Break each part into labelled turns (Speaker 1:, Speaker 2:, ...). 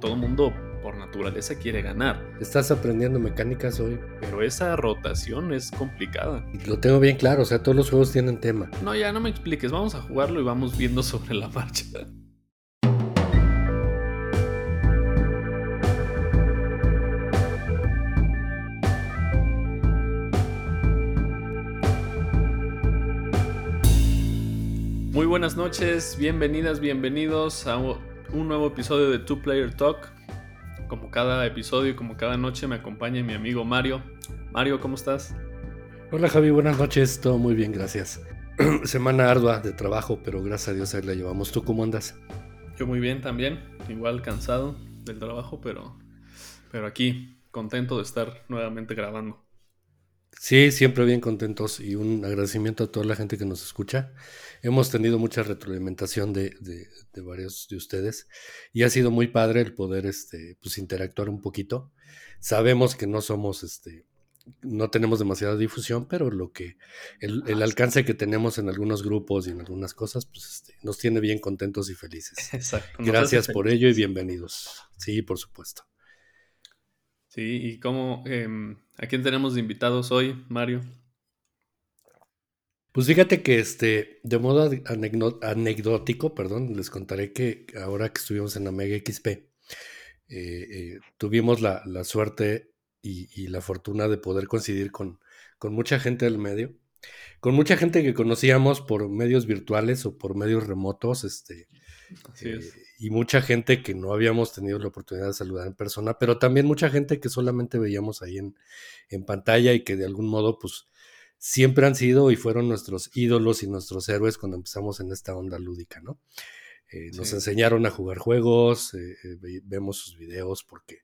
Speaker 1: todo mundo por naturaleza quiere ganar.
Speaker 2: Estás aprendiendo mecánicas hoy.
Speaker 1: Pero esa rotación es complicada.
Speaker 2: Lo tengo bien claro, o sea, todos los juegos tienen tema.
Speaker 1: No, ya no me expliques, vamos a jugarlo y vamos viendo sobre la marcha. Muy buenas noches, bienvenidas, bienvenidos a un nuevo episodio de Two Player Talk. Como cada episodio y como cada noche me acompaña mi amigo Mario. Mario, ¿cómo estás?
Speaker 2: Hola Javi, buenas noches, todo muy bien, gracias. Semana ardua de trabajo, pero gracias a Dios ahí la llevamos. ¿Tú cómo andas?
Speaker 1: Yo muy bien también, igual cansado del trabajo, pero, pero aquí, contento de estar nuevamente grabando.
Speaker 2: Sí, siempre bien contentos y un agradecimiento a toda la gente que nos escucha. Hemos tenido mucha retroalimentación de, de, varios de ustedes y ha sido muy padre el poder este, pues, interactuar un poquito. Sabemos que no somos, este, no tenemos demasiada difusión, pero lo que el, el alcance que tenemos en algunos grupos y en algunas cosas, pues este, nos tiene bien contentos y felices. Exacto. Gracias por ello y bienvenidos. Sí, por supuesto.
Speaker 1: Sí, y cómo, em, ¿a quién tenemos de invitados hoy, Mario?
Speaker 2: Pues fíjate que este, de modo anecdótico, perdón, les contaré que ahora que estuvimos en la Mega XP, eh, eh, tuvimos la, suerte y, la fortuna de poder coincidir con, con mucha gente del medio, con mucha gente que conocíamos por medios virtuales o por medios remotos, este, eh, y mucha gente que no habíamos tenido la oportunidad de saludar en persona, pero también mucha gente que solamente veíamos ahí en, en pantalla y que de algún modo, pues, siempre han sido y fueron nuestros ídolos y nuestros héroes cuando empezamos en esta onda lúdica, ¿no? Eh, nos enseñaron a jugar juegos, eh, eh, vemos sus videos porque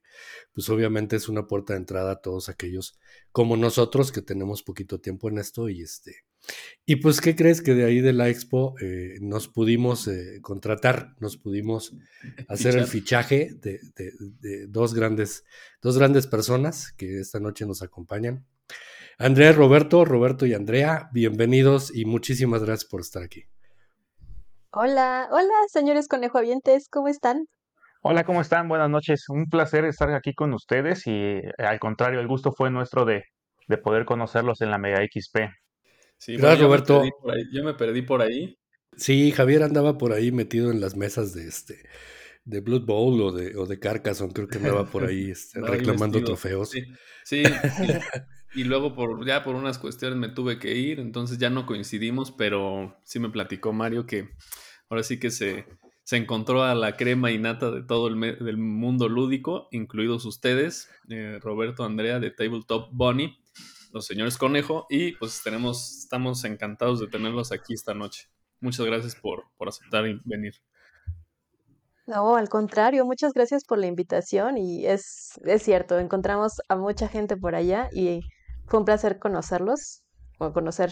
Speaker 2: pues obviamente es una puerta de entrada a todos aquellos como nosotros que tenemos poquito tiempo en esto y este y pues qué crees que de ahí de la expo nos pudimos contratar, nos pudimos hacer el fichaje de, de, dos grandes dos grandes personas que esta noche nos acompañan. Andrea, Roberto, Roberto y Andrea, bienvenidos y muchísimas gracias por estar aquí.
Speaker 3: Hola, hola, señores conejoavientes, ¿cómo están?
Speaker 4: Hola, ¿cómo están? Buenas noches. Un placer estar aquí con ustedes y eh, al contrario, el gusto fue nuestro de, poder conocerlos en la Mega XP.
Speaker 1: Sí, Gracias, Roberto. yo me perdí por ahí.
Speaker 2: Sí, Javier andaba por ahí metido en las mesas de este de Blood Bowl o de, o de Carcassonne, creo que andaba por ahí este, reclamando trofeos.
Speaker 1: Sí, sí, y luego por ya por unas cuestiones me tuve que ir, entonces ya no coincidimos, pero sí me platicó Mario que ahora sí que se, se encontró a la crema innata de todo el del mundo lúdico, incluidos ustedes, eh, Roberto Andrea de Tabletop Bunny, los señores Conejo, y pues tenemos, estamos encantados de tenerlos aquí esta noche. Muchas gracias por, por aceptar y venir.
Speaker 3: No, al contrario, muchas gracias por la invitación y es, es cierto, encontramos a mucha gente por allá y fue un placer conocerlos o conocer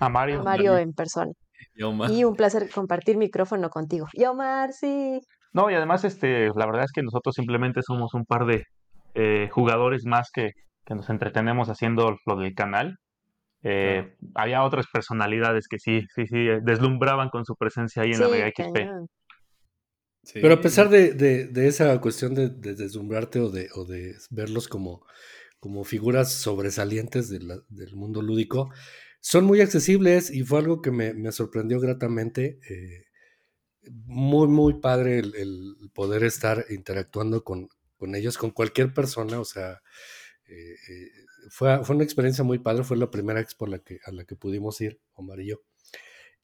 Speaker 4: a Mario,
Speaker 3: Mario en persona. Y, un placer compartir micrófono contigo. Y Omar, sí.
Speaker 4: No, y además, este, la verdad es que nosotros simplemente somos un par de eh, jugadores más que, que, nos entretenemos haciendo lo del canal. Eh, había otras personalidades que sí, sí, sí, deslumbraban con su presencia ahí en la Mega XP.
Speaker 2: Pero a pesar de, de, esa cuestión de, de deslumbrarte o de, o de verlos como como figuras sobresalientes del mundo lúdico, son muy accesibles y fue algo que me, sorprendió gratamente. Eh, muy, muy padre el, poder estar interactuando con, ellos, con cualquier persona, o sea, eh, eh, fue, fue, una experiencia muy padre, fue la primera expo a la que, a la que pudimos ir, Omar y yo,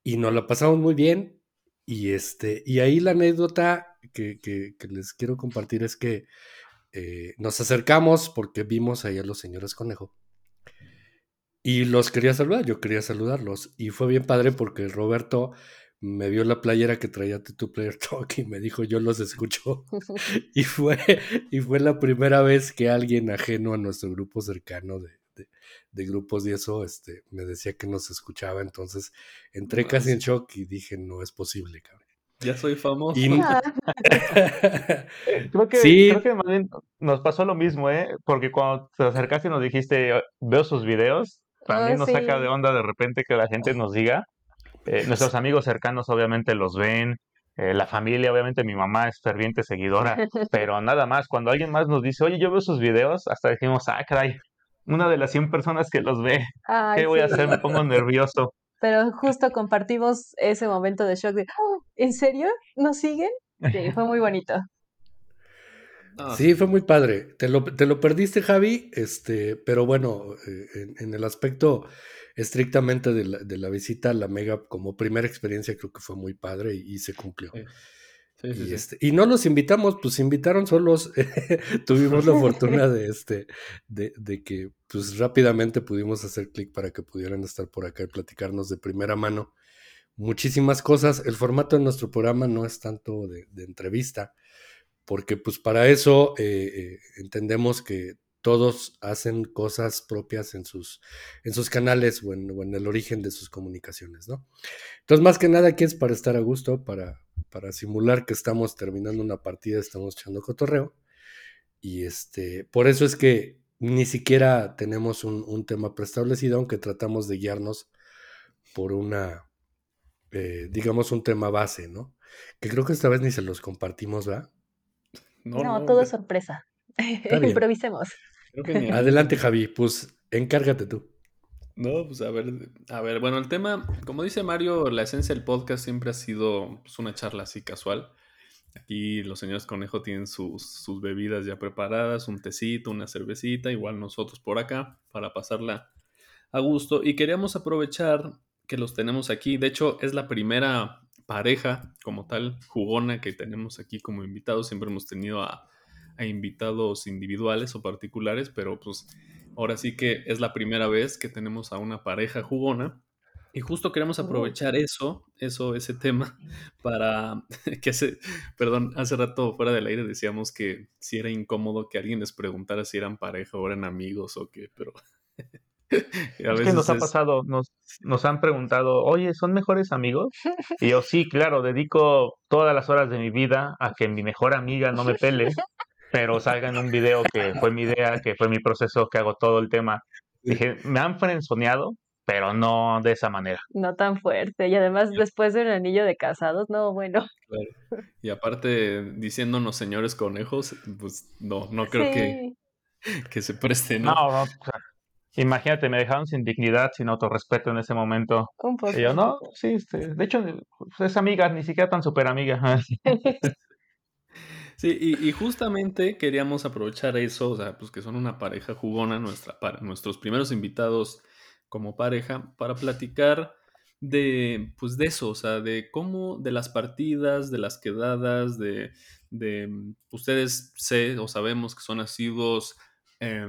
Speaker 2: y nos la pasamos muy bien, y, este, y ahí la anécdota que, les quiero compartir es que eh, nos acercamos porque vimos ahí a los señores conejo. Y los quería saludar, yo quería saludarlos. Y fue bien padre porque Roberto me vio la playera que traía tu Player Talk y me dijo, yo los escucho. y, fue, y fue la primera vez que alguien ajeno a nuestro grupo cercano de, de, grupos y eso este, me decía que nos escuchaba. Entonces entré casi en shock y dije, no es posible, cabrón.
Speaker 1: Ya soy famoso.
Speaker 4: Ah. creo que, sí. creo que nos pasó lo mismo, ¿eh? Porque cuando te acercaste y nos dijiste, veo sus videos, también ah, nos saca de onda de repente que la gente nos diga. Eh, nuestros amigos cercanos obviamente los ven. eh, la familia, obviamente mi mamá es ferviente seguidora, pero nada más, cuando alguien más nos dice, oye, yo veo sus videos, hasta decimos, ah, caray, una de las 100 personas que los ve, ¿qué voy a hacer? Me pongo nervioso.
Speaker 3: Pero justo compartimos ese momento de shock de, oh, ¿en serio? ¿Nos siguen? Sí, fue muy bonito.
Speaker 2: Sí, fue muy padre. Te lo, te lo perdiste, Javi, este, pero bueno, eh, en, el aspecto estrictamente de la, de la, visita a la Mega como primera experiencia creo que fue muy padre y, se cumplió. y, este, y, no los invitamos, pues invitaron solos. Tuvimos la fortuna de, este, de, de, que pues rápidamente pudimos hacer clic para que pudieran estar por acá y platicarnos de primera mano muchísimas cosas. El formato de nuestro programa no es tanto de, de entrevista, porque pues para eso eh, eh, entendemos que todos hacen cosas propias en sus, en sus canales o en, el origen de sus comunicaciones, ¿no? Entonces, más que nada aquí es para estar a gusto, para, para simular que estamos terminando una partida, estamos echando cotorreo. Y este, por eso es que ni siquiera tenemos un, un tema preestablecido, aunque tratamos de guiarnos por una, eh, digamos, un tema base, ¿no? Que creo que esta vez ni se los compartimos, ¿verdad?
Speaker 3: No, todo es sorpresa. Improvisemos.
Speaker 2: Adelante, Javi, pues encárgate tú.
Speaker 1: No, pues a ver, a ver, bueno, el tema, como dice Mario, la esencia del podcast siempre ha sido pues, una charla así casual. Aquí los señores Conejo tienen sus, sus, bebidas ya preparadas, un tecito, una cervecita, igual nosotros por acá, para pasarla a gusto. Y queríamos aprovechar que los tenemos aquí. De hecho, es la primera pareja como tal, jugona que tenemos aquí como invitados. Siempre hemos tenido a, invitados individuales o particulares, pero pues ahora sí que es la primera vez que tenemos a una pareja jugona. Y justo queremos aprovechar eso, eso, ese tema, para que hace, perdón, hace rato fuera del aire decíamos que si era incómodo que alguien les preguntara si eran pareja o eran amigos o qué, pero
Speaker 4: es que nos ha pasado, nos, nos han preguntado, oye, ¿son mejores amigos? Y yo, sí, claro, dedico todas las horas de mi vida a que mi mejor amiga no me pele, pero salga en un video que fue mi idea, que fue mi proceso, que hago todo el tema. Dije, me han frenzoneado, pero no de esa manera.
Speaker 3: No tan fuerte. Y además, después de un anillo de casados, no, bueno.
Speaker 1: Y aparte, diciéndonos señores conejos, pues no, no creo que, que se preste, ¿no?
Speaker 4: No, no, o sea, Imagínate, me dejaron sin dignidad, sin autorrespeto en ese momento.
Speaker 3: Un poco.
Speaker 4: Y yo, no, sí, este, de hecho, pues, es amiga, ni siquiera tan super amiga.
Speaker 1: sí, y, justamente queríamos aprovechar eso, o sea, pues que son una pareja jugona, nuestra, para, nuestros primeros invitados como pareja, para platicar de, pues de eso, o sea, de cómo, de las partidas, de las quedadas, de, de ustedes sé o sabemos que son nacidos eh,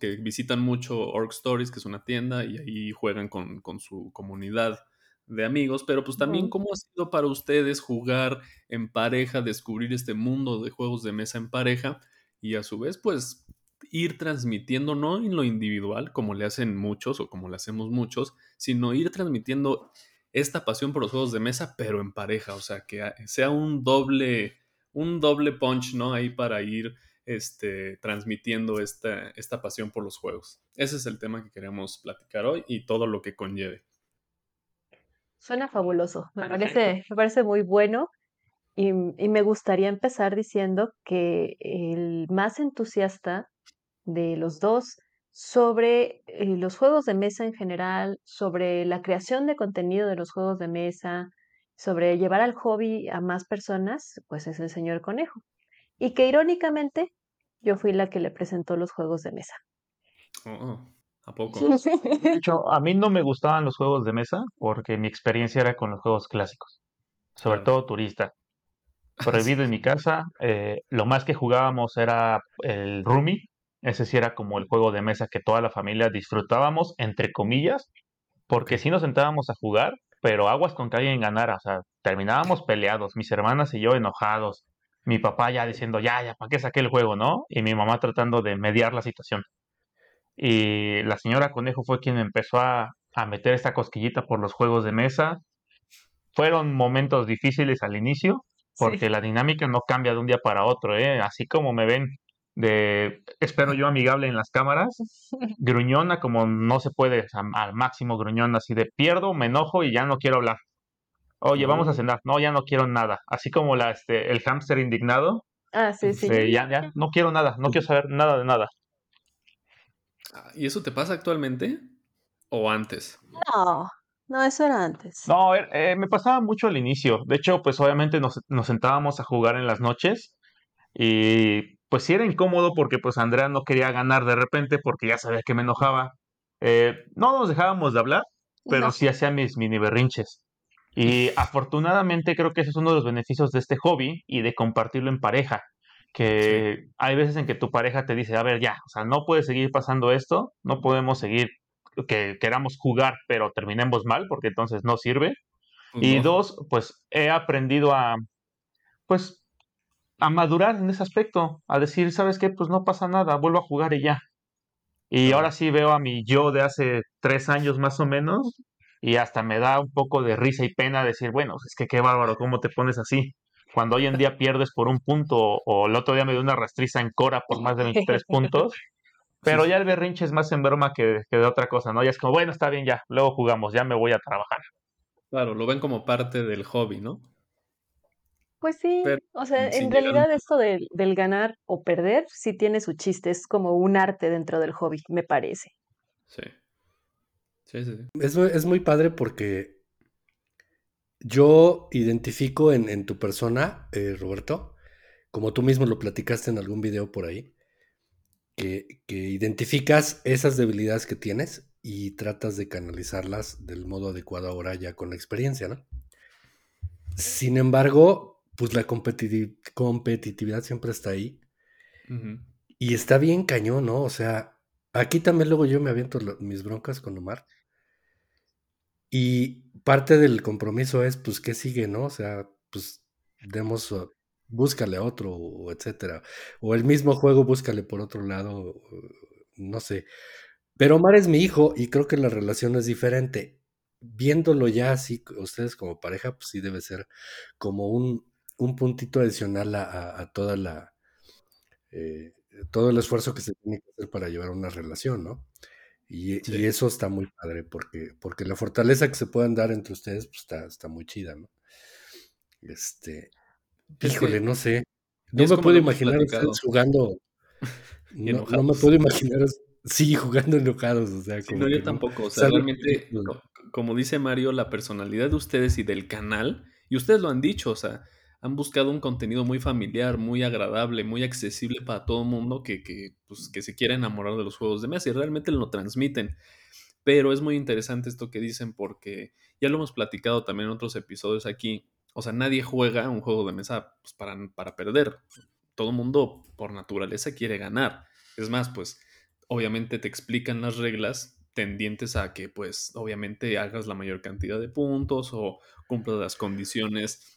Speaker 1: que visitan mucho Org Stories, que es una tienda, y ahí juegan con, su comunidad de amigos, pero pues también cómo ha sido para ustedes jugar en pareja, descubrir este mundo de juegos de mesa en pareja y a su vez pues ir transmitiendo no en lo individual como le hacen muchos o como le hacemos muchos, sino ir transmitiendo esta pasión por los juegos de mesa pero en pareja, o sea, que sea un doble un doble punch, ¿no? Ahí para ir este, transmitiendo esta, esta pasión por los juegos. Ese es el tema que queremos platicar hoy y todo lo que conlleve.
Speaker 3: Suena fabuloso, me parece, me parece muy bueno y, me gustaría empezar diciendo que el más entusiasta de los dos sobre eh, los juegos de mesa en general, sobre la creación de contenido de los juegos de mesa, sobre llevar al hobby a más personas, pues es el señor Conejo. Y que irónicamente yo fui la que le presentó los juegos de mesa.
Speaker 1: Oh, ¿A poco?
Speaker 4: De hecho, a mí no me gustaban los juegos de mesa porque mi experiencia era con los juegos clásicos, sobre todo turista. Prohibido en mi casa, eh, lo más que jugábamos era el Rumi, ese sí era como el juego de mesa que toda la familia disfrutábamos, entre comillas, porque sí nos sentábamos a jugar, pero aguas con que alguien ganara, o sea, terminábamos peleados, mis hermanas y yo enojados, mi papá ya diciendo, ya, ya, ¿para qué saqué el juego, no? Y mi mamá tratando de mediar la situación. Y la señora Conejo fue quien empezó a, meter esta cosquillita por los juegos de mesa. Fueron momentos difíciles al inicio, porque la dinámica no cambia de un día para otro, ¿eh? Así como me ven de, espero yo, amigable en las cámaras, gruñona como no se puede, al máximo gruñona, así de pierdo, me enojo y ya no quiero hablar. Oye, vamos a cenar. No, ya no quiero nada. Así como la, este, el hámster indignado.
Speaker 3: Ah, sí, sí.
Speaker 4: ya, ya, no quiero nada, no quiero saber nada de nada.
Speaker 1: Ah, ¿Y eso te pasa actualmente o antes?
Speaker 3: No, no, eso era antes.
Speaker 4: No, eh, eh, me pasaba mucho al inicio. De hecho, pues obviamente nos, nos sentábamos a jugar en las noches y pues sí era incómodo porque pues Andrea no quería ganar de repente porque ya sabía que me enojaba. Eh, no nos dejábamos de hablar, pero
Speaker 3: No.
Speaker 4: sí hacía mis mini berrinches. Y afortunadamente creo que ese es uno de los beneficios de este hobby y de compartirlo en pareja. Que hay veces en que tu pareja te dice, a ver, ya, o sea, no puede seguir pasando esto, no podemos seguir que queramos jugar, pero terminemos mal, porque entonces no sirve. Y dos, pues he aprendido a, pues, a madurar en ese aspecto, a decir, ¿sabes qué? Pues no pasa nada, vuelvo a jugar y ya. Y ahora sí veo a mi yo de hace tres años más o menos, y hasta me da un poco de risa y pena decir, bueno, es que qué bárbaro, ¿cómo te pones así? Cuando hoy en día pierdes por un punto, o, el otro día me dio una rastriza en Cora por más de 23 puntos, pero
Speaker 1: Sí,
Speaker 4: ya el berrinche es más en broma que, que de otra cosa, ¿no? Ya es como, bueno, está bien, ya, luego jugamos, ya me voy a trabajar.
Speaker 1: Claro, lo ven como parte del hobby, ¿no?
Speaker 3: Pues sí,
Speaker 1: Pero
Speaker 3: o sea, en
Speaker 1: llegar
Speaker 3: realidad esto del, del ganar o perder sí tiene su chiste, es como un arte dentro del hobby, me parece.
Speaker 1: Sí. Sí, sí, sí.
Speaker 2: Es, es muy padre porque yo identifico en, en tu persona, eh, Roberto, como tú mismo lo platicaste en algún video por ahí, que, que identificas esas debilidades que tienes y tratas de canalizarlas del modo adecuado ahora ya con la experiencia, ¿no? Sin embargo, pues la competiti- competitividad siempre está ahí y está bien cañón, ¿no? O sea, aquí también luego yo me aviento mis broncas con Omar. Y parte del compromiso es, pues, ¿qué sigue, no? O sea, pues, demos, uh, búscale otro, o etcétera. O el mismo juego, búscale por otro lado, no sé. Pero Omar es mi hijo y creo que la relación es diferente. Viéndolo ya así, ustedes como pareja, pues sí debe ser como un, un puntito adicional a toda la, eh, todo el esfuerzo que se tiene que hacer para llevar una relación, ¿no? Y, eso está muy padre, porque, porque la fortaleza que se puedan dar entre ustedes, pues está, está muy chida, ¿no? Este,
Speaker 1: Es
Speaker 2: híjole, no sé. No me puedo imaginar ustedes jugando, no, no me puedo imaginar, sí, jugando enojados, o sea,
Speaker 1: Sí, no, yo tampoco. O sea, realmente,
Speaker 2: pues,
Speaker 1: co- como dice Mario, la personalidad de ustedes y del canal, y ustedes lo han dicho, o sea, han buscado un contenido muy familiar, muy agradable, muy accesible para todo el mundo que, que, pues, que se quiera enamorar de los juegos de mesa y realmente lo transmiten. Pero es muy interesante esto que dicen porque ya lo hemos platicado también en otros episodios aquí. O sea, nadie juega un juego de mesa pues, para, para perder. Todo el mundo por naturaleza quiere ganar. Es más, pues obviamente te explican las reglas tendientes a que pues obviamente hagas la mayor cantidad de puntos o cumplas las condiciones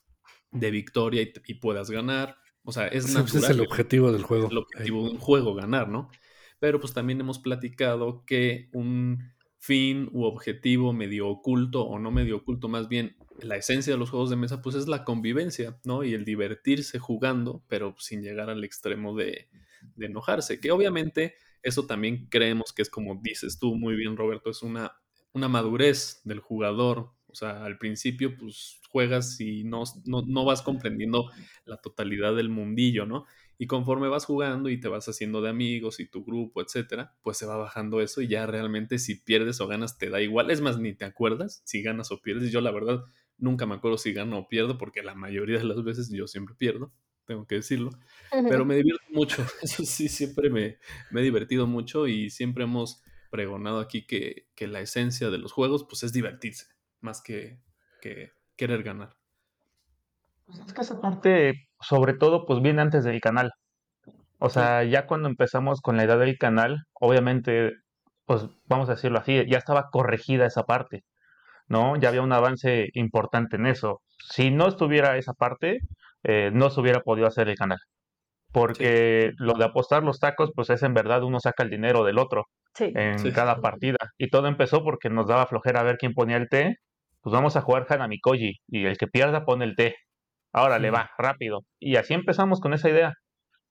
Speaker 1: de victoria y, y puedas ganar. O sea, es
Speaker 2: pues es
Speaker 1: natural.
Speaker 2: el objetivo del
Speaker 1: Es
Speaker 2: juego.
Speaker 1: el objetivo de un juego, ganar, ¿no? Pero pues también hemos platicado que un fin u objetivo medio oculto o no medio oculto, más bien la esencia de los juegos de mesa, pues es la convivencia, ¿no? Y el divertirse jugando, pero sin llegar al extremo de, de enojarse, que obviamente eso también creemos que es como dices tú muy bien, Roberto, es una, una madurez del jugador. O sea, al principio pues juegas y no, no, no vas comprendiendo la totalidad del mundillo, ¿no? Y conforme vas jugando y te vas haciendo de amigos y tu grupo, etcétera, pues se va bajando eso y ya realmente si pierdes o ganas te da igual. Es más, ni te acuerdas si ganas o pierdes. Yo la verdad nunca me acuerdo si gano o pierdo porque la mayoría de las veces yo siempre pierdo, tengo que decirlo. Pero me divierto mucho. Eso sí, siempre me, me he divertido mucho y siempre hemos pregonado aquí que, que la esencia de los juegos pues es divertirse, más que, que querer ganar.
Speaker 4: Pues es que esa parte, sobre todo, pues viene antes del canal. O sea, ya cuando empezamos con la idea del canal, obviamente, pues vamos a decirlo así, ya estaba corregida esa parte, ¿no? Ya había un avance importante en eso. Si no estuviera esa parte, eh, no se hubiera podido hacer el canal.
Speaker 1: Sí,
Speaker 4: Porque lo de apostar los tacos, pues es en verdad uno saca el dinero del otro
Speaker 3: Sí,
Speaker 4: en
Speaker 1: sí,
Speaker 4: cada partida. Y todo empezó porque nos daba flojera ver quién ponía el té. Pues vamos a jugar Hanamikoji y el que pierda pone el té. Ahora le va, rápido. Y así empezamos con esa idea.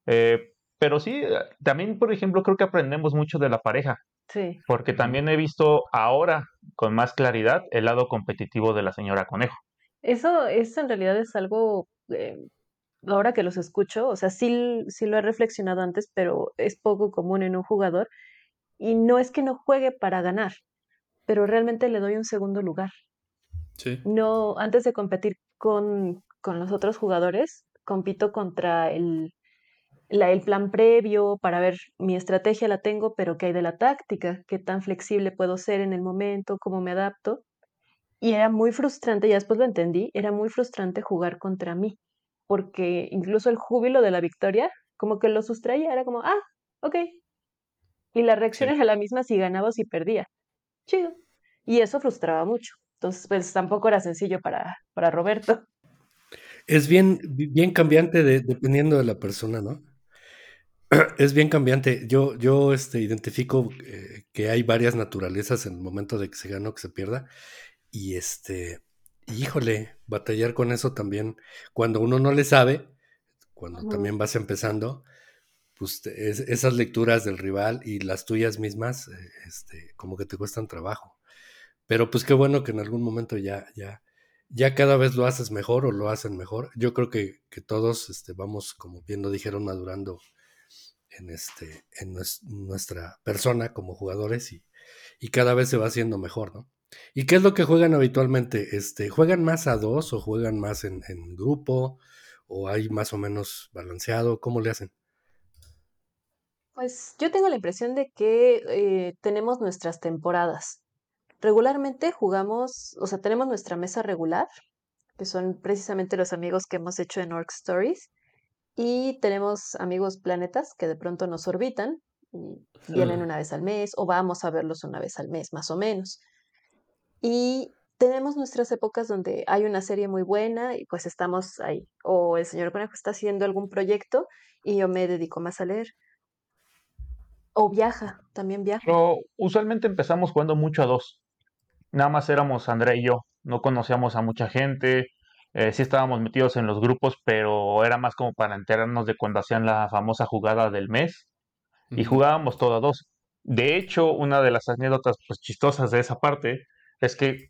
Speaker 4: Eh, pero sí, también, por ejemplo, creo que aprendemos mucho de la pareja,
Speaker 3: sí.
Speaker 4: porque también he visto ahora con más claridad el lado competitivo de la señora Conejo.
Speaker 3: Eso, eso en realidad es algo, eh, ahora que los escucho, o sea, sí, sí lo he reflexionado antes, pero es poco común en un jugador. Y no es que no juegue para ganar, pero realmente le doy un segundo lugar.
Speaker 1: Sí.
Speaker 3: No, antes de competir con, con los otros jugadores, compito contra el, la- el plan previo para ver mi estrategia la tengo, pero qué hay de la táctica, qué tan flexible puedo ser en el momento, cómo me adapto. Y era muy frustrante, ya después lo entendí, era muy frustrante jugar contra mí, porque incluso el júbilo de la victoria, como que lo sustraía, era como, ah, ok. Y la reacción
Speaker 1: Sí.
Speaker 3: era la misma si ganaba o si perdía. Chido. Y eso frustraba mucho. Entonces, pues tampoco era sencillo para, para Roberto.
Speaker 2: Es bien, bien cambiante de- dependiendo de la persona, ¿no? Es bien cambiante. Yo, yo este, identifico eh, que hay varias naturalezas en el momento de que se gana o que se pierda. Y este, híjole, batallar con eso también. Cuando uno no le sabe, cuando también vas empezando, pues es- esas lecturas del rival y las tuyas mismas, eh, este, como que te cuestan trabajo. Pero pues qué bueno que en algún momento ya, ya, ya cada vez lo haces mejor o lo hacen mejor. Yo creo que, que todos este, vamos, como bien lo dijeron, madurando en, este, en nues- nuestra persona como jugadores y, y cada vez se va haciendo mejor, ¿no? ¿Y qué es lo que juegan habitualmente? Este, ¿Juegan más a dos o juegan más en, en grupo? ¿O hay más o menos balanceado? ¿Cómo le hacen?
Speaker 3: Pues yo tengo la impresión de que eh, tenemos nuestras temporadas. Regularmente jugamos, o sea, tenemos nuestra mesa regular, que son precisamente los amigos que hemos hecho en Orc Stories, y tenemos amigos planetas que de pronto nos orbitan y vienen una vez al mes, o vamos a verlos una vez al mes, más o menos. Y tenemos nuestras épocas donde hay una serie muy buena y pues estamos ahí. O el señor Conejo está haciendo algún proyecto y yo me dedico más a leer. O viaja, también viaja.
Speaker 4: Pero usualmente empezamos jugando mucho a dos. Nada más éramos Andrea y yo. No conocíamos a mucha gente. eh, sí estábamos metidos en los grupos, pero era más como para enterarnos de cuando hacían la famosa jugada del mes. Y jugábamos todo a dos. De hecho, una de las anécdotas pues, chistosas de esa parte es que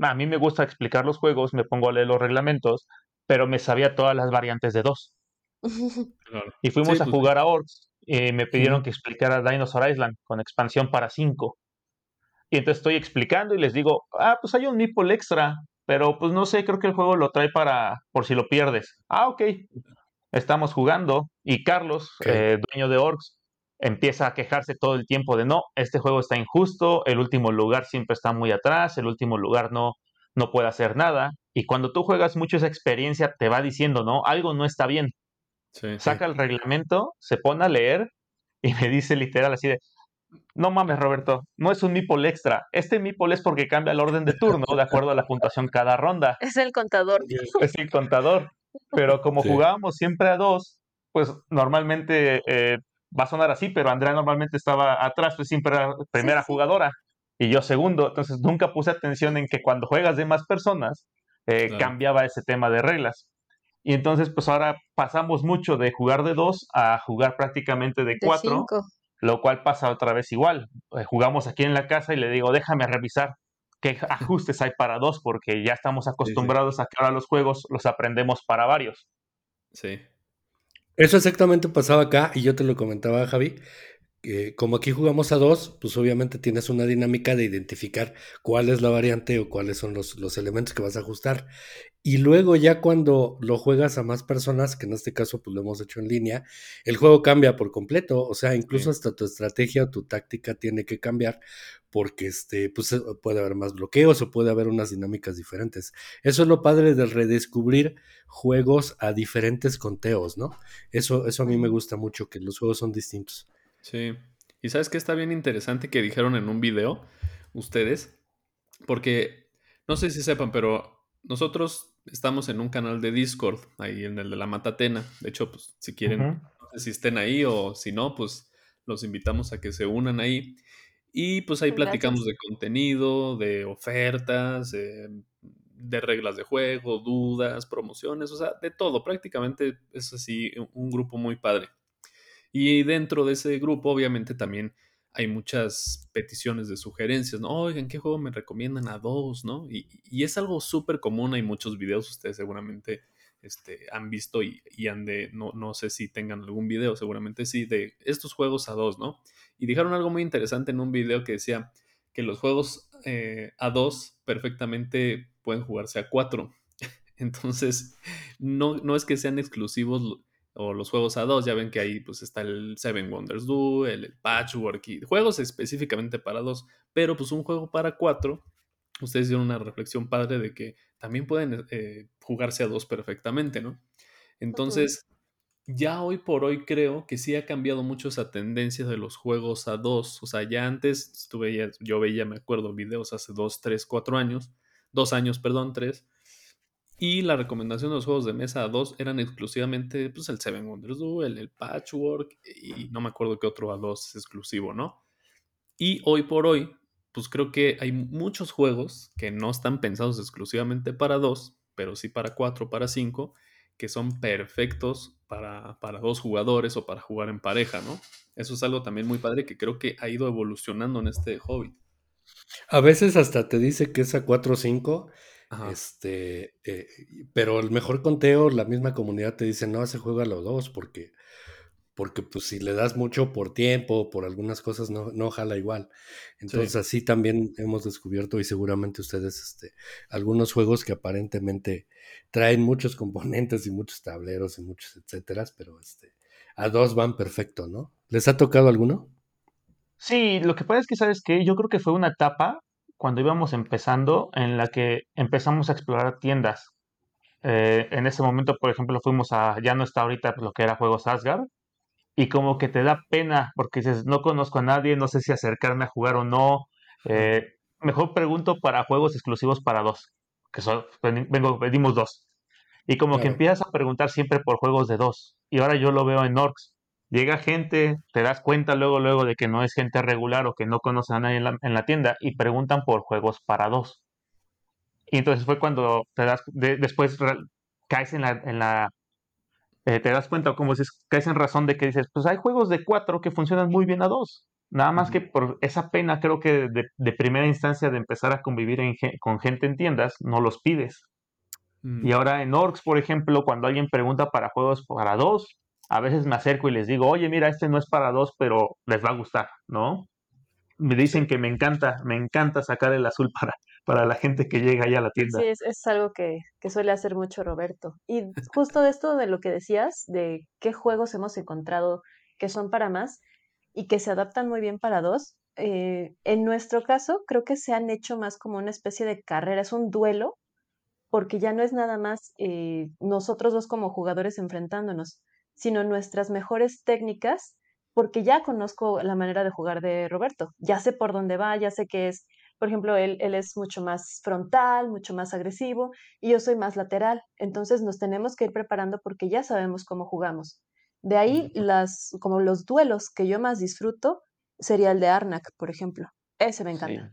Speaker 4: a mí me gusta explicar los juegos, me pongo a leer los reglamentos, pero me sabía todas las variantes de dos.
Speaker 1: Claro.
Speaker 4: Y fuimos
Speaker 1: Sí,
Speaker 4: a
Speaker 1: pues
Speaker 4: jugar a Orcs y me pidieron que explicara Dinosaur Island con expansión para 5. Y entonces estoy explicando y les digo, ah, pues hay un meeple extra, pero pues no sé, creo que el juego lo trae para por si lo pierdes. Ah, ok. Estamos jugando y Carlos, eh, dueño de Orcs, empieza a quejarse todo el tiempo de no, este juego está injusto, el último lugar siempre está muy atrás, el último lugar no, no puede hacer nada. Y cuando tú juegas mucho esa experiencia, te va diciendo, no, algo no está bien
Speaker 1: Sí.
Speaker 4: saca el reglamento, se pone a leer y me dice literal así de, no mames Roberto, no es un meeple extra, este meeple es porque cambia el orden de turno de acuerdo a la puntuación cada ronda,
Speaker 3: Es el contador.
Speaker 4: es el contador, pero como
Speaker 2: Sí.
Speaker 4: jugábamos siempre a dos, pues normalmente eh, va a sonar así, pero Andrea normalmente estaba atrás, pues siempre era primera
Speaker 3: sí.
Speaker 4: jugadora y yo segundo, entonces nunca puse atención en que cuando juegas de más personas eh,
Speaker 1: Claro.
Speaker 4: cambiaba ese tema de reglas. Y entonces, pues ahora pasamos mucho de jugar de dos a jugar prácticamente de
Speaker 3: De
Speaker 4: cuatro,
Speaker 3: cinco.
Speaker 4: Lo cual pasa otra vez igual. Eh, jugamos aquí en la casa y le digo, déjame revisar qué ajustes hay para dos, porque ya estamos acostumbrados a que ahora los juegos los aprendemos para varios.
Speaker 1: Sí.
Speaker 2: Eso exactamente pasaba acá y yo te lo comentaba, Javi. Que como aquí jugamos a dos, pues obviamente tienes una dinámica de identificar cuál es la variante o cuáles son los, los elementos que vas a ajustar. Y luego ya cuando lo juegas a más personas, que en este caso pues lo hemos hecho en línea, el juego cambia por completo. O sea, incluso
Speaker 1: Sí.
Speaker 2: hasta tu estrategia o tu táctica tiene que cambiar porque este, pues, puede haber más bloqueos o puede haber unas dinámicas diferentes. Eso es lo padre de redescubrir juegos a diferentes conteos, ¿no? Eso, eso a mí me gusta mucho, que los juegos son distintos.
Speaker 1: Sí. Y sabes que está bien interesante que dijeron en un video ustedes, porque no sé si sepan, pero nosotros estamos en un canal de Discord, ahí en el de la Matatena. De hecho, pues si quieren, no sé si estén ahí o si no, pues los invitamos a que se unan ahí. Y pues ahí
Speaker 3: Gracias.
Speaker 1: platicamos de contenido, de ofertas, eh, de reglas de juego, dudas, promociones, o sea, de todo. Prácticamente es así un grupo muy padre. Y dentro de ese grupo, obviamente, también hay muchas peticiones de sugerencias, ¿no? Oigan, ¿qué juego me recomiendan a dos, no? Y, y es algo súper común, hay muchos videos, ustedes seguramente este, han visto y, han de, no, no sé si tengan algún video, seguramente sí, de estos juegos a dos, ¿no? Y dijeron algo muy interesante en un video que decía que los juegos eh, a dos perfectamente pueden jugarse a cuatro. Entonces, no, no es que sean exclusivos o los juegos a dos, ya ven que ahí pues está el Seven Wonders Duel, el, Patchwork y juegos específicamente para dos, pero pues un juego para cuatro, ustedes dieron una reflexión padre de que también pueden eh, jugarse a dos perfectamente, ¿no? Entonces, ya hoy por hoy creo que sí ha cambiado mucho esa tendencia de los juegos a dos, o sea, ya antes tú veías, yo veía, me acuerdo, videos hace dos, tres, cuatro años, dos años, perdón, tres, y la recomendación de los juegos de mesa a 2 eran exclusivamente pues, el Seven Wonders Duel, el, Patchwork y no me acuerdo qué otro a 2 es exclusivo, ¿no? Y hoy por hoy, pues creo que hay muchos juegos que no están pensados exclusivamente para 2, pero sí para 4, para 5, que son perfectos para, para dos jugadores o para jugar en pareja, ¿no? Eso es algo también muy padre que creo que ha ido evolucionando en este hobby.
Speaker 2: A veces hasta te dice que es a 4 o 5 este, eh, pero el mejor conteo, la misma comunidad te dice, no, se juega los dos, porque, porque pues si le das mucho por tiempo, por algunas cosas, no, no jala igual. Entonces así también hemos descubierto y seguramente ustedes, este, algunos juegos que aparentemente traen muchos componentes y muchos tableros y muchos etcétera, pero este, a dos van perfecto, ¿no? ¿Les ha tocado alguno?
Speaker 4: Sí, lo que pasa es que, ¿sabes que Yo creo que fue una etapa cuando íbamos empezando, en la que empezamos a explorar tiendas. Eh, en ese momento, por ejemplo, fuimos a, ya no está ahorita lo que era Juegos Asgard, y como que te da pena, porque dices, no conozco a nadie, no sé si acercarme a jugar o no. Eh, mejor pregunto para juegos exclusivos para dos, que son, vengo, pedimos dos. Y como que empiezas a preguntar siempre por juegos de dos. Y ahora yo lo veo en Orcs llega gente, te das cuenta luego, luego de que no es gente regular o que no conoce a nadie en la, tienda y preguntan por juegos para dos. Y entonces fue cuando te das, después caes en la, en la eh, te das cuenta, como dices, caes en razón de que dices, pues hay juegos de cuatro que funcionan muy bien a dos. Nada más que por esa pena, creo que de, primera instancia de empezar a convivir con gente en tiendas, no los pides. Y mm. ahora en Orcs, por ejemplo, cuando alguien pregunta para juegos para dos, a veces me acerco y les digo, oye, mira, este no es para dos, pero les va a gustar, ¿no? Me dicen que me encanta, me encanta sacar el azul para, para la gente que llega allá a la tienda.
Speaker 3: Sí, es, algo que, que, suele hacer mucho Roberto. Y justo de esto de lo que decías, de qué juegos hemos encontrado que son para más y que se adaptan muy bien para dos, eh, en nuestro caso creo que se han hecho más como una especie de carrera, es un duelo, porque ya no es nada más eh, nosotros dos como jugadores enfrentándonos, sino nuestras mejores técnicas, porque ya conozco la manera de jugar de Roberto, ya sé por dónde va, ya sé que es, por ejemplo, él, él es mucho más frontal, mucho más agresivo, y yo soy más lateral, entonces nos tenemos que ir preparando porque ya sabemos cómo jugamos. De ahí, las, como los duelos que yo más disfruto sería el de Arnak, por ejemplo. Ese me encanta.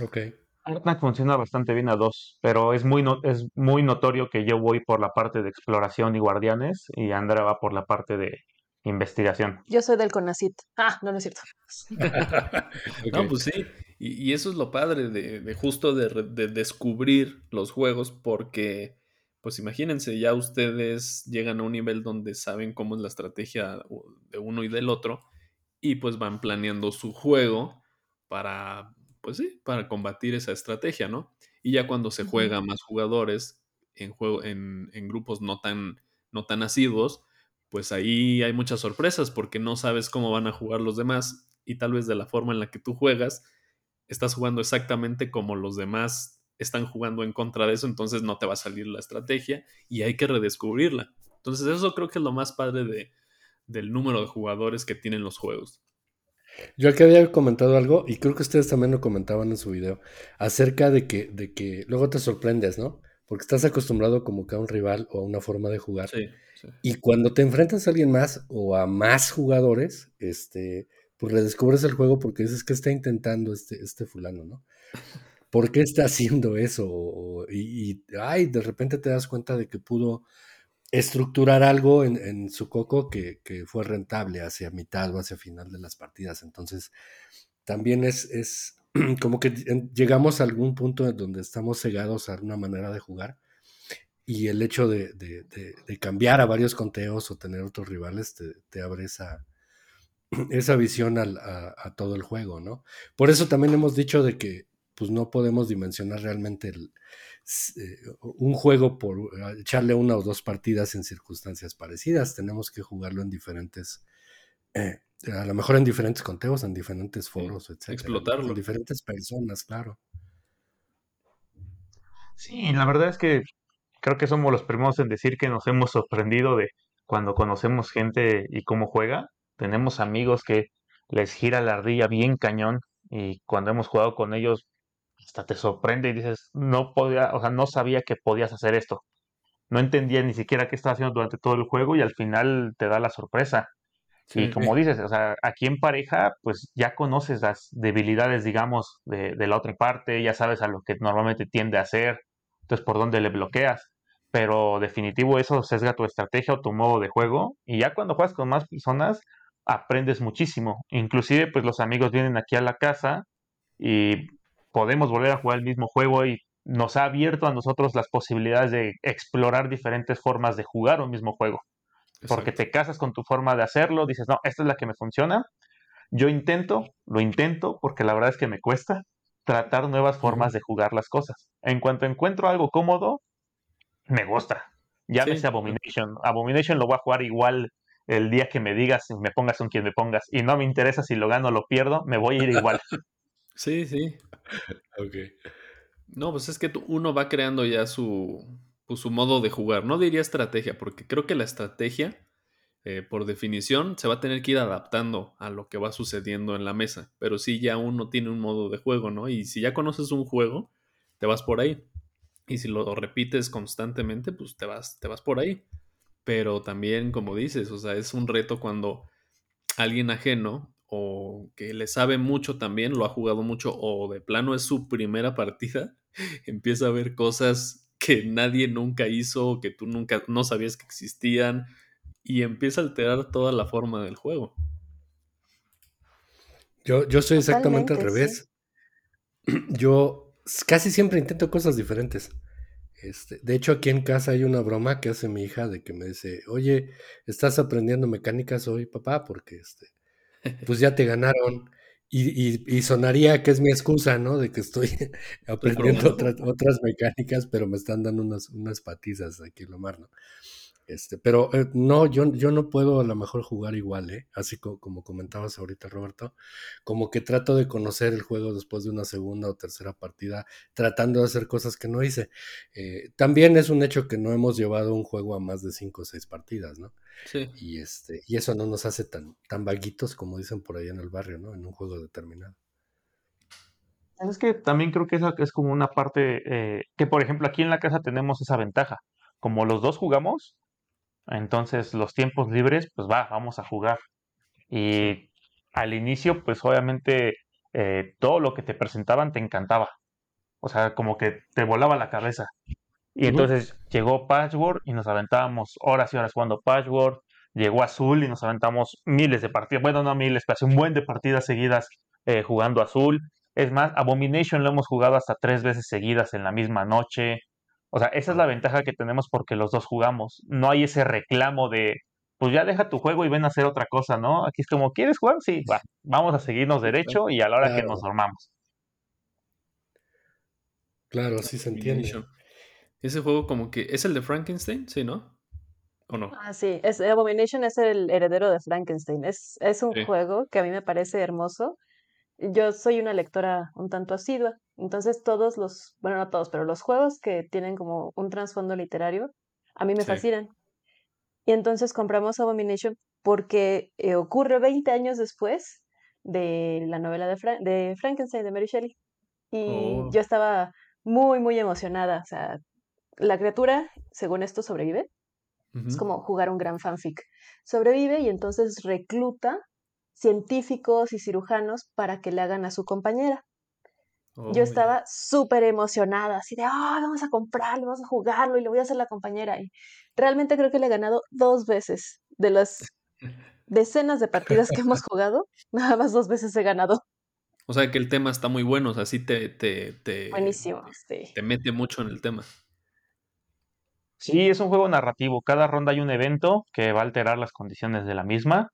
Speaker 2: Ok.
Speaker 4: Arnak funciona bastante bien a dos, pero es muy, es muy notorio que yo voy por la parte de exploración y guardianes y Andrea va por la parte de investigación.
Speaker 3: Yo soy del CONACIT. Ah, no, no es cierto.
Speaker 1: No, pues sí. Y, eso es lo padre de, justo de, de, descubrir los juegos porque, pues imagínense, ya ustedes llegan a un nivel donde saben cómo es la estrategia de uno y del otro y pues van planeando su juego para pues sí, para combatir esa estrategia, ¿no? Y ya cuando se juega más jugadores en, juego, en, grupos no tan, no tan asiduos, pues ahí hay muchas sorpresas porque no sabes cómo van a jugar los demás y tal vez de la forma en la que tú juegas, estás jugando exactamente como los demás están jugando en contra de eso, entonces no te va a salir la estrategia y hay que redescubrirla. Entonces eso creo que es lo más padre de, del número de jugadores que tienen los juegos.
Speaker 2: Yo aquí había comentado algo, y creo que ustedes también lo comentaban en su video, acerca de que, de que luego te sorprendes, ¿no? Porque estás acostumbrado como que a un rival o a una forma de jugar. Y cuando te enfrentas a alguien más o a más jugadores, este, pues redescubres el juego porque dices que está intentando este, este fulano, ¿no? ¿Por qué está haciendo eso? y, ay, de repente te das cuenta de que pudo estructurar algo en, su coco que, fue rentable hacia mitad o hacia final de las partidas. Entonces, también es, es como que llegamos a algún punto en donde estamos cegados a una manera de jugar y el hecho de, cambiar a varios conteos o tener otros rivales te, abre esa, esa visión a, todo el juego, ¿no? Por eso también hemos dicho de que pues no podemos dimensionar realmente el, un juego por eh, echarle una o dos partidas en circunstancias parecidas. Tenemos que jugarlo en diferentes, eh, a lo mejor en diferentes conteos, en diferentes foros, etc.
Speaker 1: Explotarlo.
Speaker 2: Con diferentes personas, claro.
Speaker 4: Sí, la verdad es que creo que somos los primeros en decir que nos hemos sorprendido de cuando conocemos gente y cómo juega. Tenemos amigos que les gira la ardilla bien cañón y cuando hemos jugado con ellos hasta te sorprende y dices, no podía, o sea, no sabía que podías hacer esto. No entendía ni siquiera qué estaba haciendo durante todo el juego y al final te da la sorpresa. y como dices, o sea, aquí en pareja, pues ya conoces las debilidades, digamos, de, de, la otra parte, ya sabes a lo que normalmente tiende a hacer, entonces por dónde le bloqueas. Pero definitivo eso sesga tu estrategia o tu modo de juego. Y ya cuando juegas con más personas, aprendes muchísimo. Inclusive, pues los amigos vienen aquí a la casa y podemos volver a jugar el mismo juego y nos ha abierto a nosotros las posibilidades de explorar diferentes formas de jugar un mismo juego. Porque te casas con tu forma de hacerlo, dices, no, esta es la que me funciona. Yo intento, lo intento, porque la verdad es que me cuesta tratar nuevas formas de jugar las cosas. En cuanto encuentro algo cómodo, me gusta. Llámese Abomination. Abomination lo voy a jugar igual el día que me digas, me pongas con quien me pongas. Y no me interesa si lo gano o lo pierdo, me voy a ir igual.
Speaker 1: Sí, sí. ok. No, pues es que uno va creando ya su, pues, su modo de jugar. No diría estrategia, porque creo que la estrategia, eh, por definición, se va a tener que ir adaptando a lo que va sucediendo en la mesa. Pero sí, ya uno tiene un modo de juego, ¿no? Y si ya conoces un juego, te vas por ahí. Y si lo repites constantemente, pues te vas, te vas por ahí. Pero también, como dices, o sea, es un reto cuando alguien ajeno o que le sabe mucho también, lo ha jugado mucho, o de plano es su primera partida, empieza a ver cosas que nadie nunca hizo, o que tú nunca no sabías que existían, y empieza a alterar toda la forma del juego.
Speaker 2: Yo, yo soy exactamente al revés. Yo casi siempre intento cosas diferentes. Este, de hecho, aquí en casa hay una broma que hace mi hija de que me dice, oye, ¿estás aprendiendo mecánicas hoy, papá? Porque este, pues ya te ganaron. Y, sonaría que es mi excusa, ¿no? De que estoy aprendiendo otras, otras mecánicas, pero me están dando unas, unas patizas aquí Lomar, ¿no? Este, pero eh, no, yo, yo no puedo a lo mejor jugar igual, ¿eh? Así como, comentabas ahorita, Roberto, como que trato de conocer el juego después de una segunda o tercera partida, tratando de hacer cosas que no hice. Eh, también es un hecho que no hemos llevado un juego a más de cinco o seis partidas, ¿no? Sí. Y, este, y eso no nos hace tan, tan vaguitos como dicen por ahí en el barrio, ¿no? En un juego determinado.
Speaker 4: Es que también creo que esa es como una parte eh, que, por ejemplo, aquí en la casa tenemos esa ventaja. Como los dos jugamos, entonces, los tiempos libres, pues va, vamos a jugar. Y al inicio, pues obviamente eh, todo lo que te presentaban te encantaba. O sea, como que te volaba la cabeza. Y entonces llegó Patchwork y nos aventábamos horas y horas jugando Patchwork. Llegó Azul y nos aventamos miles de partidas. Bueno, no miles, pero un buen de partidas seguidas eh, jugando Azul. Es más, Abomination lo hemos jugado hasta tres veces seguidas en la misma noche. O sea, esa es la ventaja que tenemos porque los dos jugamos. No hay ese reclamo de, pues ya deja tu juego y ven a hacer otra cosa, ¿no? Aquí es como, ¿quieres jugar? Sí, va, vamos a seguirnos derecho y a la hora que nos dormamos.
Speaker 2: Claro, sí se entiende.
Speaker 1: Ese juego como que es el de Frankenstein, ¿sí, no? ¿O no?
Speaker 3: Ah, sí, es, Abomination es el heredero de Frankenstein. Es, es un juego que a mí me parece hermoso. Yo soy una lectora un tanto asidua entonces todos los, bueno, no todos, pero los juegos que tienen como un trasfondo literario, a mí me fascinan. Y entonces compramos Abomination porque eh, ocurre 20 años después de la novela de, de Frankenstein de Mary Shelley. Y oh. yo estaba muy, muy emocionada. O sea, la criatura, según esto, sobrevive. Es como jugar un gran fanfic. Sobrevive y entonces recluta científicos y cirujanos para que le hagan a su compañera. Yo oh, estaba súper emocionada, así de, ah, vamos a comprarlo, vamos a jugarlo y lo voy a hacer la compañera. Y realmente creo que le he ganado dos veces de las decenas de partidas que hemos jugado, nada más dos veces he ganado.
Speaker 1: O sea que el tema está muy bueno, o sea, sí te, te, te,
Speaker 3: Buenísimo, sí.
Speaker 1: te mete mucho en el tema.
Speaker 4: Sí, es un juego narrativo. Cada ronda hay un evento que va a alterar las condiciones de la misma.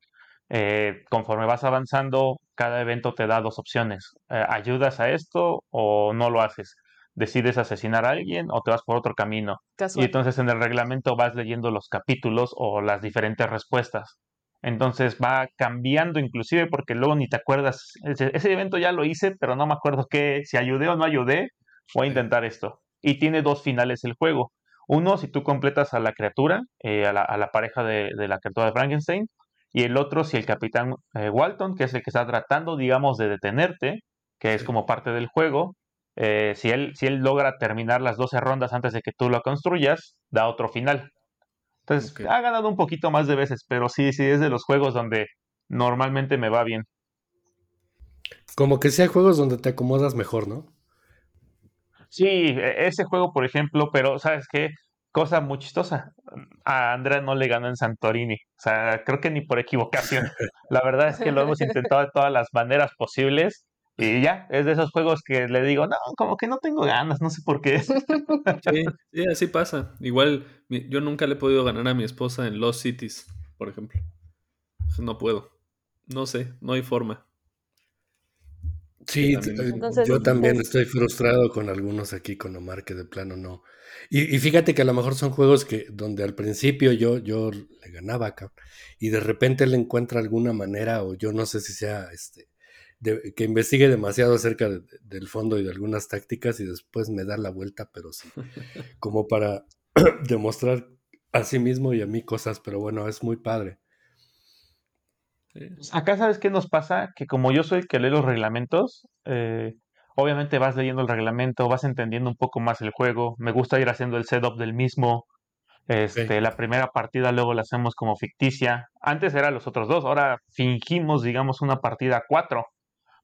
Speaker 4: Eh, conforme vas avanzando, cada evento te da dos opciones. Eh, ¿Ayudas a esto o no lo haces? ¿Decides asesinar a alguien o te vas por otro camino? Y entonces en el reglamento vas leyendo los capítulos o las diferentes respuestas. Entonces va cambiando inclusive porque luego ni te acuerdas. Ese, evento ya lo hice, pero no me acuerdo qué, si ayudé o no ayudé, voy a intentar esto. Y tiene dos finales el juego. Uno, si tú completas a la criatura, eh, a, la, pareja de, la criatura de Frankenstein, y el otro, si el capitán eh, Walton, que es el que está tratando, digamos, de detenerte, que es como parte del juego, eh, si, él, si él logra terminar las 12 rondas antes de que tú lo construyas, da otro final. Entonces, ha ganado un poquito más de veces, pero sí, sí, es de los juegos donde normalmente me va bien.
Speaker 2: Como que sea juegos donde te acomodas mejor, ¿no?
Speaker 4: Sí, e, ese juego, por ejemplo, pero ¿sabes qué? Cosa muy chistosa. A Andrea no le ganó en Santorini. O sea, creo que ni por equivocación. La verdad es que lo hemos intentado de todas las maneras posibles y ya, es de esos juegos que le digo, no, como que no tengo ganas, no sé por qué.
Speaker 1: Sí, sí, así pasa. Igual, yo nunca le he podido ganar a mi esposa en Lost Cities, por ejemplo. No puedo. No sé, no hay forma.
Speaker 2: Sí, yo también estoy frustrado con algunos aquí con Omar que de plano no. Y, fíjate que a lo mejor son juegos que donde al principio yo, yo le ganaba acá y de repente le encuentra alguna manera o yo no sé si sea este que investigue demasiado acerca del fondo y de algunas tácticas y después me da la vuelta, pero sí, como para demostrar a sí mismo y a mí cosas, pero bueno, es muy padre.
Speaker 4: Acá sabes qué nos pasa, que como yo soy el que lee los reglamentos, eh, obviamente vas leyendo el reglamento, vas entendiendo un poco más el juego, me gusta ir haciendo el setup del mismo, este, La primera partida luego la hacemos como ficticia. Antes eran los otros dos, ahora fingimos, digamos, una partida cuatro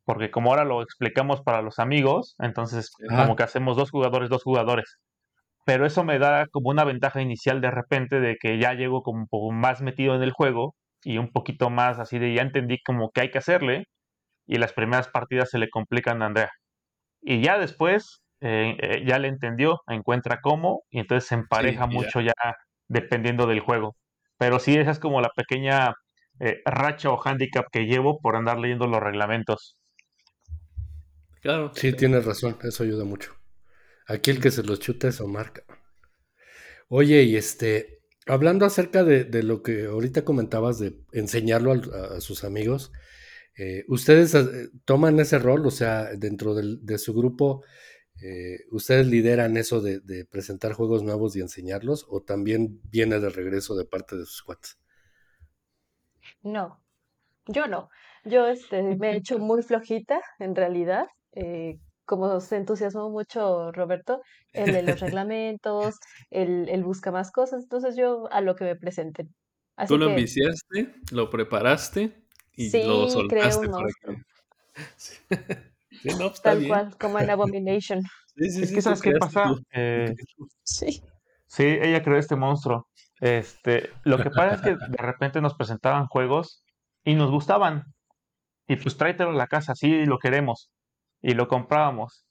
Speaker 4: porque como ahora lo explicamos para los amigos, entonces como que hacemos dos jugadores, dos jugadores. Pero eso me da como una ventaja inicial de repente de que ya llego como un poco más metido en el juego y un poquito más así de ya entendí como que hay que hacerle y las primeras partidas se le complican a Andrea. Y ya después eh, eh, ya le entendió, encuentra cómo y entonces se empareja mucho ya. dependiendo del juego. Pero sí, esa es como la pequeña eh, racha o handicap que llevo por andar leyendo los reglamentos.
Speaker 2: Sí, tienes razón, eso ayuda mucho. Aquí el que se los chuta es Omar. Oye, y este, hablando acerca de, lo que ahorita comentabas de enseñarlo a, sus amigos, eh, ¿ustedes eh, toman ese rol? O sea, dentro de su grupo, eh, ¿ustedes lideran eso de, presentar juegos nuevos y enseñarlos? ¿O también viene de regreso de parte de sus cuates?
Speaker 3: No, yo no. Yo este, me he hecho muy flojita, en realidad. Eh, como se entusiasmó mucho Roberto, el de los reglamentos, el, el, busca más cosas, entonces yo a lo que me presenten.
Speaker 1: Tú lo enviciaste, lo preparaste y lo soltaste.
Speaker 3: Sí. no, pues, Tal cual, como en Abomination.
Speaker 4: Sí, sí, es que ¿sabes qué pasa? Eh,
Speaker 3: sí.
Speaker 4: Sí, ella creó este monstruo. Este, lo que pasa es que de repente nos presentaban juegos y nos gustaban. Y pues tráetelo a la casa, sí, lo queremos y lo comprábamos,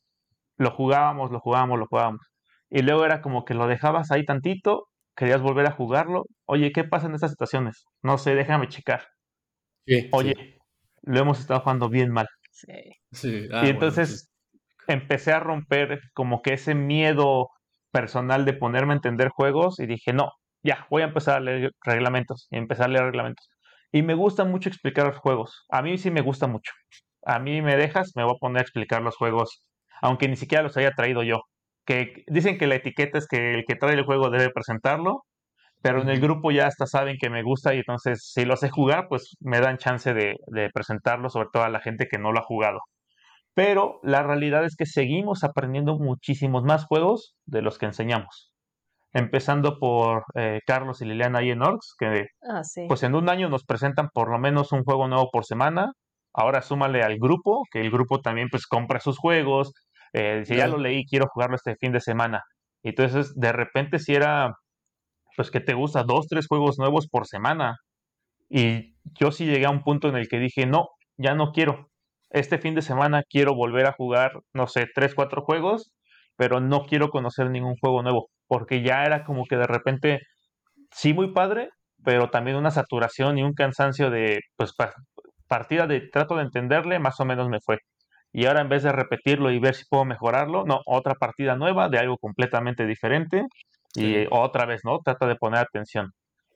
Speaker 4: lo jugábamos, lo jugábamos, lo jugábamos. Y luego era como que lo dejabas ahí tantito, querías volver a jugarlo. Oye, ¿qué pasa en estas situaciones? No sé, déjame checar. Oye, lo hemos estado jugando bien mal.
Speaker 3: Sí.
Speaker 4: Ah, y entonces empecé a romper como que ese miedo personal de ponerme a entender juegos y dije, no, ya, voy a empezar a leer reglamentos y empezar a leer reglamentos. Y me gusta mucho explicar los juegos. A mí sí me gusta mucho a mí me dejas, me voy a poner a explicar los juegos, aunque ni siquiera los haya traído yo. Que dicen que la etiqueta es que el que trae el juego debe presentarlo, pero en el grupo ya hasta saben que me gusta y entonces si lo sé jugar, pues me dan chance de, de presentarlo, sobre todo a la gente que no lo ha jugado. Pero la realidad es que seguimos aprendiendo muchísimos más juegos de los que enseñamos. Empezando por eh, Carlos y Liliana ahí en Orcs, que
Speaker 3: ah,
Speaker 4: pues en un año nos presentan por lo menos un juego nuevo por semana Ahora súmale al grupo, que el grupo también pues compra sus juegos, Eh, dice, ya lo leí, quiero jugarlo este fin de semana. Y entonces, de repente, si era, pues, que te gusta dos, tres juegos nuevos por semana. Y yo sí llegué a un punto en el que dije, no, ya no quiero. Este fin de semana quiero volver a jugar, no sé, tres, cuatro juegos, pero no quiero conocer ningún juego nuevo, porque ya era como que de repente, sí muy padre, pero también una saturación y un cansancio de, pues, partida de trato de entenderle, más o menos me fue. Y ahora en vez de repetirlo y ver si puedo mejorarlo, no, otra partida nueva de algo completamente diferente y otra vez, ¿no? Trata de poner atención.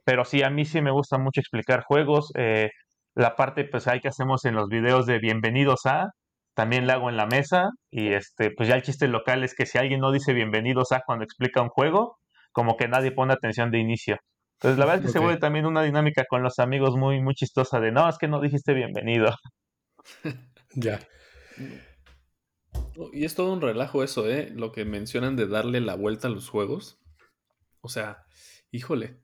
Speaker 4: Pero sí, a mí sí me gusta mucho explicar juegos. Eh, la parte, pues, ahí que hacemos en los videos de bienvenidos a, también la hago en la mesa. Y este, pues ya el chiste local es que si alguien no dice bienvenidos a cuando explica un juego, como que nadie pone atención de inicio. Entonces, la verdad es que se vuelve también una dinámica con los amigos muy, muy chistosa de, no, es que no dijiste bienvenido.
Speaker 2: ya.
Speaker 1: Y es todo un relajo eso, ¿eh? Lo que mencionan de darle la vuelta a los juegos. O sea, híjole,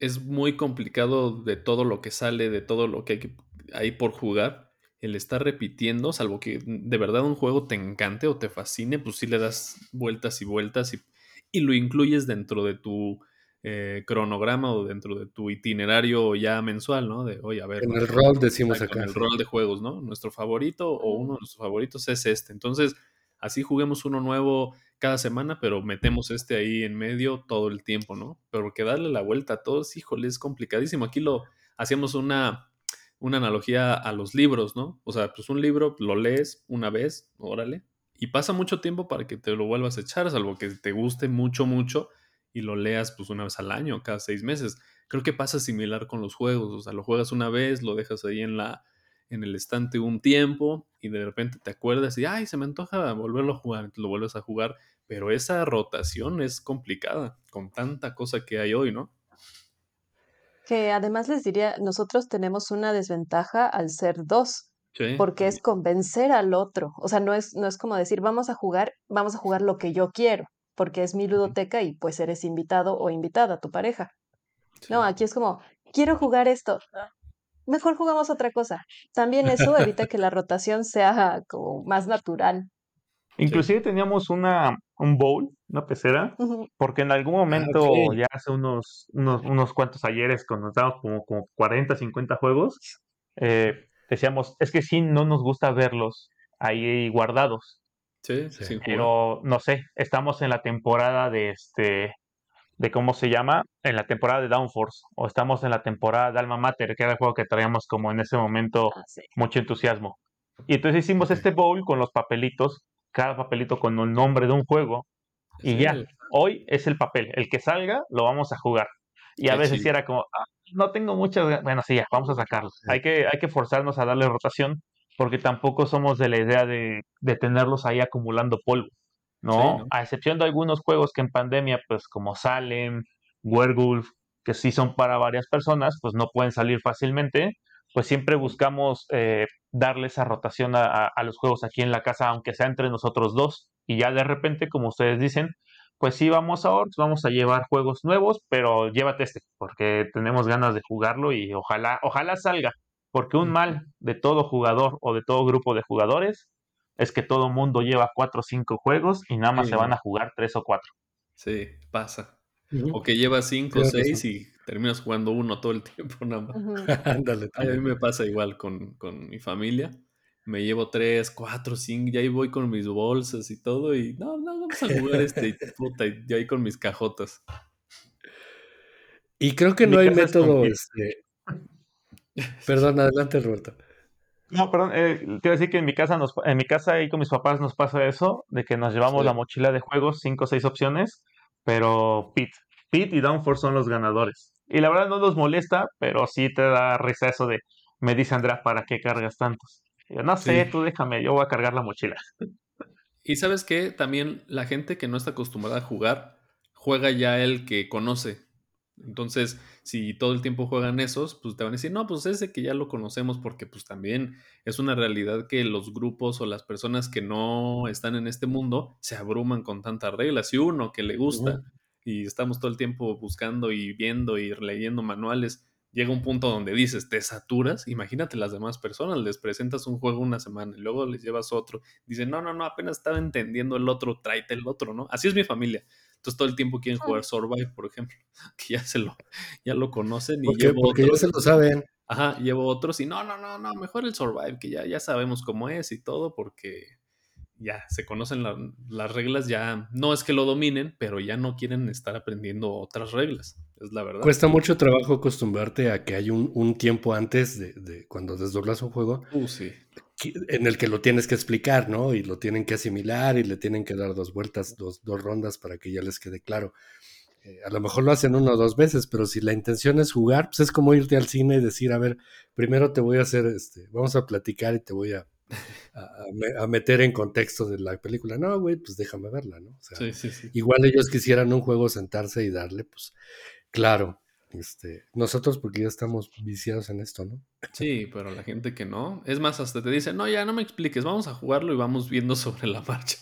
Speaker 1: es muy complicado de todo lo que sale, de todo lo que hay, por jugar. El estar repitiendo, salvo que de verdad un juego te encante o te fascine, pues sí le das vueltas y vueltas y, y lo incluyes dentro de tu eh, cronograma o dentro de tu itinerario ya mensual, ¿no? De, oye, a ver.
Speaker 2: En el rol decimos acá.
Speaker 1: En el rol de juegos, ¿no? Nuestro favorito o uno de nuestros favoritos es este. Entonces, así juguemos uno nuevo cada semana, pero metemos este ahí en medio todo el tiempo, ¿no? Pero que darle la vuelta a todos, híjole, es complicadísimo. Aquí lo hacíamos una, una analogía a los libros, ¿no? O sea, pues un libro lo lees una vez, órale, y pasa mucho tiempo para que te lo vuelvas a echar, salvo que te guste mucho, mucho y lo leas pues una vez al año, cada seis meses. Creo que pasa similar con los juegos, o sea, lo juegas una vez, lo dejas ahí en la en el estante un tiempo y de repente te acuerdas y ay, se me antoja volverlo a jugar, lo vuelves a jugar, pero esa rotación es complicada con tanta cosa que hay hoy, ¿no?
Speaker 3: Que además les diría, nosotros tenemos una desventaja al ser dos, porque es convencer al otro, o sea, no es, no es como decir, vamos a jugar, vamos a jugar lo que yo quiero, porque es mi ludoteca y pues eres invitado o invitada, tu pareja. No, aquí es como, quiero jugar esto. Mejor jugamos otra cosa. También eso evita que la rotación sea como más natural.
Speaker 4: Inclusive teníamos una, un bowl, una pecera, porque en algún ah, momento, ya hace unos, unos, unos cuantos ayeres, cuando estábamos como, como 40, 50 juegos, eh, decíamos, es que sí, no nos gusta verlos ahí guardados.
Speaker 1: Sí, sí.
Speaker 4: Pero no sé, estamos en la temporada de este de cómo se llama, en la temporada de Downforce, o estamos en la temporada de Alma Mater, que era el juego que traíamos como en ese momento ah, mucho entusiasmo. Y entonces hicimos este bowl con los papelitos, cada papelito con un nombre de un juego, y ya, hoy es el papel, el que salga lo vamos a jugar. Y a veces era como, ah, no tengo muchas, bueno, sí, ya, vamos a sacarlo. Hay que, hay que forzarnos a darle rotación, porque tampoco somos de la idea de, tenerlos ahí acumulando polvo, ¿no? A excepción de algunos juegos que en pandemia, pues como Salem, Werewolf, que sí son para varias personas, pues no pueden salir fácilmente, pues siempre buscamos eh, darle esa rotación a, los juegos aquí en la casa, aunque sea entre nosotros dos. Y ya de repente, como ustedes dicen, pues sí, vamos a Orts, vamos a llevar juegos nuevos, pero llévate este, porque tenemos ganas de jugarlo y ojalá, ojalá salga. Porque un mal de todo jugador o de todo grupo de jugadores es que todo mundo lleva cuatro o cinco juegos y nada más se van a jugar tres o cuatro.
Speaker 1: Sí, pasa. O que lleva cinco o seis y terminas jugando uno todo el tiempo nada más. a mí me pasa igual con, mi familia. Me llevo tres, cuatro, cinco, y ahí voy con mis bolsas y todo, y no, no, vamos a jugar este, y puta, y ahí con mis cajotas.
Speaker 2: Y creo que no hay método, este, Perdón, adelante, Roberto.
Speaker 4: No, perdón, eh, quiero decir que en mi casa nos, en mi casa y con mis papás nos pasa eso, de que nos llevamos la mochila de juegos, cinco o seis opciones, pero Pete, Pete y Downforce son los ganadores. Y la verdad no nos molesta, pero sí te da risa eso de, me dice Andrea, ¿para qué cargas tantos? yo, no sé, tú déjame, yo voy a cargar la mochila.
Speaker 1: Y sabes que también la gente que no está acostumbrada a jugar, juega ya el que conoce. Entonces, si todo el tiempo juegan esos, pues te van a decir, no, pues ese que ya lo conocemos porque pues también es una realidad que los grupos o las personas que no están en este mundo se abruman con tantas reglas. Y uno que le gusta y estamos todo el tiempo buscando y viendo y leyendo manuales, llega un punto donde dices, te saturas, imagínate las demás personas, les presentas un juego una semana y luego les llevas otro, dicen, no, no, no, apenas estaba entendiendo el otro, tráete el otro, ¿no? Así es mi familia. Entonces todo el tiempo quieren jugar Survive, por ejemplo, que ya se lo, ya lo conocen y
Speaker 2: llevo Porque ya se lo saben.
Speaker 1: Ajá, llevo otros y no, no, no, no, mejor el Survive, que ya, ya sabemos cómo es y todo, porque ya se conocen las reglas, ya no es que lo dominen, pero ya no quieren estar aprendiendo otras reglas, es la verdad.
Speaker 2: Cuesta mucho trabajo acostumbrarte a que hay un, tiempo antes de, cuando desdoblas un juego
Speaker 1: uh, sí.
Speaker 2: en el que lo tienes que explicar, ¿no? Y lo tienen que asimilar y le tienen que dar dos vueltas, dos, dos rondas para que ya les quede claro. Eh, a lo mejor lo hacen una o dos veces, pero si la intención es jugar, pues es como irte al cine y decir, a ver, primero te voy a hacer, este, vamos a platicar y te voy a a, meter en contexto de la película. No, güey, pues déjame verla, ¿no?
Speaker 1: sí, sí, sí.
Speaker 2: Igual ellos quisieran un juego sentarse y darle, pues, claro. Este, nosotros porque ya estamos viciados en esto, ¿no?
Speaker 1: Sí, pero la gente que no, es más, hasta te dice, no, ya no me expliques, vamos a jugarlo y vamos viendo sobre la marcha.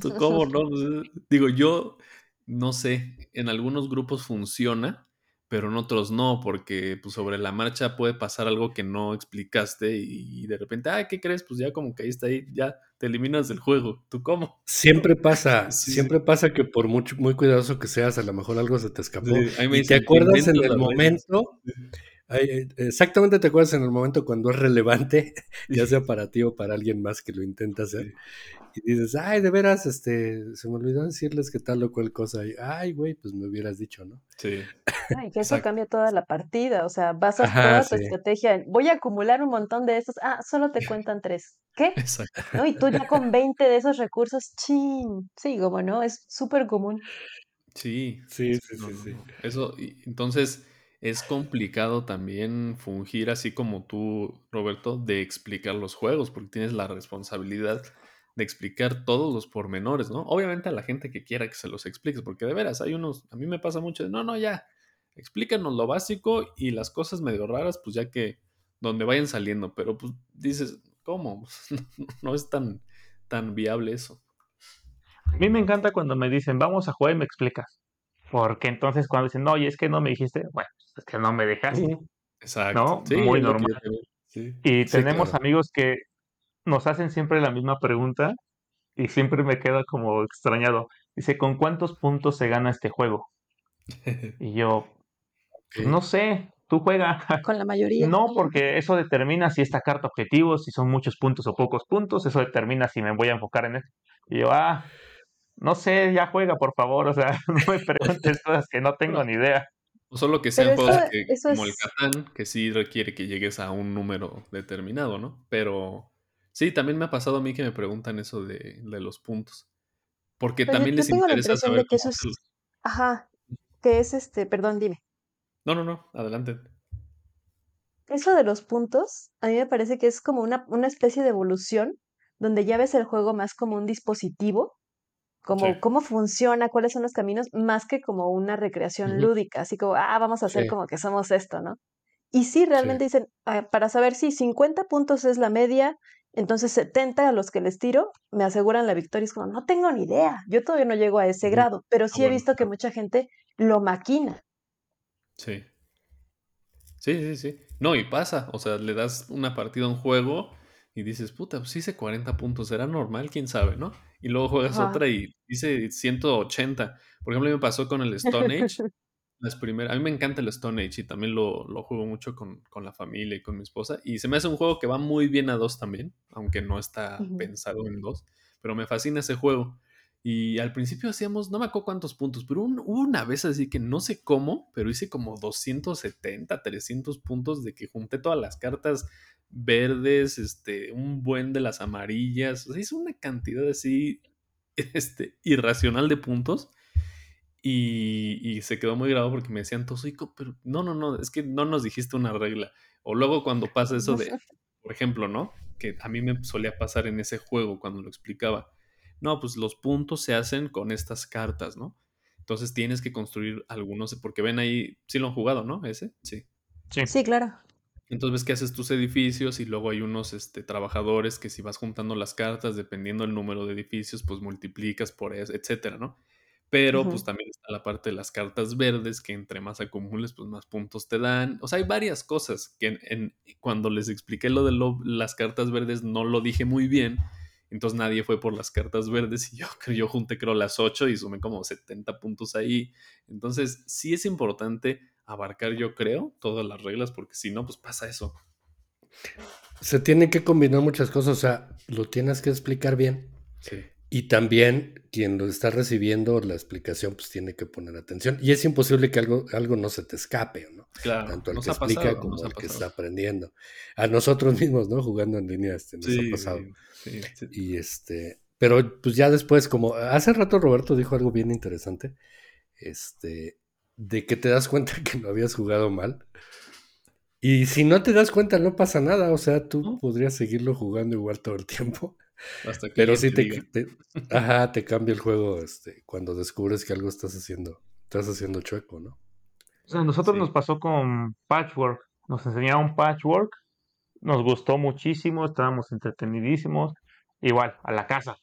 Speaker 1: ¿Tú cómo no? Pues, digo, yo no sé, en algunos grupos funciona, pero en otros no, porque pues, sobre la marcha puede pasar algo que no explicaste y, de repente, ay, ¿qué crees? Pues ya como que ahí está ahí, ya te eliminas del juego. ¿Tú cómo?
Speaker 2: Siempre pasa, siempre pasa que por mucho, muy cuidadoso que seas, a lo mejor algo se te escapó. y te acuerdas en el momento, exactamente te acuerdas en el momento cuando es relevante, ya sea para ti o para alguien más que lo intenta hacer. Y dices, ay, de veras, este, se me olvidó decirles que tal o cual cosa. Y, ay, güey, pues me hubieras dicho, ¿no?
Speaker 1: Sí.
Speaker 3: Ay, que eso cambia toda la partida. O sea, basas toda tu estrategia voy a acumular un montón de estos. Ah, solo te cuentan tres. ¿Qué?
Speaker 1: Exacto.
Speaker 3: ¿No? Y tú ya con 20 de esos recursos, chin. Sí, como no, es súper común.
Speaker 1: Sí,
Speaker 2: sí, sí, sí, sí.
Speaker 1: Eso, entonces, es complicado también fungir así como tú, Roberto, de explicar los juegos, porque tienes la responsabilidad de explicar todos los pormenores, ¿no? Obviamente a la gente que quiera que se los expliques, porque de veras hay unos, a mí me pasa mucho, de, no, no, ya, explícanos lo básico y las cosas medio raras, pues ya que donde vayan saliendo, pero pues dices, ¿cómo? no es tan, tan viable eso.
Speaker 4: A mí me encanta cuando me dicen, vamos a jugar y me explicas. Porque entonces cuando dicen, no, oye, es que no me dijiste, bueno, es que no me dejaste.
Speaker 1: Exacto.
Speaker 4: ¿No? Muy normal. Y tenemos amigos que nos hacen siempre la misma pregunta y siempre me queda como extrañado. Dice, ¿con cuántos puntos se gana este juego? Y yo, pues, no sé, tú juega.
Speaker 3: Con la mayoría.
Speaker 4: No, porque eso determina si esta carta objetivo, si son muchos puntos o pocos puntos, eso determina si me voy a enfocar en esto. Y yo, ah, no sé, ya juega, por favor, o sea, no me preguntes cosas que no tengo ni idea.
Speaker 1: O solo que sean juegos que, como el Catán, que sí requiere que llegues a un número determinado, ¿no? Pero Sí, también me ha pasado a mí que me preguntan eso de, los puntos. Porque también les interesa saber
Speaker 3: que eso es, Ajá, que es este, perdón, dime.
Speaker 1: No, no, no, adelante.
Speaker 3: Eso de los puntos, a mí me parece que es como una, una especie de evolución, donde ya ves el juego más como un dispositivo, como cómo funciona, cuáles son los caminos, más que como una recreación lúdica, así como, ah, vamos a hacer como que somos esto, ¿no? Y sí, realmente dicen, ah, para saber si 50 puntos es la media entonces 70 a los que les tiro me aseguran la victoria. Es como, no tengo ni idea, yo todavía no llego a ese grado, pero ah, sí he visto que mucha gente lo maquina.
Speaker 1: Sí. Sí, sí, sí. No, y pasa, o sea, le das una partida a un juego y dices, puta, pues hice 40 puntos, ¿era normal? ¿Quién sabe, no? Y luego juegas otra y dice 180. Por ejemplo, me pasó con el Stone Age. Las primeras, a mí me encanta el Stone Age y también lo, juego mucho con, la familia y con mi esposa. Y se me hace un juego que va muy bien a dos también, aunque no está pensado en dos. Pero me fascina ese juego. Y al principio hacíamos, no me acuerdo cuántos puntos, pero hubo una vez así que no sé cómo, pero hice como 270, 300 puntos de que junté todas las cartas verdes, este, un buen de las amarillas. O sea, hice una cantidad así este, irracional de puntos y, se quedó muy grabado porque me decían, Tosico, pero no, no, no, es que no nos dijiste una regla. O luego cuando pasa eso de, por ejemplo, ¿no? Que a mí me solía pasar en ese juego cuando lo explicaba. No, pues los puntos se hacen con estas cartas, ¿no? Entonces tienes que construir algunos, porque ven ahí, sí lo han jugado, ¿no? Ese, sí.
Speaker 3: Sí, sí claro.
Speaker 1: Entonces ves que haces tus edificios y luego hay unos este, trabajadores que si vas juntando las cartas, dependiendo del número de edificios, pues multiplicas por eso, etcétera, ¿no? Pero pues también a la parte de las cartas verdes, que entre más acumules, pues más puntos te dan. O sea, hay varias cosas que en, cuando les expliqué lo de las cartas verdes no lo dije muy bien. Entonces nadie fue por las cartas verdes y yo, yo junté creo las 8 y sumé como 70 puntos ahí. Entonces sí es importante abarcar, yo creo, todas las reglas porque si no, pues pasa eso.
Speaker 2: Se tienen que combinar muchas cosas, o sea, lo tienes que explicar bien. Sí. Y también quien lo está recibiendo la explicación, pues tiene que poner atención. Y es imposible que algo, algo no se te escape, ¿no?
Speaker 1: Claro,
Speaker 2: Tanto el que explica como el que está aprendiendo. A nosotros mismos, ¿no? Jugando en línea, este, nos ha pasado. Sí, y este, pero pues ya después, como hace rato Roberto dijo algo bien interesante, este, de que te das cuenta que no habías jugado mal. Y si no te das cuenta, no pasa nada. O sea, tú podrías seguirlo jugando igual todo el tiempo. Pero sí te, ajá, te cambia el juego este, cuando descubres que algo estás haciendo, estás haciendo chueco, ¿no?
Speaker 4: O sea, a nosotros nos pasó con Patchwork, nos enseñaron Patchwork, nos gustó muchísimo, estábamos entretenidísimos, igual, a la casa,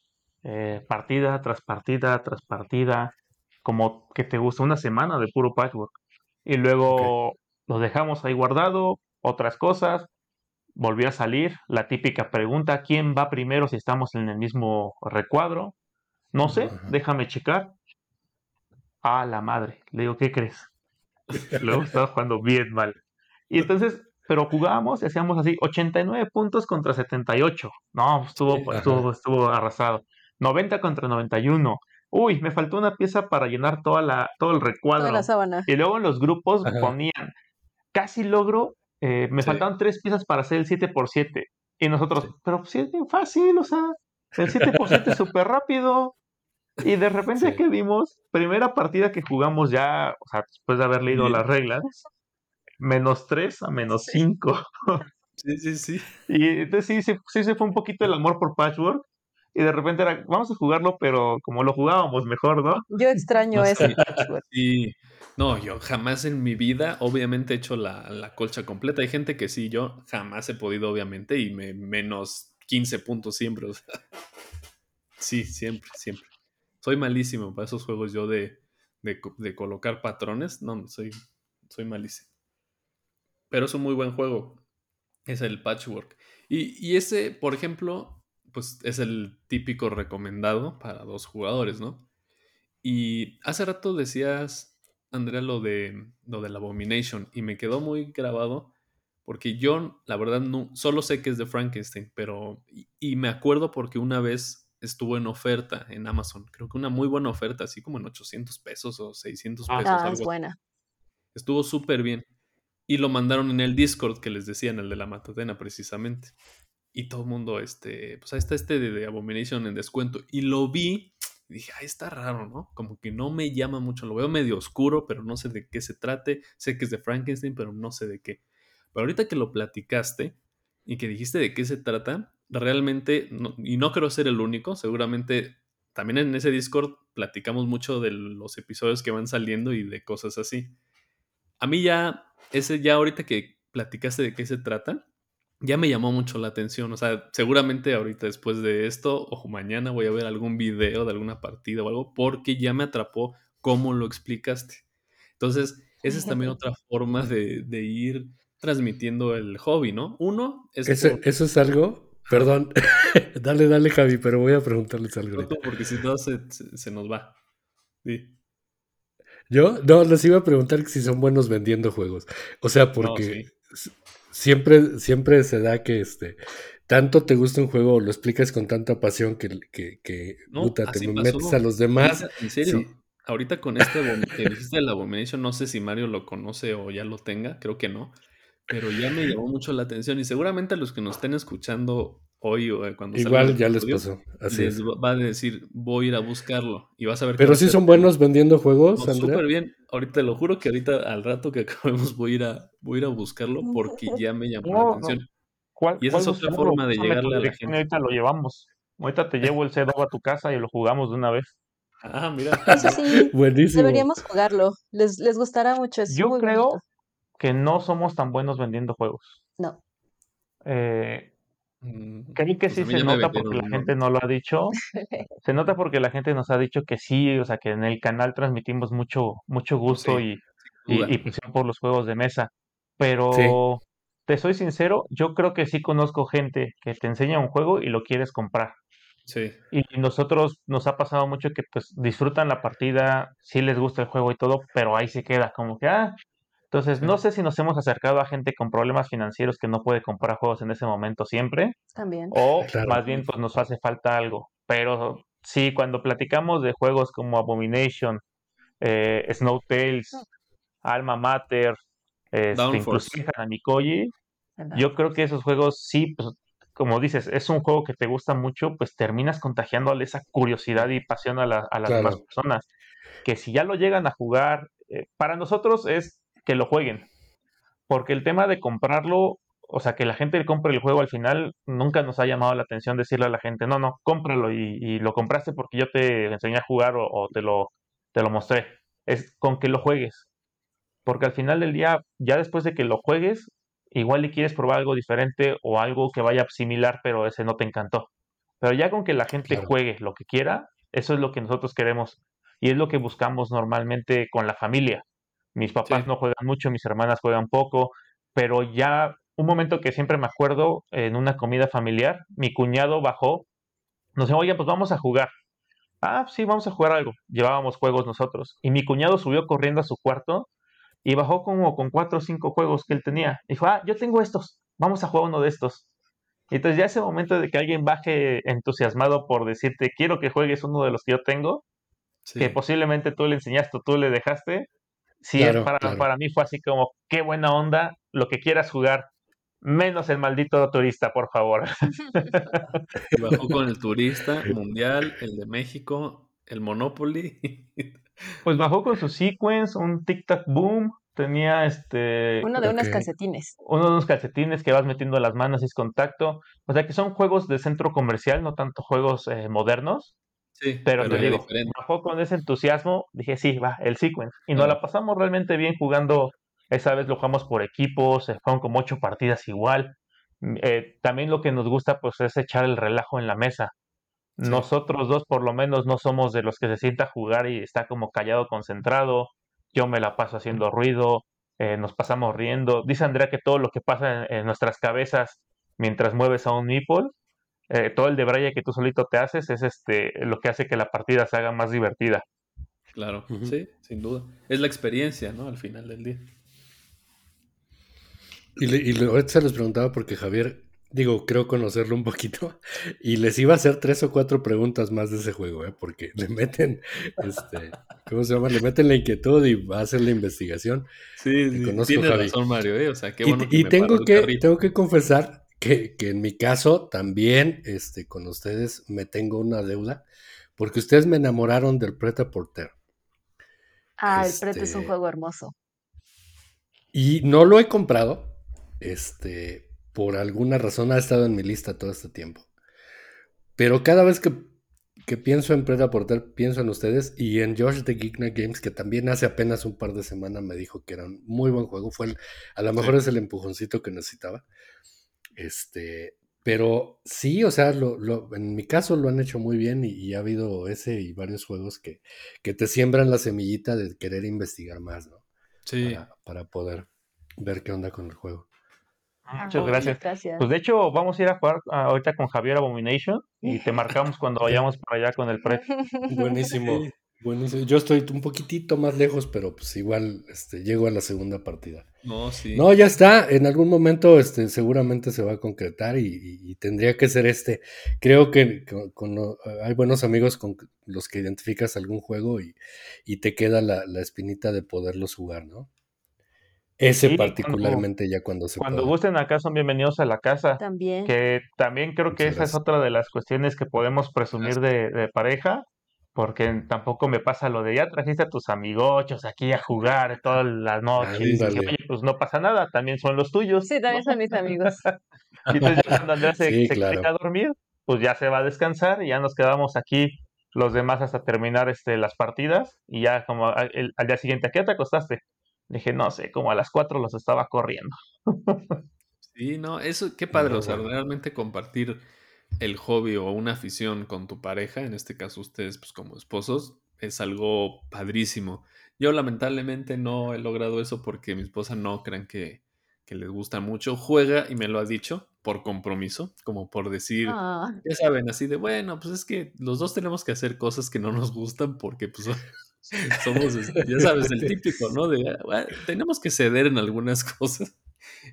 Speaker 4: eh, partida tras partida tras partida, como que te gusta una semana de puro Patchwork. Y luego lo dejamos ahí guardado, otras cosas, volvió a salir la típica pregunta, ¿quién va primero si estamos en el mismo recuadro? No sé, déjame checar. A la madre, le digo, ¿qué crees? Luego estaba jugando bien mal. Y entonces, pero jugábamos y hacíamos así, 89 puntos contra 78. No, estuvo, estuvo, estuvo arrasado. 90 contra 91. Uy, me faltó una pieza para llenar toda la, todo el recuadro.
Speaker 3: la sábana.
Speaker 4: Y luego en los grupos ponían, casi logro eh, me faltaban tres piezas para hacer el 7x7. Y nosotros, pero si es bien fácil, o sea, el 7x7 es súper rápido. Y de repente que vimos, primera partida que jugamos ya, o sea, después de haber leído las reglas, menos 3 a menos 5.
Speaker 1: Sí, sí, sí.
Speaker 4: Y entonces sí, sí, sí, se fue un poquito el amor por Patchwork. Y de repente era, vamos a jugarlo, pero como lo jugábamos mejor, ¿no?
Speaker 3: Yo extraño ese Patchwork.
Speaker 1: Sí, no, yo jamás en mi vida, obviamente, he hecho la, colcha completa. Hay gente que sí, yo jamás he podido, obviamente, y me, menos 15 puntos siempre. sí, siempre, siempre. Soy malísimo para esos juegos yo de, de, colocar patrones. No, soy, soy malísimo. Pero es un muy buen juego. Es el patchwork. Y, y ese, por ejemplo, pues es el típico recomendado para dos jugadores, ¿no? Y hace rato decías Andrea, lo de lo la Abomination y me quedó muy grabado porque yo, la verdad, no, solo sé que es de Frankenstein, pero. Y, me acuerdo porque una vez estuvo en oferta en Amazon. Creo que una muy buena oferta, así como en 800 pesos o 600 ah, pesos.
Speaker 3: Ah, es buena.
Speaker 1: Estuvo súper bien. Y lo mandaron en el Discord que les decían, el de la Matadena, precisamente. Y todo el mundo, este, pues ahí está este de, de Abomination en descuento. Y lo vi y dije, ay, está raro, ¿no? Como que no me llama mucho, lo veo medio oscuro, pero no sé de qué se trate. Sé que es de Frankenstein, pero no sé de qué. Pero ahorita que lo platicaste y que dijiste de qué se trata, realmente, y no creo ser el único, seguramente también en ese Discord platicamos mucho de los episodios que van saliendo y de cosas así. A mí ya, ese ya ahorita que platicaste de qué se trata, ya me llamó mucho la atención. O sea, seguramente ahorita después de esto o mañana voy a ver algún video de alguna partida o algo porque ya me atrapó cómo lo explicaste. Entonces, esa es también otra forma de, ir transmitiendo el hobby, ¿no? Uno
Speaker 2: es... Eso, es algo, perdón, dale, dale Javi, pero voy a preguntarles algo.
Speaker 1: porque si no se, nos va. Sí.
Speaker 2: Yo, no, les iba a preguntar si son buenos vendiendo juegos. O sea, porque siempre, siempre se da que este, tanto te gusta un juego, lo explicas con tanta pasión que, que, que te metes a los demás.
Speaker 1: En serio, ahorita con este que dijiste de la Abomination, no sé si Mario lo conoce o ya lo tenga, creo que no, pero ya me llamó mucho la atención y seguramente a los que nos estén escuchando hoy o eh, cuando
Speaker 2: Igual ya les pasó. Así
Speaker 1: les va a decir, voy a ir a buscarlo y vas a ver.
Speaker 2: Pero sí son buenos vendiendo juegos, no,
Speaker 1: Súper bien. Ahorita te lo juro que ahorita al rato que acabemos voy a ir a, voy a, ir a buscarlo porque ya me llamó la atención. y esa es otra forma de llegarle a la gente.
Speaker 4: Ahorita lo llevamos. Ahorita te llevo el C2 a tu casa y lo jugamos de una vez.
Speaker 1: Ah, mira.
Speaker 3: Eso sí, Buenísimo. deberíamos jugarlo. Les, les gustará mucho. Es
Speaker 4: Yo creo que no somos tan buenos vendiendo juegos.
Speaker 3: No.
Speaker 4: Eh, Creo que
Speaker 1: pues
Speaker 4: sí se nota porque la
Speaker 1: uno.
Speaker 4: gente no lo ha dicho. Se nota porque la gente nos ha dicho que sí, o sea, que en el canal transmitimos mucho, mucho gusto
Speaker 1: sí,
Speaker 4: y, y, pasión por los juegos de mesa.
Speaker 2: Sí,
Speaker 4: Pero te soy sincero, yo creo que sí conozco gente que te enseña un juego y lo quieres comprar.
Speaker 1: Sí,
Speaker 4: Y nosotros nos ha pasado mucho que pues disfrutan la partida, sí les gusta el juego y todo, pero ahí se queda como que, ah, entonces no sé si nos hemos acercado a gente con problemas financieros que no puede comprar juegos en ese momento siempre,
Speaker 3: También.
Speaker 4: o
Speaker 2: claro.
Speaker 4: más bien pues nos hace falta algo. Pero sí, cuando platicamos de juegos como Abomination, eh, Snow Tales, Alma Mater, este, inclusive
Speaker 1: Downforce.
Speaker 4: Hanami Koji,
Speaker 3: ¿verdad?
Speaker 4: yo creo que esos juegos sí, pues, como dices, es un juego que te gusta mucho, pues terminas contagiándole esa curiosidad y pasión a, la- a las demás personas. Que si ya lo llegan a jugar, eh, para nosotros es que lo jueguen, porque el tema de comprarlo, o sea, que la gente compre el juego al final, nunca nos ha llamado la atención decirle a la gente, no, no, cómpralo y, y lo compraste porque yo te enseñé a jugar o, o te lo, te lo mostré. Es con que lo juegues. Porque al final del día, ya después de que lo juegues, igual le quieres probar algo diferente o algo que vaya similar, pero ese no te encantó. Pero ya con que la gente
Speaker 2: claro.
Speaker 4: juegue lo que quiera, eso es lo que nosotros queremos. Y es lo que buscamos normalmente con la familia. Mis papás
Speaker 1: Sí,
Speaker 4: no juegan mucho, mis hermanas juegan poco, pero ya un momento que siempre me acuerdo en una comida familiar, mi cuñado bajó, nos dijo, oye, pues vamos a jugar. Ah, sí, vamos a jugar algo. Llevábamos juegos nosotros. Y mi cuñado subió corriendo a su cuarto y bajó como con cuatro o cinco juegos que él tenía. Dijo, ah, yo tengo estos, vamos a jugar uno de estos. Y entonces ya ese momento de que alguien baje entusiasmado por decirte, quiero que juegues uno de los que yo tengo, que posiblemente tú le enseñaste o tú le dejaste, sí,
Speaker 2: Claro,
Speaker 4: para,
Speaker 2: claro.
Speaker 4: para mí fue así como, qué buena onda, lo que quieras jugar, menos el maldito turista, por favor.
Speaker 1: Y bajó con el turista mundial, el de México, el Monopoly.
Speaker 4: Pues bajó con su sequence, un Tic Tac Boom, tenía este
Speaker 3: Uno de unos calcetines.
Speaker 4: uno de unos calcetines que vas metiendo las manos y es contacto. O sea que son juegos de centro comercial, no tanto juegos eh, modernos.
Speaker 1: Sí,
Speaker 4: Pero
Speaker 1: pero
Speaker 4: te digo,
Speaker 1: diferente.
Speaker 4: bajó con ese entusiasmo, dije, sí, va, el sequence. Y nos la pasamos realmente bien jugando. Esa vez lo jugamos por equipos, se fueron como ocho partidas igual. Mm, eh, también lo que nos gusta pues es echar el relajo en la mesa.
Speaker 1: Sí,
Speaker 4: Nosotros dos por lo menos no somos de los que se sienta a jugar y está como callado, concentrado. Yo me la paso haciendo ruido, eh, nos pasamos riendo. Dice Andrea que todo lo que pasa en, en nuestras cabezas mientras mueves a un meeple, eh, todo el de braille que tú solito te haces es este lo que hace que la partida se haga más divertida.
Speaker 1: claro. Sí, sin duda. Es la experiencia, ¿no? Al final del día.
Speaker 2: Y, le, y le- ahorita se les preguntaba porque Javier, digo, creo conocerlo un poquito, y les iba a hacer tres o cuatro preguntas más de ese juego, ¿eh? porque le meten, este, ¿cómo se llama? Le meten la inquietud y va a hacer la investigación.
Speaker 1: Sí, sí.
Speaker 2: conozco,
Speaker 1: Tienes
Speaker 2: Javi.
Speaker 1: razón, Mario, ¿eh? O sea, qué
Speaker 2: Y,
Speaker 1: bueno que
Speaker 2: y
Speaker 1: me paró
Speaker 2: tengo que, tengo que confesar que, que en mi caso también, este, con ustedes me tengo una deuda, porque ustedes me enamoraron del Preta Porter.
Speaker 3: Ah, el Pret es un
Speaker 2: Este,
Speaker 3: juego hermoso.
Speaker 2: Y no lo he comprado. Este, por alguna razón ha estado en mi lista todo este tiempo. Pero cada vez que, que pienso en Preda Porter, pienso en ustedes y en Josh de Geekna Games, que también hace apenas un par de semanas me dijo que era un muy buen juego. Fue el- a lo mejor
Speaker 1: Sí.
Speaker 2: es el empujoncito que necesitaba. Este, pero sí, o sea, lo, lo- en mi caso lo han hecho muy bien y, y ha habido ese y varios juegos que, que te siembran la semillita de querer investigar más, ¿no?
Speaker 1: Sí.
Speaker 2: Para, para poder ver qué onda con el juego.
Speaker 4: Muchas gracias.
Speaker 3: Gracias.
Speaker 4: Pues de hecho, vamos a ir a jugar ah, ahorita con Javier Abomination y te marcamos cuando vayamos para allá con el Pret.
Speaker 2: Buenísimo, Buenísimo. Yo estoy un poquitito más lejos, pero pues igual este, llego a la segunda partida.
Speaker 1: No, sí.
Speaker 2: No, ya está. En algún momento este, seguramente se va a concretar y, y- y tendría que ser este. Creo que con- con lo- hay buenos amigos con los que identificas algún juego y, y te queda la, la espinita de poderlos jugar, ¿no? Ese
Speaker 4: Sí, cuando,
Speaker 2: particularmente ya cuando se
Speaker 4: cuando
Speaker 2: pueda.
Speaker 4: gusten acá son bienvenidos a la casa.
Speaker 3: También.
Speaker 4: Que también creo que
Speaker 2: Muchas
Speaker 4: esa es otra de las cuestiones que podemos presumir de, de pareja, porque tampoco me pasa lo de ya trajiste a tus amigochos aquí a jugar toda la noche. Y dije,
Speaker 2: Ándale.
Speaker 4: oye, pues no pasa nada, también son los tuyos.
Speaker 3: Sí, también son mis amigos.
Speaker 4: Y entonces ya cuando Andrea se,
Speaker 2: Sí,
Speaker 4: se
Speaker 2: claro.
Speaker 4: queda a dormir, pues ya se va a descansar y ya nos quedamos aquí los demás hasta terminar este, las partidas y ya como el- al día siguiente, ¿a qué te acostaste? Dije, no sé, como a las 4 los estaba corriendo.
Speaker 1: Sí, no, eso, qué padre, o sea, realmente compartir el hobby o una afición con tu pareja, en este caso ustedes pues como esposos, es algo padrísimo. Yo lamentablemente no he logrado eso porque mi esposa no crean que, que les gusta mucho. Juega y me lo ha dicho por compromiso, como por decir,
Speaker 3: Ah,
Speaker 1: ya saben, así de, bueno, pues es que los dos tenemos que hacer cosas que no nos gustan porque pues somos, este, ya sabes, el típico, ¿no? De, "Ah, tenemos que ceder en algunas cosas.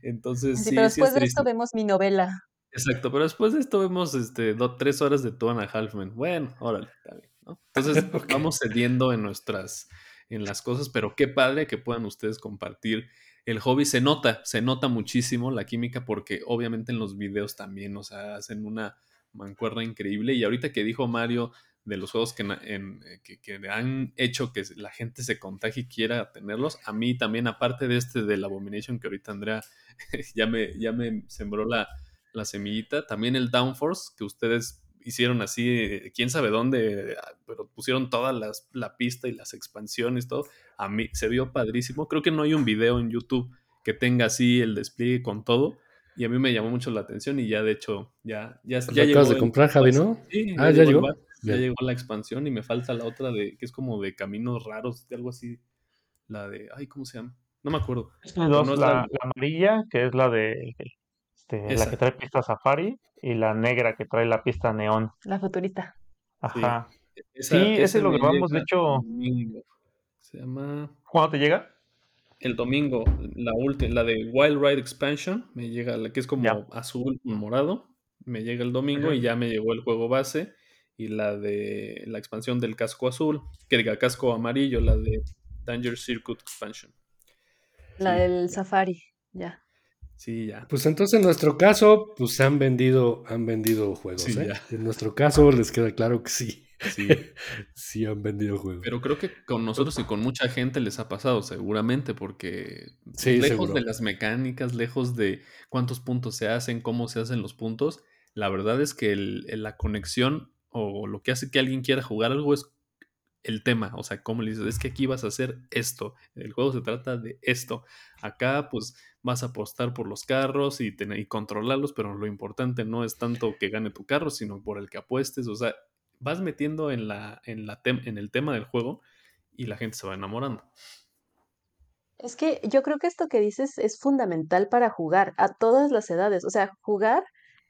Speaker 1: Entonces,
Speaker 3: sí,
Speaker 1: sí,
Speaker 3: pero
Speaker 1: sí
Speaker 3: después
Speaker 1: es
Speaker 3: de esto vemos mi novela.
Speaker 1: Exacto, pero después de esto vemos este, do- tres horas de Two and a Half Men. Bueno, órale, está bien, ¿no? Entonces vamos cediendo en nuestras, en las cosas, pero qué padre que puedan ustedes compartir el hobby. Se nota, se nota muchísimo la química porque obviamente en los videos también, o sea, hacen una mancuerna increíble. Y ahorita que dijo Mario de los juegos que, en- eh, que, que han hecho que la gente se contagie y quiera tenerlos, a mí también, aparte de este del Abomination que ahorita Andrea ya me, ya me sembró la, la semillita. También el Downforce, que ustedes hicieron así, quién sabe dónde, ah, pero pusieron toda las, la pista y las expansiones, todo. A mí se vio padrísimo. Creo que no hay un video en YouTube que tenga así el despliegue con todo. Y a mí me llamó mucho la atención y ya de hecho, ya, ya,
Speaker 2: Lo
Speaker 1: ya
Speaker 2: acabas de
Speaker 1: el-
Speaker 2: comprar, Javi, ¿no?
Speaker 1: Sí,
Speaker 2: Ah, ¿ya llegó?
Speaker 1: ya llegó la expansión y me falta la otra de que es como de caminos raros, de algo así. La de, ay, ¿cómo se llama? No me acuerdo.
Speaker 4: Tiene
Speaker 1: Pero
Speaker 4: dos,
Speaker 1: no es
Speaker 4: la,
Speaker 1: la-
Speaker 4: la amarilla, que es la de este, la que trae pista Safari, y la negra que trae la pista neón.
Speaker 3: La futurista.
Speaker 4: Ajá.
Speaker 1: Esa-
Speaker 4: Sí, ese lo grabamos, de hecho-
Speaker 1: domingo. Se llama
Speaker 4: ¿Cuándo te llega?
Speaker 1: el domingo, la última, la de Wild Ride Expansion, me llega la que es como
Speaker 4: Ya.
Speaker 1: azul morado, me llega el domingo y ya me llegó el juego base y la de la expansión del casco azul, que diga casco amarillo, la de Danger Circuit Expansion.
Speaker 3: La
Speaker 1: Sí,
Speaker 3: del. Safari. Ya.
Speaker 1: Sí, ya.
Speaker 2: Pues entonces en nuestro caso, pues se han vendido, han vendido juegos,
Speaker 1: Sí,
Speaker 2: ¿eh?
Speaker 1: ya.
Speaker 2: En nuestro caso les queda claro que sí.
Speaker 1: Sí.
Speaker 2: sí han vendido juegos.
Speaker 1: Pero creo que con nosotros y con mucha gente les ha pasado, seguramente, porque
Speaker 2: Sí,
Speaker 1: lejos
Speaker 2: seguro.
Speaker 1: de las mecánicas, lejos de cuántos puntos se hacen, cómo se hacen los puntos, la verdad es que el- el- la conexión o lo que hace que alguien quiera jugar algo es el tema, o sea, cómo le dices, es que aquí vas a hacer esto, el juego se trata de esto, acá pues vas a apostar por los carros y, tener, y controlarlos, pero lo importante no es tanto que gane tu carro, sino por el que apuestes, o sea, vas metiendo en, la, en, la tem- en el tema del juego y la gente se va enamorando.
Speaker 3: Es que yo creo que esto que dices es fundamental para jugar a todas las edades. O sea, jugar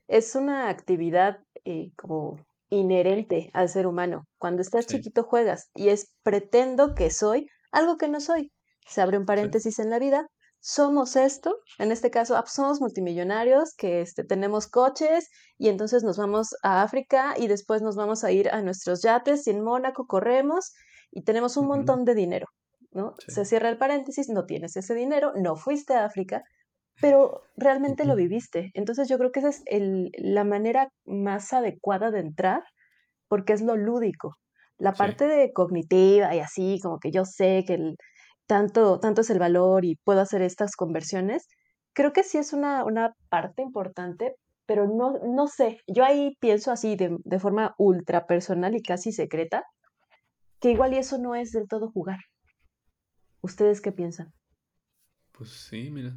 Speaker 3: es una actividad eh, como inherente al ser humano. Cuando estás
Speaker 1: Sí.
Speaker 3: chiquito juegas y es pretendo que soy algo que no soy. Se abre un paréntesis en la vida. Somos esto, en este caso ah, somos multimillonarios que este, tenemos coches y entonces nos vamos a África y después nos vamos a ir a nuestros yates y en Mónaco corremos y tenemos un montón de dinero. ¿no?
Speaker 1: Sí.
Speaker 3: Se cierra el paréntesis, no tienes ese dinero, no fuiste a África, pero realmente lo viviste. Entonces yo creo que esa es el- la manera más adecuada de entrar, porque es lo lúdico. La
Speaker 1: Sí.
Speaker 3: parte de cognitiva y así, como que yo sé que el- tanto, tanto es el valor y puedo hacer estas conversiones, creo que sí es una, una parte importante, pero no, no sé, yo ahí pienso así de, de forma ultra personal y casi secreta, que igual y eso no es del todo jugar. ¿Ustedes qué piensan?
Speaker 1: Pues sí, mira.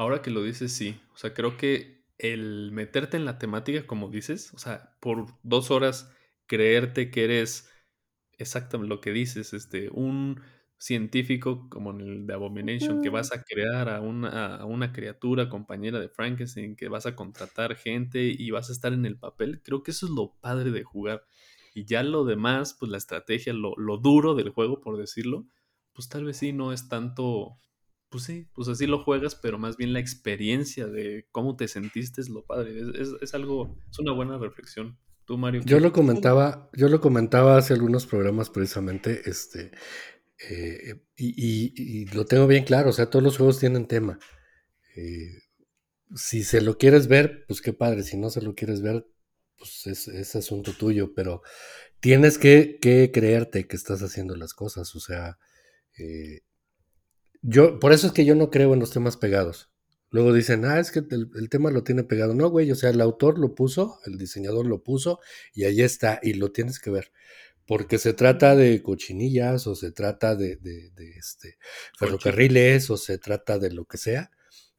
Speaker 1: Ahora que lo dices, sí. O sea, creo que el meterte en la temática, como dices, o sea, por dos horas creerte que eres exactamente lo que dices, este, un científico como en el de Abomination, que vas a crear a una, a una criatura compañera de Frankenstein, que vas a contratar gente y vas a estar en el papel, creo que eso es lo padre de jugar. Y ya lo demás, pues la estrategia, lo, lo duro del juego, por decirlo, pues tal vez sí no es tanto, pues sí, pues así lo juegas, pero más bien la experiencia de cómo te sentiste es lo padre. Es, es- es algo, es una buena reflexión. Tú, Mario.
Speaker 2: Yo
Speaker 1: ¿qué-
Speaker 2: lo comentaba, yo lo comentaba hace algunos programas precisamente, este, eh, y, y- y lo tengo bien claro, o sea, todos los juegos tienen tema. Eh, si se lo quieres ver, pues qué padre, si no se lo quieres ver, pues es, es asunto tuyo, pero tienes que, que creerte que estás haciendo las cosas, o sea, eh, yo, por eso es que yo no creo en los temas pegados. Luego dicen, ah, es que el, el tema lo tiene pegado. No, güey, o sea, el autor lo puso, el diseñador lo puso y ahí está, y lo tienes que ver. Porque se trata de cochinillas o se trata de, de, de, este, ferrocarriles o se trata de lo que sea.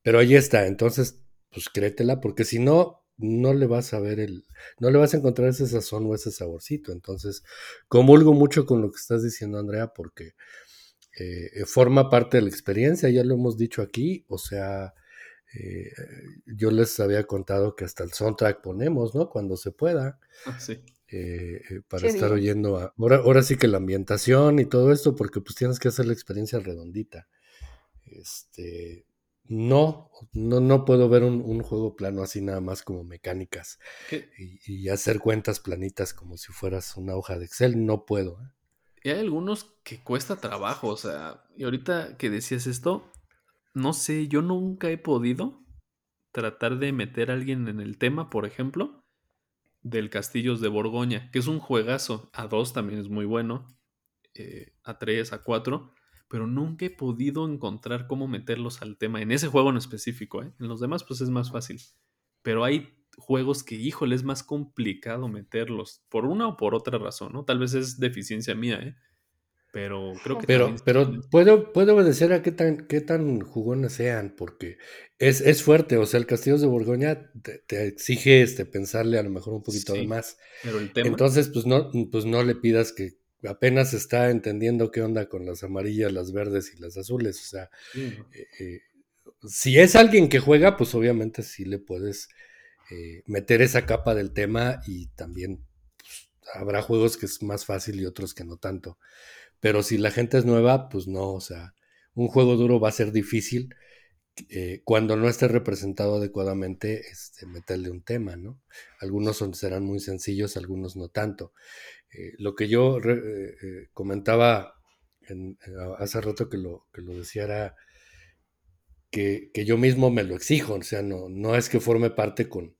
Speaker 2: pero ahí está, entonces, pues créetela, porque si no, no le vas a ver el, no le vas a encontrar ese sazón o ese saborcito. Entonces, comulgo mucho con lo que estás diciendo, Andrea, porque eh, forma parte de la experiencia, ya lo hemos dicho aquí, o sea, eh, yo les había contado que hasta el soundtrack ponemos, ¿no? Cuando se pueda.
Speaker 1: Ah, sí.
Speaker 2: Eh, para estar oyendo ahora, ahora sí que la ambientación y todo esto, porque pues tienes que hacer la experiencia redondita. Este, no, no, no puedo ver un, juego plano así nada más como mecánicas y, hacer cuentas planitas como si fueras una hoja de Excel, no puedo. ¿eh?
Speaker 1: Y hay algunos que cuesta trabajo, o sea, y ahorita que decías esto, no sé, yo nunca he podido tratar de meter a alguien en el tema, por ejemplo, del Castillos de Borgoña, que es un juegazo. A dos también es muy bueno. Eh, a tres, a cuatro. Pero nunca he podido encontrar cómo meterlos al tema. En ese juego en específico, ¿eh? En los demás, pues es más fácil. Pero hay juegos que, híjole, es más complicado meterlos. Por una o por otra razón, ¿no? Tal vez es deficiencia mía, ¿eh? Pero creo que.
Speaker 2: Pero, pero puedo, puedo obedecer a qué tan, qué tan jugones sean, porque es, es fuerte. O sea, el Castillo de Borgoña te, exige este, pensarle a lo mejor un poquito más.
Speaker 1: Pero el tema.
Speaker 2: Entonces, pues no, pues no le pidas que apenas está entendiendo qué onda con las amarillas, las verdes y las azules. O sea, eh, eh, si es alguien que juega, pues obviamente sí le puedes eh, meter esa capa del tema y también pues, habrá juegos que es más fácil y otros que no tanto. Pero si la gente es nueva, pues no, o sea, un juego duro va a ser difícil eh, cuando no esté representado adecuadamente, este, meterle un tema, ¿no? Algunos son, serán muy sencillos, algunos no tanto. Eh, lo que yo comentaba hace rato que lo, que lo decía era que, que, yo mismo me lo exijo, o sea, no, no es que forme parte con,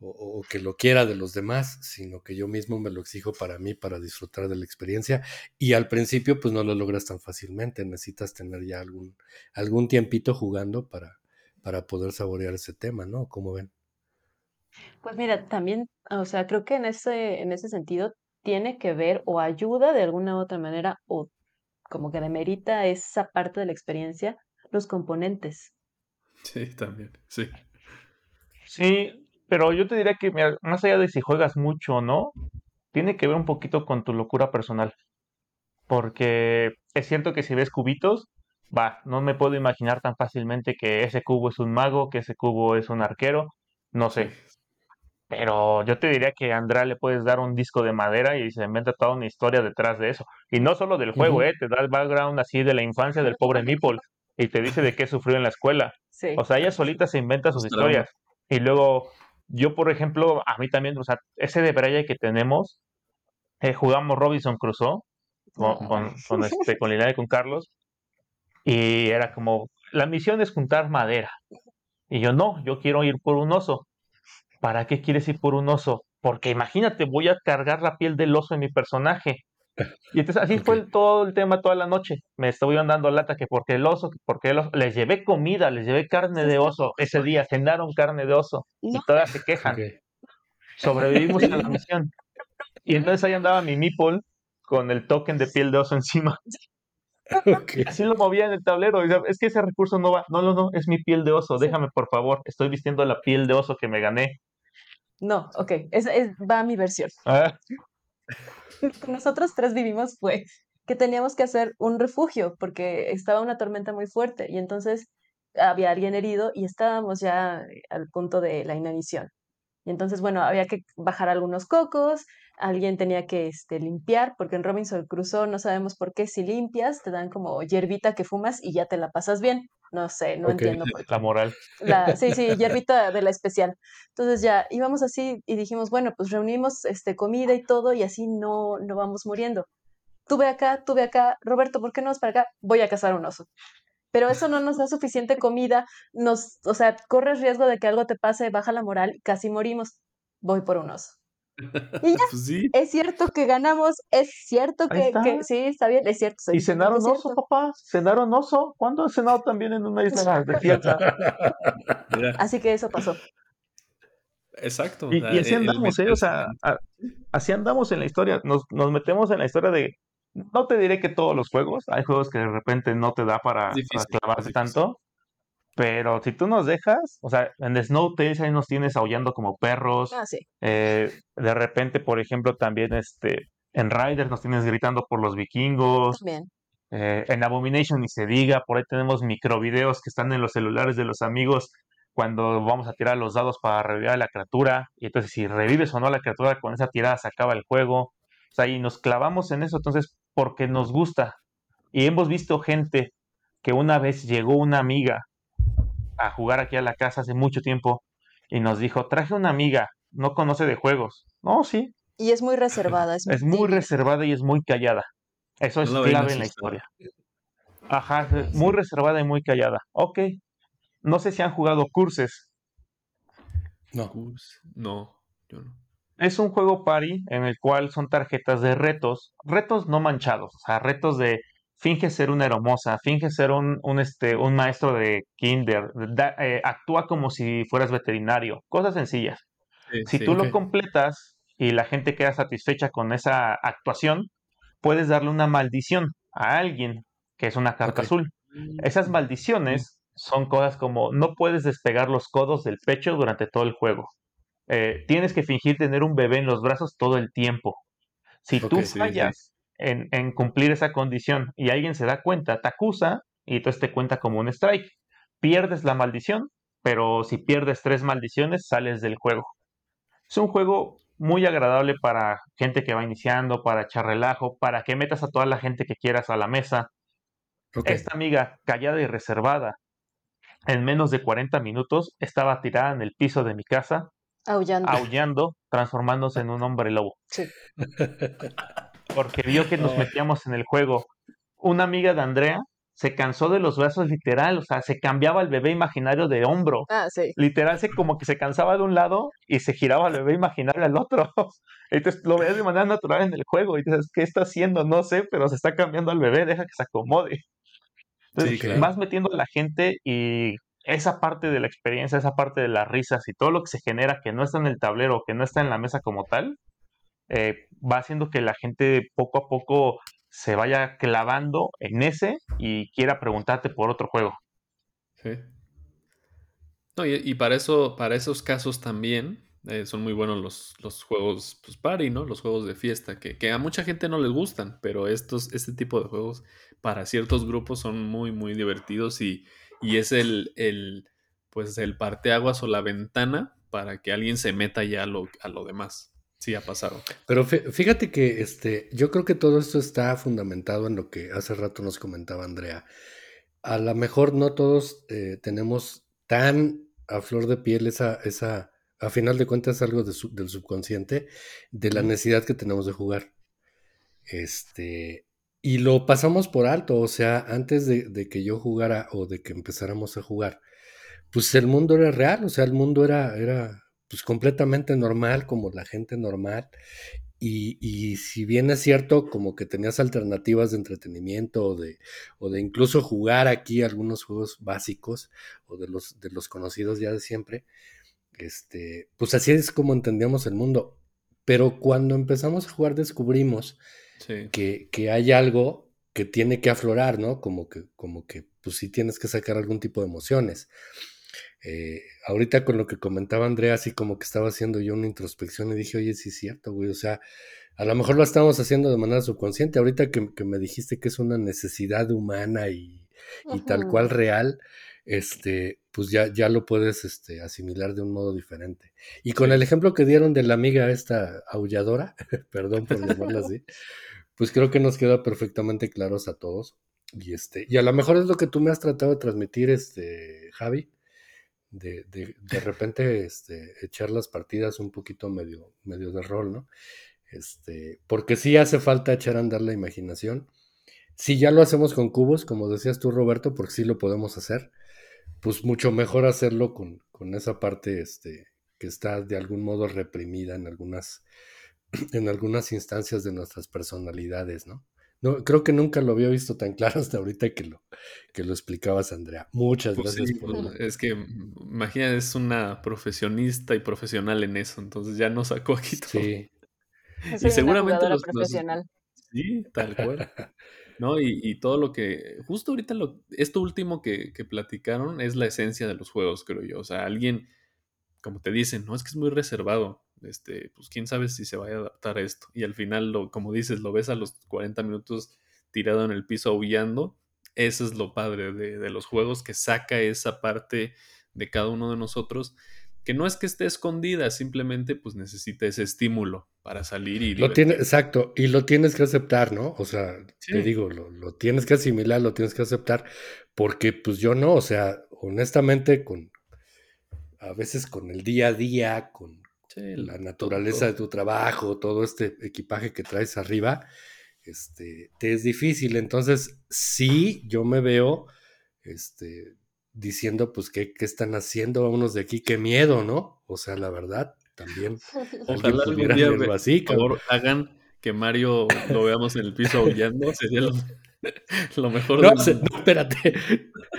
Speaker 2: o, que lo quiera de los demás, sino que yo mismo me lo exijo para mí, para disfrutar de la experiencia. Y al principio, pues no lo logras tan fácilmente, necesitas tener ya algún, algún tiempito jugando para, para poder saborear ese tema, ¿no? ¿Cómo ven?
Speaker 3: Pues mira, también, o sea, creo que en ese, en ese sentido tiene que ver o ayuda de alguna u otra manera o como que demerita esa parte de la experiencia, los componentes.
Speaker 1: Sí, también, sí.
Speaker 4: Sí, pero yo te diría que más allá de si juegas mucho o no, tiene que ver un poquito con tu locura personal. Porque es cierto que si ves cubitos, va, no me puedo imaginar tan fácilmente que ese cubo es un mago, que ese cubo es un arquero, no sé. Pero yo te diría que a Andrea le puedes dar un disco de madera y se inventa toda una historia detrás de eso. Y no solo del juego, ¿eh? Te da el background así de la infancia del pobre Meeple y te dice de qué sufrió en la escuela. O sea, ella solita se inventa sus historias. Y luego yo, por ejemplo, a mí también, o sea, ese de Braya que tenemos, eh, jugamos Robinson Crusoe con, con, con, este, con Liliana y con Carlos, y era como, la misión es juntar madera. Y yo, no, yo quiero ir por un oso. ¿Para qué quieres ir por un oso? Porque imagínate, voy a cargar la piel del oso en mi personaje. Y entonces así fue todo el tema toda la noche. Me estuve dando lata que porque el oso, porque el oso. Les llevé comida, les llevé carne de oso. Ese día cenaron carne de oso. Y todavía se quejan. Sobrevivimos a la misión. Y entonces ahí andaba mi meeple con el token de piel de oso encima. Así lo movía en el tablero. Es que ese recurso no va. No, no, no, es mi piel de oso. Déjame, por favor. Estoy vistiendo la piel de oso que me gané.
Speaker 3: No, ok. Es, es, va mi versión. Ah. nosotros tres vivimos fue que teníamos que hacer un refugio porque estaba una tormenta muy fuerte y entonces había alguien herido y estábamos ya al punto de la inanición. Y entonces, bueno, había que bajar algunos cocos, alguien tenía que este, limpiar, porque en Robinson Crusoe no sabemos por qué si limpias te dan como hierbita que fumas y ya te la pasas bien. No sé, no entiendo por
Speaker 4: qué. La moral.
Speaker 3: sí, sí, hierbita de la especial. Entonces ya íbamos así y dijimos, bueno, pues reunimos este, comida y todo y así no, no vamos muriendo. Tuve acá, tuve acá, Roberto, ¿por qué no vas para acá? Voy a cazar un oso. Pero eso no nos da suficiente comida, nos, o sea, corres riesgo de que algo te pase, baja la moral, casi morimos. Voy por un oso. Y ya, pues es cierto que ganamos, es cierto que, sí, está bien, es cierto.
Speaker 4: y cenaron oso, papá, cenaron oso. ¿Cuándo has cenado también en una isla fiesta?
Speaker 3: Así que eso pasó.
Speaker 1: Exacto.
Speaker 4: Y, así andamos, ¿eh? O sea, así andamos en la historia, nos, nos metemos en la historia de, no te diré que todos los juegos, hay juegos que de repente no te da para, clavarse tanto, Pero si tú nos dejas, o sea, en Snow Tales ahí nos tienes aullando como perros.
Speaker 3: Ah, sí.
Speaker 4: eh, de repente, por ejemplo, también este, en Riders nos tienes gritando por los vikingos.
Speaker 3: También.
Speaker 4: eh, en Abomination ni se diga, por ahí tenemos microvideos que están en los celulares de los amigos cuando vamos a tirar los dados para revivir a la criatura. Y entonces, si revives o no a la criatura, con esa tirada se acaba el juego. O sea, y nos clavamos en eso, entonces, porque nos gusta. Y hemos visto gente que una vez llegó una amiga a jugar aquí a la casa hace mucho tiempo y nos dijo, traje una amiga, no conoce de juegos. No, sí,
Speaker 3: Y es muy reservada, es,
Speaker 4: es muy reservada y es muy callada. Eso es
Speaker 1: No
Speaker 4: clave en la historia. Ajá, muy reservada y muy callada. Ok. No sé si han jugado Curses.
Speaker 2: No.
Speaker 1: No, yo no.
Speaker 4: Es un juego party en el cual son tarjetas de retos, retos no manchados, o sea, retos de finge ser una hermosa, finge ser un, un, este, un maestro de kinder, da- eh, actúa como si fueras veterinario, cosas sencillas.
Speaker 1: Sí,
Speaker 4: Si
Speaker 1: sí.
Speaker 4: tú lo completas y la gente queda satisfecha con esa actuación, puedes darle una maldición a alguien, que es una carta azul. Esas maldiciones son cosas como no puedes despegar los codos del pecho durante todo el juego. Eh, tienes que fingir tener un bebé en los brazos todo el tiempo. Si tú fallas En, en cumplir esa condición y alguien se da cuenta, te acusa y entonces te cuenta como un strike. Pierdes la maldición, pero si pierdes tres maldiciones, sales del juego. Es un juego muy agradable para gente que va iniciando, para echar relajo, para que metas a toda la gente que quieras a la mesa. Esta amiga, callada y reservada, en menos de 40 minutos estaba tirada en el piso de mi casa,
Speaker 3: Aullando.
Speaker 4: aullando, transformándose en un hombre lobo.
Speaker 3: Sí.
Speaker 4: Porque vio que nos metíamos en el juego. Una amiga de Andrea se cansó de los brazos literal, o sea, se cambiaba el bebé imaginario de hombro.
Speaker 3: Ah, sí.
Speaker 4: Literal, se como que se cansaba de un lado y se giraba el bebé imaginario al otro. Entonces lo veías de manera natural en el juego y dices, ¿qué está haciendo? No sé, pero se está cambiando al bebé, deja que se acomode. Entonces,
Speaker 1: Sí, claro.
Speaker 4: vas metiendo a la gente y esa parte de la experiencia, esa parte de las risas y todo lo que se genera que no está en el tablero, que no está en la mesa como tal, eh, va haciendo que la gente poco a poco se vaya clavando en ese y quiera preguntarte por otro juego.
Speaker 1: Sí. No, y, para eso, para esos casos también eh, son muy buenos los, los juegos pues, party, ¿no? Los juegos de fiesta, que, que a mucha gente no les gustan, pero estos, este tipo de juegos para ciertos grupos son muy, muy divertidos y, y es el, el, pues el parteaguas o la ventana para que alguien se meta ya a lo, a lo demás. Sí, ha pasado.
Speaker 2: Pero fí- fíjate que este, yo creo que todo esto está fundamentado en lo que hace rato nos comentaba Andrea. A lo mejor no todos eh, tenemos tan a flor de piel esa, esa, a final de cuentas, algo de su- del subconsciente, de la necesidad que tenemos de jugar. Este, y lo pasamos por alto, o sea, antes de, de que yo jugara o de que empezáramos a jugar, pues el mundo era real, o sea, el mundo era, era pues completamente normal, como la gente normal. Y, y si bien es cierto, como que tenías alternativas de entretenimiento o de, o de incluso jugar aquí algunos juegos básicos o de los, de los conocidos ya de siempre, este, pues así es como entendíamos el mundo. Pero cuando empezamos a jugar descubrimos
Speaker 1: Sí.
Speaker 2: que, que hay algo que tiene que aflorar, ¿no? Como que, como que, pues sí tienes que sacar algún tipo de emociones. Eh, ahorita con lo que comentaba Andrea, así como que estaba haciendo yo una introspección y dije, oye, sí es cierto, güey, o sea, a lo mejor lo estamos haciendo de manera subconsciente, ahorita que, que me dijiste que es una necesidad humana y, y tal cual real, este, pues ya, ya lo puedes este, asimilar de un modo diferente. Y con
Speaker 1: Sí.
Speaker 2: el ejemplo que dieron de la amiga esta aulladora, perdón por llamarla así, pues creo que nos queda perfectamente claros a todos. Y este, y a lo mejor es lo que tú me has tratado de transmitir, este, Javi, de, de, de repente este, echar las partidas un poquito medio, medio de rol, ¿no? Este, porque sí hace falta echar a andar la imaginación. Si ya lo hacemos con cubos, como decías tú, Roberto, porque sí lo podemos hacer, pues mucho mejor hacerlo con, con esa parte este, que está de algún modo reprimida en algunas, en algunas instancias de nuestras personalidades, ¿no? No, creo que nunca lo había visto tan claro hasta ahorita que lo, que lo explicabas, Andrea. Muchas
Speaker 1: Pues
Speaker 2: gracias
Speaker 1: sí,
Speaker 2: por
Speaker 1: es que imagina, es una profesionista y profesional en eso, entonces ya nos sacó aquí todo.
Speaker 2: Sí,
Speaker 1: Y seguramente los- los-
Speaker 3: profesional.
Speaker 1: Sí, tal cual. ¿no? Y, todo lo que, justo ahorita, lo, esto último que, que, platicaron es la esencia de los juegos, creo yo. O sea, alguien, como te dicen, no, es que es muy reservado, este, pues quién sabe si se vaya a adaptar a esto. Y al final, lo, como dices, lo ves a los 40 minutos tirado en el piso aullando. Eso es lo padre de, de los juegos, que saca esa parte de cada uno de nosotros que no es que esté escondida, simplemente pues necesita ese estímulo para salir y...
Speaker 2: Lo tiene, exacto, y lo tienes que aceptar, ¿no? O sea, te digo, lo, tienes que asimilar, lo tienes que aceptar, porque pues yo no, o sea, honestamente, con a veces con el día a día, con la naturaleza de tu trabajo, todo este equipaje que traes arriba, este, te es difícil. Entonces, sí, yo me veo, este, diciendo, pues, ¿qué, ¿qué, están haciendo unos de aquí? Qué miedo, ¿no? O sea, la verdad, también.
Speaker 1: Ojalá algún día, así, por favor, hagan que Mario lo veamos en el piso aullando, sería lo, mejor.
Speaker 2: No, no, espérate.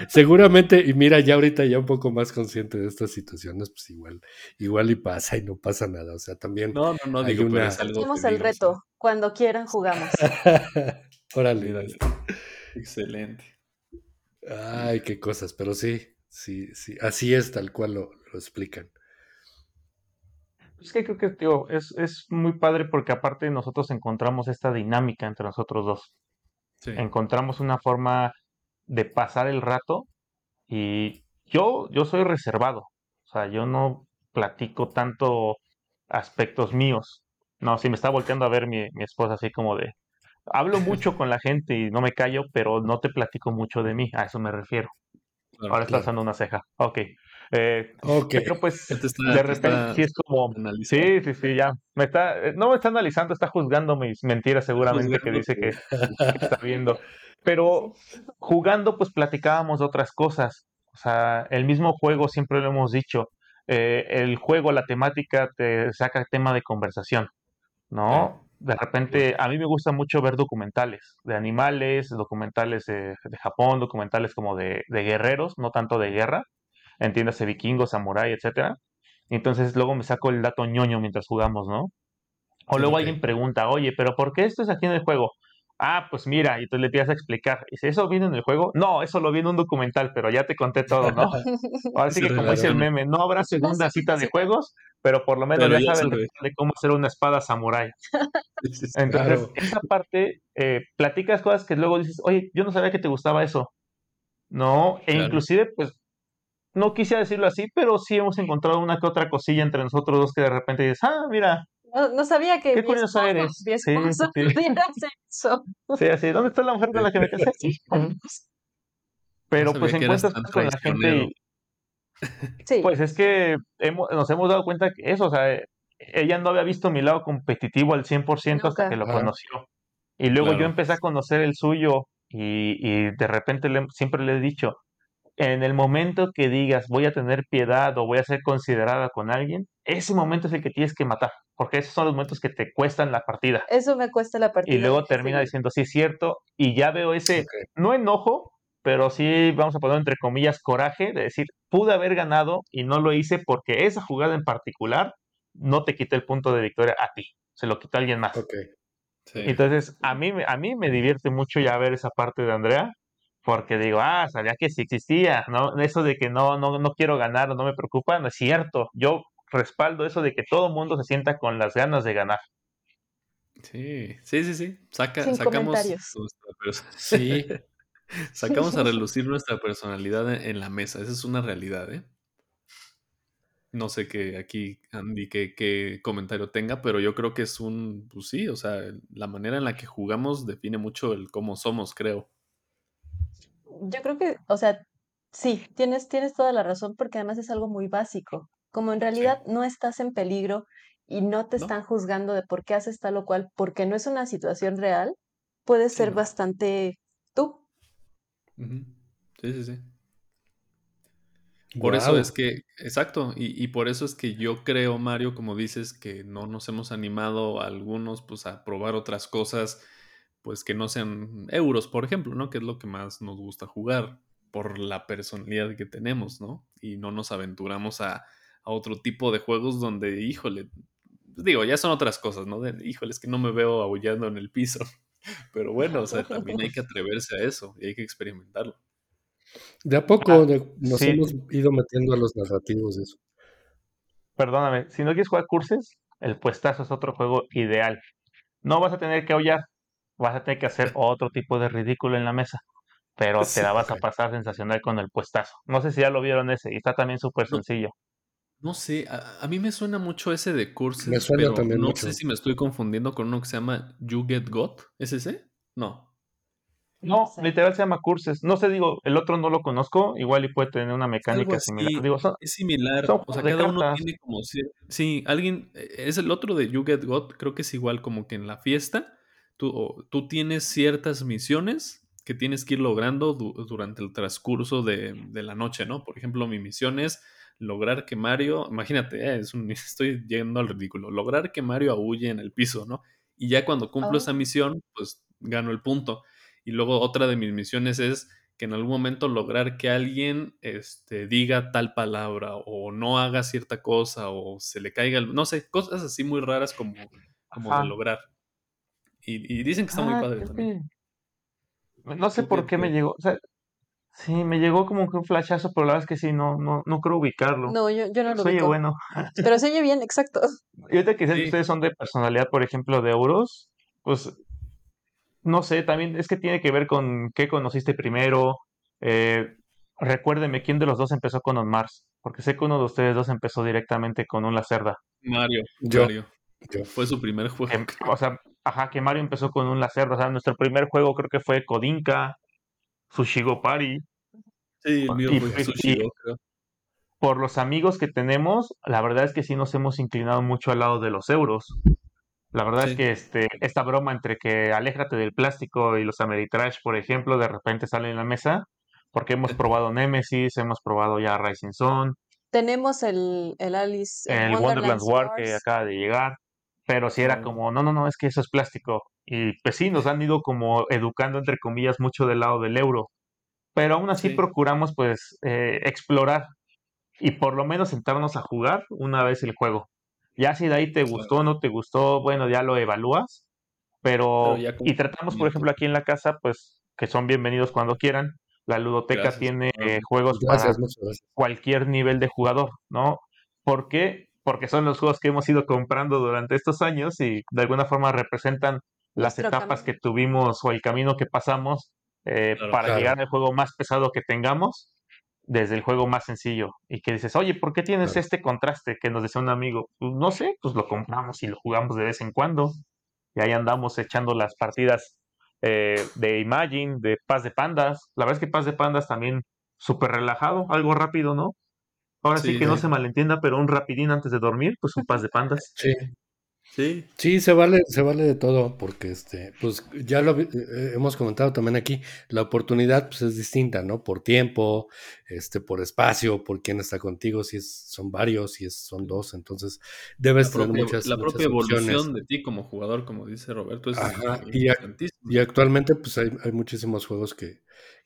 Speaker 2: Seguramente, y mira, ya ahorita ya un poco más consciente de estas situaciones, pues igual, igual y pasa y no pasa nada. O sea, también.
Speaker 1: No, no, no, digo, una...
Speaker 3: Hacemos el reto. Cuando quieran jugamos.
Speaker 2: Órale.
Speaker 1: Excelente.
Speaker 2: Ay, qué cosas, pero sí, sí, sí, así es tal cual lo, explican.
Speaker 4: Es que creo que, tío, es, es muy padre porque aparte nosotros encontramos esta dinámica entre nosotros dos. Encontramos una forma de pasar el rato y yo, yo soy reservado. O sea, yo no platico tanto aspectos míos. No, si me está volteando a ver mi, mi esposa así como de, hablo mucho con la gente y no me callo, pero no te platico mucho de mí, a eso me refiero. Ahora está usando una ceja. Ok. Eh, Pero pues de repente sí es como. Sí, sí, sí, ya. Me está, eh, no me está analizando, está juzgando mis mentiras seguramente que dice que, está viendo. Pero jugando, pues platicábamos de otras cosas. O sea, el mismo juego siempre lo hemos dicho. Eh, el juego, la temática te saca tema de conversación, ¿no? de repente, a mí me gusta mucho ver documentales de animales, documentales de, Japón, documentales como de, guerreros, no tanto de guerra, entiéndase vikingos, samurái, etcétera. Entonces luego me saco el dato ñoño mientras jugamos, ¿no? O luego alguien pregunta, oye, pero ¿por qué esto es aquí en el juego? Ah, pues mira, y tú le empiezas a explicar. ¿Y si eso viene en el juego? No, eso lo vi en un documental, pero ya te conté todo, ¿no? Ahora sí que como dice el meme, no habrá segunda cita de juegos, pero por lo menos ya, sabes de cómo hacer una espada samurái. Entonces, esa parte, eh, platicas cosas que luego dices, oye, yo no sabía que te gustaba eso. No, e inclusive, pues, no quise decirlo así, pero sí hemos encontrado una que otra cosilla entre nosotros dos que de repente dices, ah, mira,
Speaker 3: no, sabía que.
Speaker 4: Qué curioso eres. sí, sí. así. ¿Dónde está la mujer con la que me casé? Pero pues encuentras con la gente y. Sí. Pues es que hemos, nos hemos dado cuenta que eso, o sea, ella no había visto mi lado competitivo al 100% hasta que lo conoció. Y luego yo empecé a conocer el suyo y, y de repente le, siempre le he dicho, en el momento que digas voy a tener piedad o voy a ser considerada con alguien, ese momento es el que tienes que matar, porque esos son los momentos que te cuestan la partida.
Speaker 3: Eso me cuesta la partida.
Speaker 4: Y luego termina diciendo, sí, es cierto, y ya veo ese, no enojo, pero sí, vamos a poner entre comillas, coraje de decir, pude haber ganado y no lo hice porque esa jugada en particular no te quita el punto de victoria a ti, se lo quita alguien más. Entonces, a mí, a mí me divierte mucho ya ver esa parte de Andrea, porque digo, ah, sabía que sí existía, ¿no? Eso de que no, no, no quiero ganar o no me preocupa, no es cierto. Yo respaldo eso de que todo el mundo se sienta con las ganas de ganar.
Speaker 1: Sí, sí, sí, sí. Saca, sacamos sí. sacamos a relucir nuestra personalidad en la mesa. Esa es una realidad, ¿eh? No sé qué aquí, Andy, qué, qué comentario tenga, pero yo creo que es un, pues sí, o sea, la manera en la que jugamos define mucho el cómo somos, creo.
Speaker 3: Yo creo que, o sea, sí, tienes, tienes toda la razón porque además es algo muy básico. Como en realidad no estás en peligro y no te están juzgando de por qué haces tal o cual, porque no es una situación real, puedes ser bastante tú.
Speaker 1: Sí, sí, sí. Por eso es que, exacto, y, y, por eso es que yo creo, Mario, como dices, que no nos hemos animado a algunos pues a probar otras cosas, pues que no sean euros, por ejemplo, ¿no? Que es lo que más nos gusta jugar por la personalidad que tenemos, ¿no? Y no nos aventuramos a, a otro tipo de juegos donde, híjole, digo, ya son otras cosas, ¿no? De, híjole, es que no me veo aullando en el piso. Pero bueno, o sea, también hay que atreverse a eso y hay que experimentarlo.
Speaker 2: De a poco
Speaker 4: Ah,
Speaker 2: de- nos
Speaker 4: sí.
Speaker 2: hemos ido metiendo a los narrativos de eso.
Speaker 4: Perdóname, si no quieres jugar curses, el puestazo es otro juego ideal. No vas a tener que aullar, vas a tener que hacer otro tipo de ridículo en la mesa, pero te la vas a pasar sensacional con el puestazo. No sé si ya lo vieron ese, y está también súper
Speaker 1: No.
Speaker 4: sencillo.
Speaker 1: No sé, a, a mí me suena mucho ese de
Speaker 2: Me
Speaker 1: curses,
Speaker 2: suena
Speaker 1: pero
Speaker 2: también
Speaker 1: no
Speaker 2: mucho.
Speaker 1: sé si me estoy confundiendo con uno que se llama You Get Got. ¿Es ese? No.
Speaker 4: No,
Speaker 3: sé.
Speaker 4: literal se llama curses. No sé, digo, el otro no lo conozco, igual y puede tener una mecánica similar. Digo, son,
Speaker 1: es similar,
Speaker 4: son
Speaker 1: o sea, cada uno
Speaker 4: cartas.
Speaker 1: tiene como si... Sí, alguien, eh, es el otro de You Get Got, creo que es igual como que en la fiesta, tú, tienes ciertas misiones que tienes que ir logrando du- durante el transcurso de, de la noche, ¿no? Por ejemplo, mi misión es lograr que Mario, imagínate, eh, es un- estoy yendo al ridículo, lograr que Mario aúlle en el piso, ¿no? Y ya cuando cumplo esa
Speaker 3: Oh.
Speaker 1: misión, pues gano el punto. Y luego otra de mis misiones es que en algún momento lograr que alguien este, diga tal palabra o no haga cierta cosa o se le caiga, el- no sé, cosas así muy raras como, como de lograr. Y, y dicen que está muy
Speaker 4: Ah,
Speaker 1: padre también.
Speaker 4: que... No sé por qué me llegó. O sea, sí, me llegó como que un flashazo, pero la verdad es que sí, no, no, no creo ubicarlo.
Speaker 3: No, yo, yo no lo
Speaker 4: Oye,
Speaker 3: ubico.
Speaker 4: bueno.
Speaker 3: Pero se oye bien, exacto.
Speaker 4: Y ahorita que sé que
Speaker 1: Sí,
Speaker 4: ustedes son de personalidad, por ejemplo, de euros, pues no sé, también es que tiene que ver con qué conociste primero. Eh, recuérdeme quién de los dos empezó con On Mars, porque sé que uno de ustedes dos empezó directamente con un Lacerda.
Speaker 1: Mario,
Speaker 2: Yo,
Speaker 1: Mario.
Speaker 2: Yo.
Speaker 1: Fue su primer juego, creo.
Speaker 4: o sea, ajá, que Mario empezó con un Lacerda. O sea, nuestro primer juego creo que fue Kodinka, Sushigo Party,
Speaker 1: Sí, el mío
Speaker 4: y,
Speaker 1: fue
Speaker 4: pues,
Speaker 1: Sushigo, creo.
Speaker 4: por los amigos que tenemos, la verdad es que sí nos hemos inclinado mucho al lado de los euros. La verdad es que este, esta broma entre que aléjate del plástico y los Ameritrash, por ejemplo, de repente sale en la mesa, porque hemos probado Nemesis, hemos probado ya Rising Sun,
Speaker 3: Tenemos el, el Alice, el
Speaker 4: el Wonderland's
Speaker 3: Wonderland's
Speaker 4: War que acaba de llegar, pero sí era como, no, no, no, es que eso es plástico. Y pues sí, nos han ido como educando, entre comillas, mucho del lado del euro, pero aún así
Speaker 1: Sí,
Speaker 4: procuramos pues eh, explorar y por lo menos sentarnos a jugar una vez el juego. Ya si de ahí te gustó o no te gustó, bueno, ya lo evalúas,
Speaker 1: Pero
Speaker 4: pero y tratamos, por ejemplo, aquí en la casa, pues que son bienvenidos cuando quieran. La ludoteca
Speaker 1: Gracias.
Speaker 4: tiene eh, juegos para
Speaker 2: Gracias, muchas gracias.
Speaker 4: cualquier nivel de jugador, ¿no? ¿Por qué? Porque son los juegos que hemos ido comprando durante estos años y de alguna forma representan las
Speaker 3: Nuestro
Speaker 4: etapas que tuvimos o el camino que pasamos eh,
Speaker 1: Claro.
Speaker 4: para
Speaker 2: Claro.
Speaker 4: llegar al juego más pesado que tengamos desde el juego más sencillo y que dices, oye, ¿por qué tienes
Speaker 2: Claro.
Speaker 4: este contraste que nos decía un amigo? Pues no sé, pues lo compramos y lo jugamos de vez en cuando y ahí andamos echando las partidas eh, de Imagine, de Paz de Pandas. La verdad es que Paz de Pandas también súper relajado, algo rápido, ¿no? Ahora sí
Speaker 1: Sí,
Speaker 4: que no se malentienda, pero un rapidín antes de dormir, pues un Paz de Pandas.
Speaker 2: Sí,
Speaker 1: Sí,
Speaker 2: sí, se vale, se vale de todo, porque este, pues ya lo vi- eh, hemos comentado también aquí, la oportunidad pues es distinta, ¿no? Por tiempo, este, por espacio, por quién está contigo, si es, son varios, si es, son dos, entonces
Speaker 1: la
Speaker 2: debes tener
Speaker 1: propia,
Speaker 2: muchas,
Speaker 1: la
Speaker 2: muchas
Speaker 1: propia
Speaker 2: opciones.
Speaker 1: evolución de ti como jugador, como dice Roberto, es
Speaker 2: Ajá, y, y actualmente pues hay, hay muchísimos juegos que,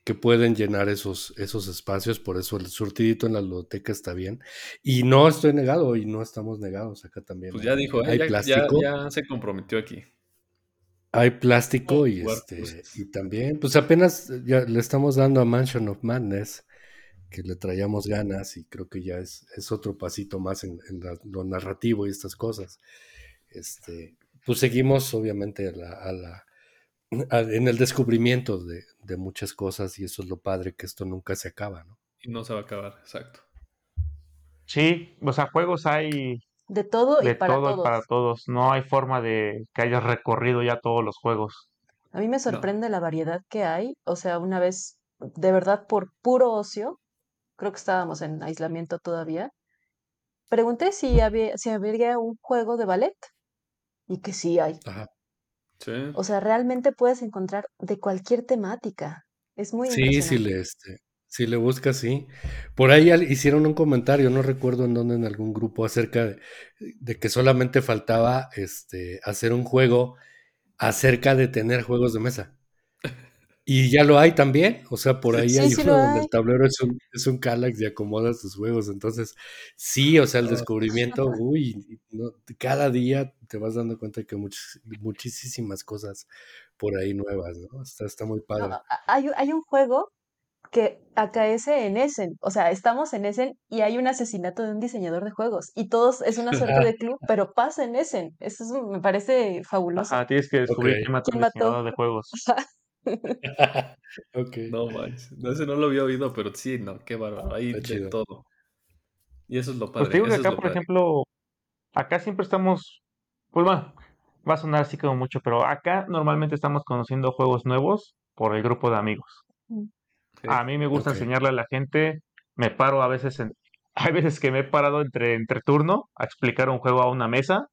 Speaker 2: que pueden llenar esos, esos espacios, por eso el surtidito en la biblioteca está bien. Y no estoy negado, y no estamos negados, acá también
Speaker 1: Pues
Speaker 2: hay,
Speaker 1: ya dijo, ¿eh?
Speaker 2: hay
Speaker 1: ya, ya,
Speaker 2: plástico,
Speaker 1: ya se comprometió aquí.
Speaker 2: hay plástico y este, y también, pues apenas ya le estamos dando a Mansion of Madness, que le traíamos ganas, y creo que ya es, es otro pasito más en, en la- lo narrativo y estas cosas. Este, pues seguimos obviamente a la, a la- en el descubrimiento de, de muchas cosas y eso es lo padre que esto nunca se acaba, ¿no?
Speaker 1: Y no se va a acabar, exacto.
Speaker 4: Sí, o sea, juegos hay
Speaker 3: De todo y
Speaker 4: de
Speaker 3: para
Speaker 4: todo y para
Speaker 3: todos.
Speaker 4: todos. No hay forma de que hayas recorrido ya todos los juegos.
Speaker 3: A mí me
Speaker 1: No.
Speaker 3: sorprende la variedad que hay. O sea, una vez, de verdad, por puro ocio, creo que estábamos en aislamiento todavía, pregunté si había, si había un juego de ballet y que sí hay.
Speaker 2: Ajá.
Speaker 1: Sí.
Speaker 3: O sea, realmente puedes encontrar de cualquier temática. Es muy
Speaker 2: Sí, si le, este, si le buscas, sí. Por ahí hicieron un comentario, no recuerdo en dónde, en algún grupo, acerca de, de que solamente faltaba este, hacer un juego acerca de tener juegos de mesa. Y ya lo hay también, o sea, por ahí
Speaker 3: Sí,
Speaker 2: hay
Speaker 3: sí
Speaker 2: uno donde
Speaker 3: hay.
Speaker 2: el tablero es un, es un Kallax y acomodas tus juegos. Entonces, sí, o sea, el descubrimiento, uy, no, cada día te vas dando cuenta que hay muchísimas cosas por ahí nuevas, ¿no? Está, está muy padre.
Speaker 3: hay, hay un juego que acaece en Essen, o sea, estamos en Essen y hay un asesinato de un diseñador de juegos y todos es una suerte de club, pero pasa en Essen. Eso me parece fabuloso.
Speaker 4: Ah, tienes que descubrir quién mató un diseñador de juegos.
Speaker 1: okay. No manches, no, ese no lo había oído, pero sí, no, qué bárbaro, hay de todo. Y eso es lo
Speaker 4: pues
Speaker 1: padre.
Speaker 4: Pues digo acá, por ejemplo, acá siempre estamos, pues bueno, va a sonar así como mucho, pero acá normalmente estamos conociendo juegos nuevos por el grupo de amigos. Mm. A mí me gusta enseñarle a la gente, me paro a veces en, hay veces que me he parado entre, entre turno a explicar un juego a una mesa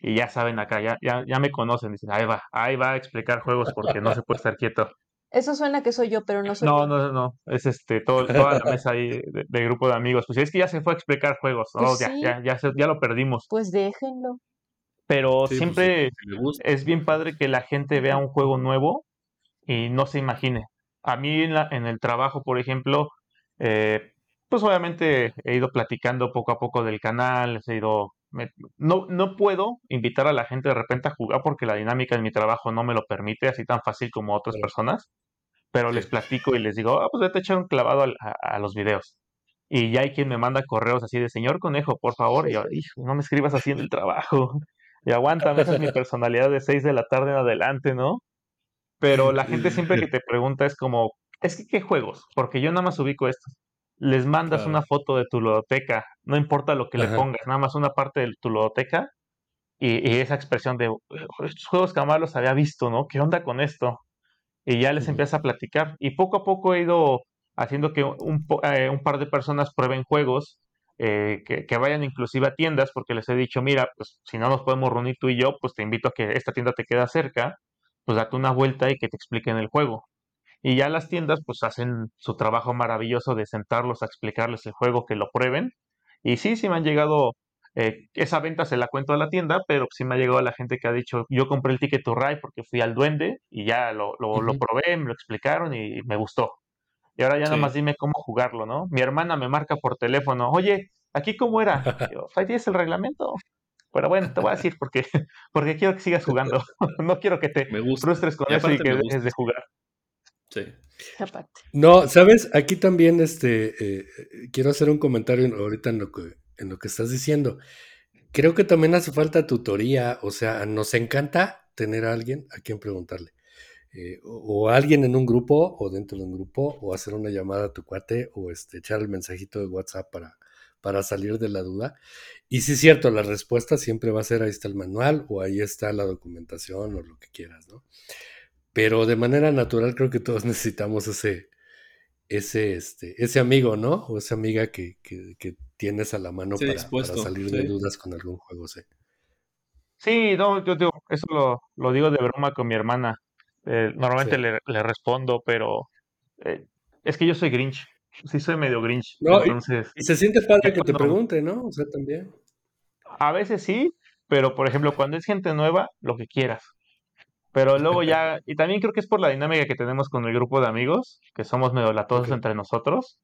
Speaker 4: y ya saben acá, ya, ya, ya me conocen, dicen, ahí va, ahí va a explicar juegos porque no se puede estar quieto.
Speaker 3: Eso suena que soy yo, pero no soy
Speaker 4: No, no, no, es este, todo, toda la mesa ahí de, grupo de amigos. Pues es que ya se fue a explicar juegos, ¿no? Pues ya, ya, ya, ya, lo perdimos.
Speaker 3: Pues déjenlo.
Speaker 4: Pero pues siempre es bien padre que la gente vea un juego nuevo y no se imagine. A mí en, la, en el trabajo, por ejemplo, eh, pues obviamente he ido platicando poco a poco del canal, he ido... no, no puedo invitar a la gente de repente a jugar porque la dinámica en mi trabajo no me lo permite así tan fácil como otras personas, pero les platico y les digo, ah, pues vete a echar un clavado a, los videos. Y ya hay quien me manda correos así de, señor conejo, por favor, y yo, no me escribas así en el trabajo. Y aguántame, esa es mi personalidad de 6 de la tarde en adelante, ¿no? Pero la gente siempre que te pregunta es como, es que ¿qué juegos? Porque yo nada más ubico estos. Les mandas una foto de tu ludoteca, no importa lo que le pongas, nada más una parte de tu ludoteca y, esa expresión de, estos juegos que jamás los había visto, ¿no? ¿Qué onda con esto? Y ya les empieza a platicar. Y poco a poco he ido haciendo que un, eh, un par de personas prueben juegos, eh, que, que, vayan inclusive a tiendas, porque les he dicho, mira, pues si no nos podemos reunir tú y yo, pues te invito a que esta tienda te queda cerca pues date una vuelta y que te expliquen el juego. Y ya las tiendas pues hacen su trabajo maravilloso de sentarlos a explicarles el juego, que lo prueben. Y sí, sí me han llegado, eh, esa venta se la cuento a la tienda, pero sí me ha llegado la gente que ha dicho, yo compré el ticket to ride porque fui al duende y ya lo, lo, lo probé, me lo explicaron y me gustó. Y ahora ya nada más dime cómo jugarlo, ¿no? Mi hermana me marca por teléfono, oye, ¿aquí cómo era? Yo, ahí tienes el reglamento. Pero bueno, te voy a decir porque, porque quiero que sigas jugando. no quiero que te frustres con eso y que dejes de jugar.
Speaker 1: Sí.
Speaker 2: No, sabes, aquí también este eh, quiero hacer un comentario ahorita en lo que en lo que estás diciendo. Creo que también hace falta tutoría, o sea, nos encanta tener a alguien a quien preguntarle. Eh, o, alguien en un grupo o dentro de un grupo o hacer una llamada a tu cuate o este, echar el mensajito de WhatsApp para, para salir de la duda. Y sí es cierto, la respuesta siempre va a ser ahí está el manual o ahí está la documentación o lo que quieras, ¿no? Pero de manera natural creo que todos necesitamos ese, ese, este, ese amigo, ¿no? O esa amiga que, tienes a la mano para, salir de dudas con algún juego, sí.
Speaker 4: Sí, no, yo, digo, eso lo, digo de broma con mi hermana. Eh, normalmente le, respondo, pero eh, es que yo soy Grinch sí soy medio grinch. entonces,
Speaker 2: y, se siente padre que te pregunte, ¿no? O sea, también.
Speaker 4: A veces sí, pero por ejemplo, cuando es gente nueva, lo que quieras. Pero luego ya, y también creo que es por la dinámica que tenemos con el grupo de amigos, que somos medio latosos entre nosotros,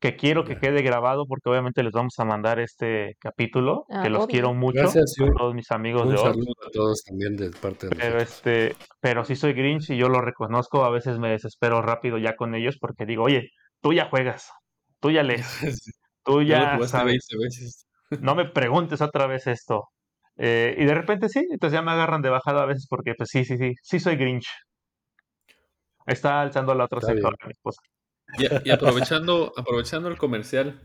Speaker 4: que quiero que quede grabado porque obviamente les vamos a mandar este capítulo, que ah, los quiero mucho Gracias, a todos mis amigos
Speaker 2: Un
Speaker 4: de
Speaker 2: saludo a todos también de parte de
Speaker 4: Pero este, pero sí soy Grinch y yo lo reconozco, a veces me desespero rápido ya con ellos porque digo, oye, tú ya juegas, tú ya lees, tú ya sabes. No me preguntes otra vez esto. Eh, y de repente sí, entonces ya me agarran de bajada a veces porque pues sí, sí, sí, sí soy Grinch. Está alzando la otra sector mi esposa.
Speaker 1: Y, aprovechando, aprovechando el comercial,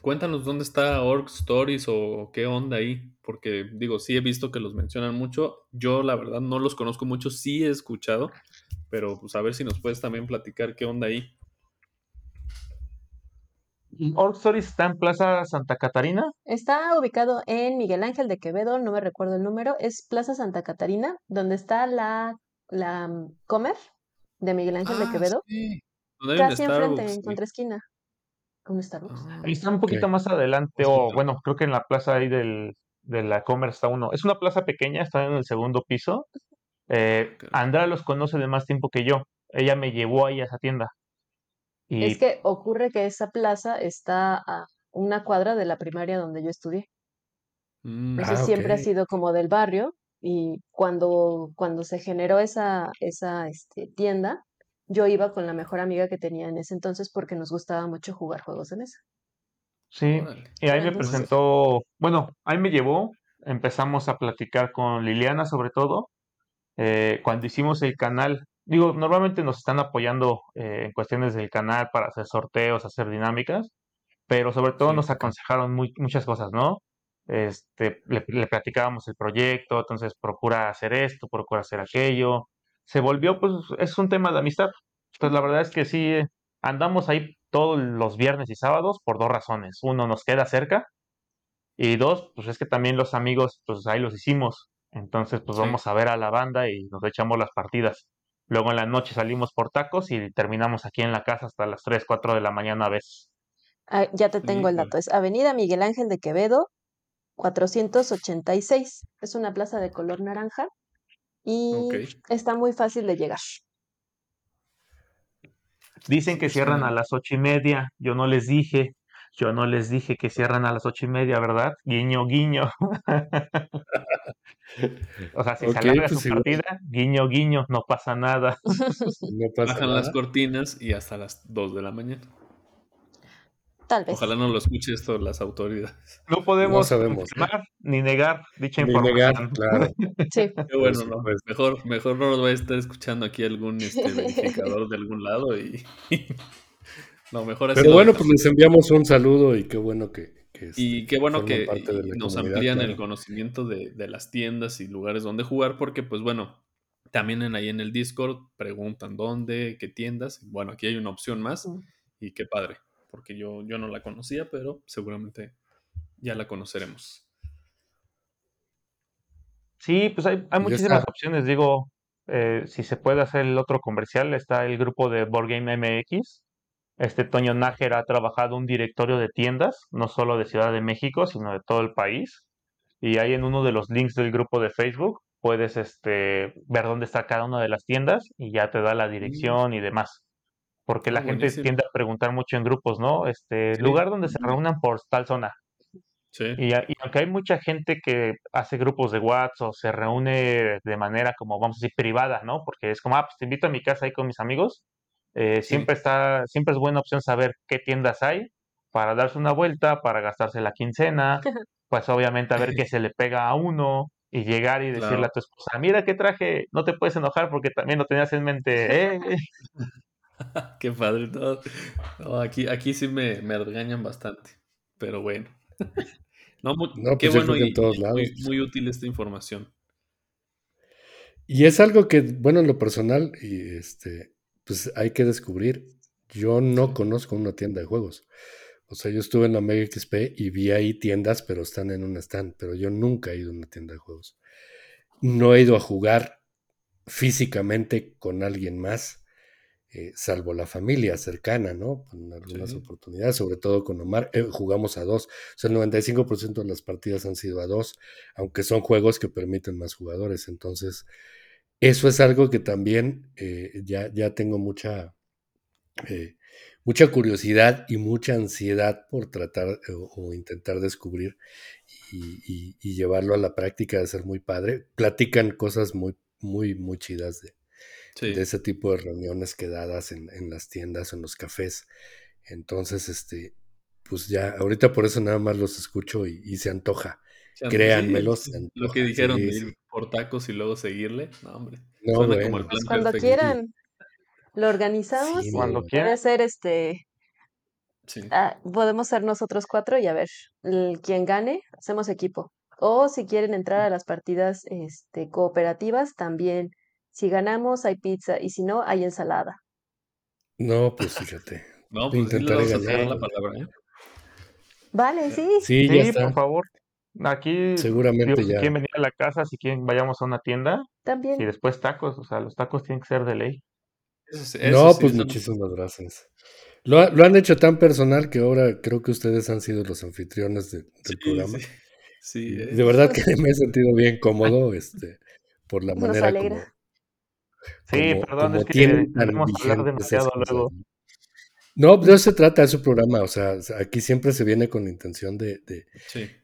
Speaker 1: cuéntanos dónde está Org Stories o qué onda ahí, porque digo, sí he visto que los mencionan mucho, yo la verdad no los conozco mucho, sí he escuchado, pero pues a ver si nos puedes también platicar qué onda ahí.
Speaker 4: Org Stories está en Plaza Santa Catarina.
Speaker 3: Está ubicado en Miguel Ángel de Quevedo, no me recuerdo el número, es Plaza Santa Catarina, donde está la, la mm, Comer de Miguel Ángel de ah, Quevedo. Sí. Casi enfrente, en contraesquina. Con Starbucks.
Speaker 4: Ah, está un poquito más adelante, o bueno, creo que en la plaza ahí del, de la Comer está uno. Es una plaza pequeña, está en el segundo piso. Eh, Andrea los conoce de más tiempo que yo. Ella me llevó ahí a esa tienda.
Speaker 3: Es que ocurre que esa plaza está a una cuadra de la primaria donde yo estudié.
Speaker 1: Mm,
Speaker 3: Entonces
Speaker 2: Ah,
Speaker 3: siempre ha sido como del barrio y cuando, cuando se generó esa, esa este, tienda, yo iba con la mejor amiga que tenía en ese entonces porque nos gustaba mucho jugar juegos de mesa.
Speaker 4: Sí, y ahí me presentó, bueno, ahí me llevó, empezamos a platicar con Liliana sobre todo, eh, cuando hicimos el canal, digo, normalmente nos están apoyando eh, en cuestiones del canal para hacer sorteos, hacer dinámicas, pero sobre todo
Speaker 1: Sí.
Speaker 4: nos aconsejaron muy- muchas cosas, ¿no? Este, le, le platicábamos el proyecto, entonces procura hacer esto, procura hacer aquello. Se volvió, pues, es un tema de amistad. Pues la verdad es que sí, eh, andamos ahí todos los viernes y sábados por dos razones. Uno, nos queda cerca y dos, pues es que también los amigos, pues ahí los hicimos. Entonces, pues
Speaker 1: Sí.
Speaker 4: vamos a ver a la banda y nos echamos las partidas. Luego en la noche salimos por tacos y terminamos aquí en la casa hasta las 3, 4 de la mañana a veces.
Speaker 3: ah, ya te tengo el dato. Es Avenida Miguel Ángel de Quevedo, 486. Es una plaza de color naranja y está muy fácil de llegar.
Speaker 4: Dicen que cierran a las ocho y media. Yo no les dije. Yo no les dije que cierran a las ocho y media, ¿verdad? Guiño, guiño. O sea, si se
Speaker 2: Ok,
Speaker 4: alarga su
Speaker 2: pues igual
Speaker 4: partida, guiño, guiño, no pasa nada.
Speaker 2: no pasa
Speaker 1: Bajan las
Speaker 2: nada.
Speaker 1: cortinas y hasta las 2 de la mañana.
Speaker 3: Tal vez.
Speaker 1: Ojalá no lo escuche esto las autoridades.
Speaker 4: No
Speaker 2: No
Speaker 4: podemos
Speaker 2: sabemos, ¿eh?
Speaker 4: confirmar ni negar dicha
Speaker 2: Ni negar,
Speaker 4: información.
Speaker 2: claro,
Speaker 3: Sí.
Speaker 1: Qué bueno, ¿no?
Speaker 2: supuesto.
Speaker 1: Mejor, mejor no nos va a estar escuchando aquí algún este, verificador de algún lado y... no, mejor así
Speaker 2: Pero bueno, pues les enviamos un saludo y qué bueno que, que,
Speaker 1: Y
Speaker 2: este,
Speaker 1: qué bueno que nos amplían el conocimiento de, de las tiendas y lugares donde jugar, porque pues bueno, también en, ahí en el Discord preguntan dónde, qué tiendas. Bueno, aquí hay una opción más
Speaker 3: Mm.
Speaker 1: y qué padre, porque yo, yo no la conocía, pero seguramente ya la conoceremos.
Speaker 4: Sí, pues hay, hay muchísimas
Speaker 2: está.
Speaker 4: opciones. Digo, eh, si se puede hacer el otro comercial, está el grupo de Board Game MX. Este Toño Nájera ha trabajado un directorio de tiendas, no solo de Ciudad de México, sino de todo el país. Y ahí en uno de los links del grupo de Facebook puedes este, ver dónde está cada una de las tiendas y ya te da la
Speaker 1: Mm,
Speaker 4: dirección y demás. Porque la gente tiende a preguntar mucho en grupos, ¿no? Este,
Speaker 1: Sí,
Speaker 4: lugar donde se reúnan por tal zona.
Speaker 1: sí,
Speaker 4: Y, aunque hay mucha gente que hace grupos de WhatsApp o se reúne de manera como, vamos a decir, privada, ¿no? Porque es como, ah, pues te invito a mi casa ahí con mis amigos. eh,
Speaker 1: sí,
Speaker 4: siempre está, siempre es buena opción saber qué tiendas hay para darse una vuelta, para gastarse la quincena, pues obviamente a ver qué se le pega a uno y llegar y decirle a tu esposa, mira qué traje, no te puedes enojar porque también lo tenías en mente, ¿eh?
Speaker 1: Qué padre todo. No, aquí, aquí sí me, me regañan bastante, pero bueno. No, mu-
Speaker 2: No,
Speaker 1: qué
Speaker 2: pues
Speaker 1: bueno
Speaker 2: que en
Speaker 1: y,
Speaker 2: todos
Speaker 1: y
Speaker 2: lados.
Speaker 1: muy, muy útil esta información.
Speaker 2: Y es algo que, bueno, en lo personal, y este, pues hay que descubrir. Yo no conozco una tienda de juegos. O sea, yo estuve en la Mega XP y vi ahí tiendas, pero están en un stand. Pero yo nunca he ido a una tienda de juegos. No he ido a jugar físicamente con alguien más, eh, salvo la familia cercana, ¿no? En algunas
Speaker 1: Sí.
Speaker 2: oportunidades, sobre todo con Omar. eh, jugamos a dos. O sea, el 95% de las partidas han sido a dos, aunque son juegos que permiten más jugadores. Entonces, eso es algo que también eh, ya, ya tengo mucha, eh, mucha curiosidad y mucha ansiedad por tratar o, o intentar descubrir y, y- y llevarlo a la práctica de ser muy padre. Platican cosas muy, muy, muy chidas de, de ese tipo de reuniones quedadas en, en las tiendas, en los cafés. Entonces, este, pues ya, ahorita por eso nada más los escucho y, y se antoja.
Speaker 1: sí,
Speaker 2: Créanmelo,
Speaker 1: lo que dijeron
Speaker 2: Sí,
Speaker 1: de
Speaker 2: sí.
Speaker 1: ir por tacos y luego seguirle, no, hombre,
Speaker 2: No,
Speaker 1: como el.
Speaker 3: Pues cuando
Speaker 1: perfecto.
Speaker 3: quieran, lo organizamos
Speaker 2: Sí,
Speaker 3: y
Speaker 4: Cuando quieran.
Speaker 3: ser este,
Speaker 1: Sí,
Speaker 3: ah, podemos ser nosotros cuatro y a ver, el- quien gane, hacemos equipo. O si quieren entrar a las partidas este, cooperativas, también. Si ganamos, hay pizza y si no, hay ensalada.
Speaker 2: No, pues fíjate.
Speaker 1: no, pues sí le
Speaker 2: Intentaré
Speaker 1: vamos a tomar la
Speaker 2: ganar.
Speaker 1: palabra, ¿eh?
Speaker 3: Vale, sí.
Speaker 2: Sí,
Speaker 4: por favor. Aquí, digo,
Speaker 2: Seguramente
Speaker 4: si
Speaker 2: ya.
Speaker 4: quieren venir a la casa, si quieren vayamos a una tienda y
Speaker 3: También.
Speaker 4: después tacos, o sea, los tacos tienen que ser de ley.
Speaker 1: Eso, sí- eso
Speaker 2: No,
Speaker 1: sí,
Speaker 2: pues muchísimas gracias. Lo, ha- lo han hecho tan personal que ahora creo que ustedes han sido los anfitriones de- del
Speaker 1: sí,
Speaker 2: programa.
Speaker 1: sí, sí,
Speaker 2: Y de verdad que me he sentido bien cómodo este, por la
Speaker 3: Nos
Speaker 2: manera como,
Speaker 3: alegra.
Speaker 4: Sí,
Speaker 2: como,
Speaker 4: perdón,
Speaker 2: como
Speaker 4: es que a hablar demasiado luego.
Speaker 2: ¿no? No, de eso se trata, de su programa. O sea, aquí siempre se viene con la intención de,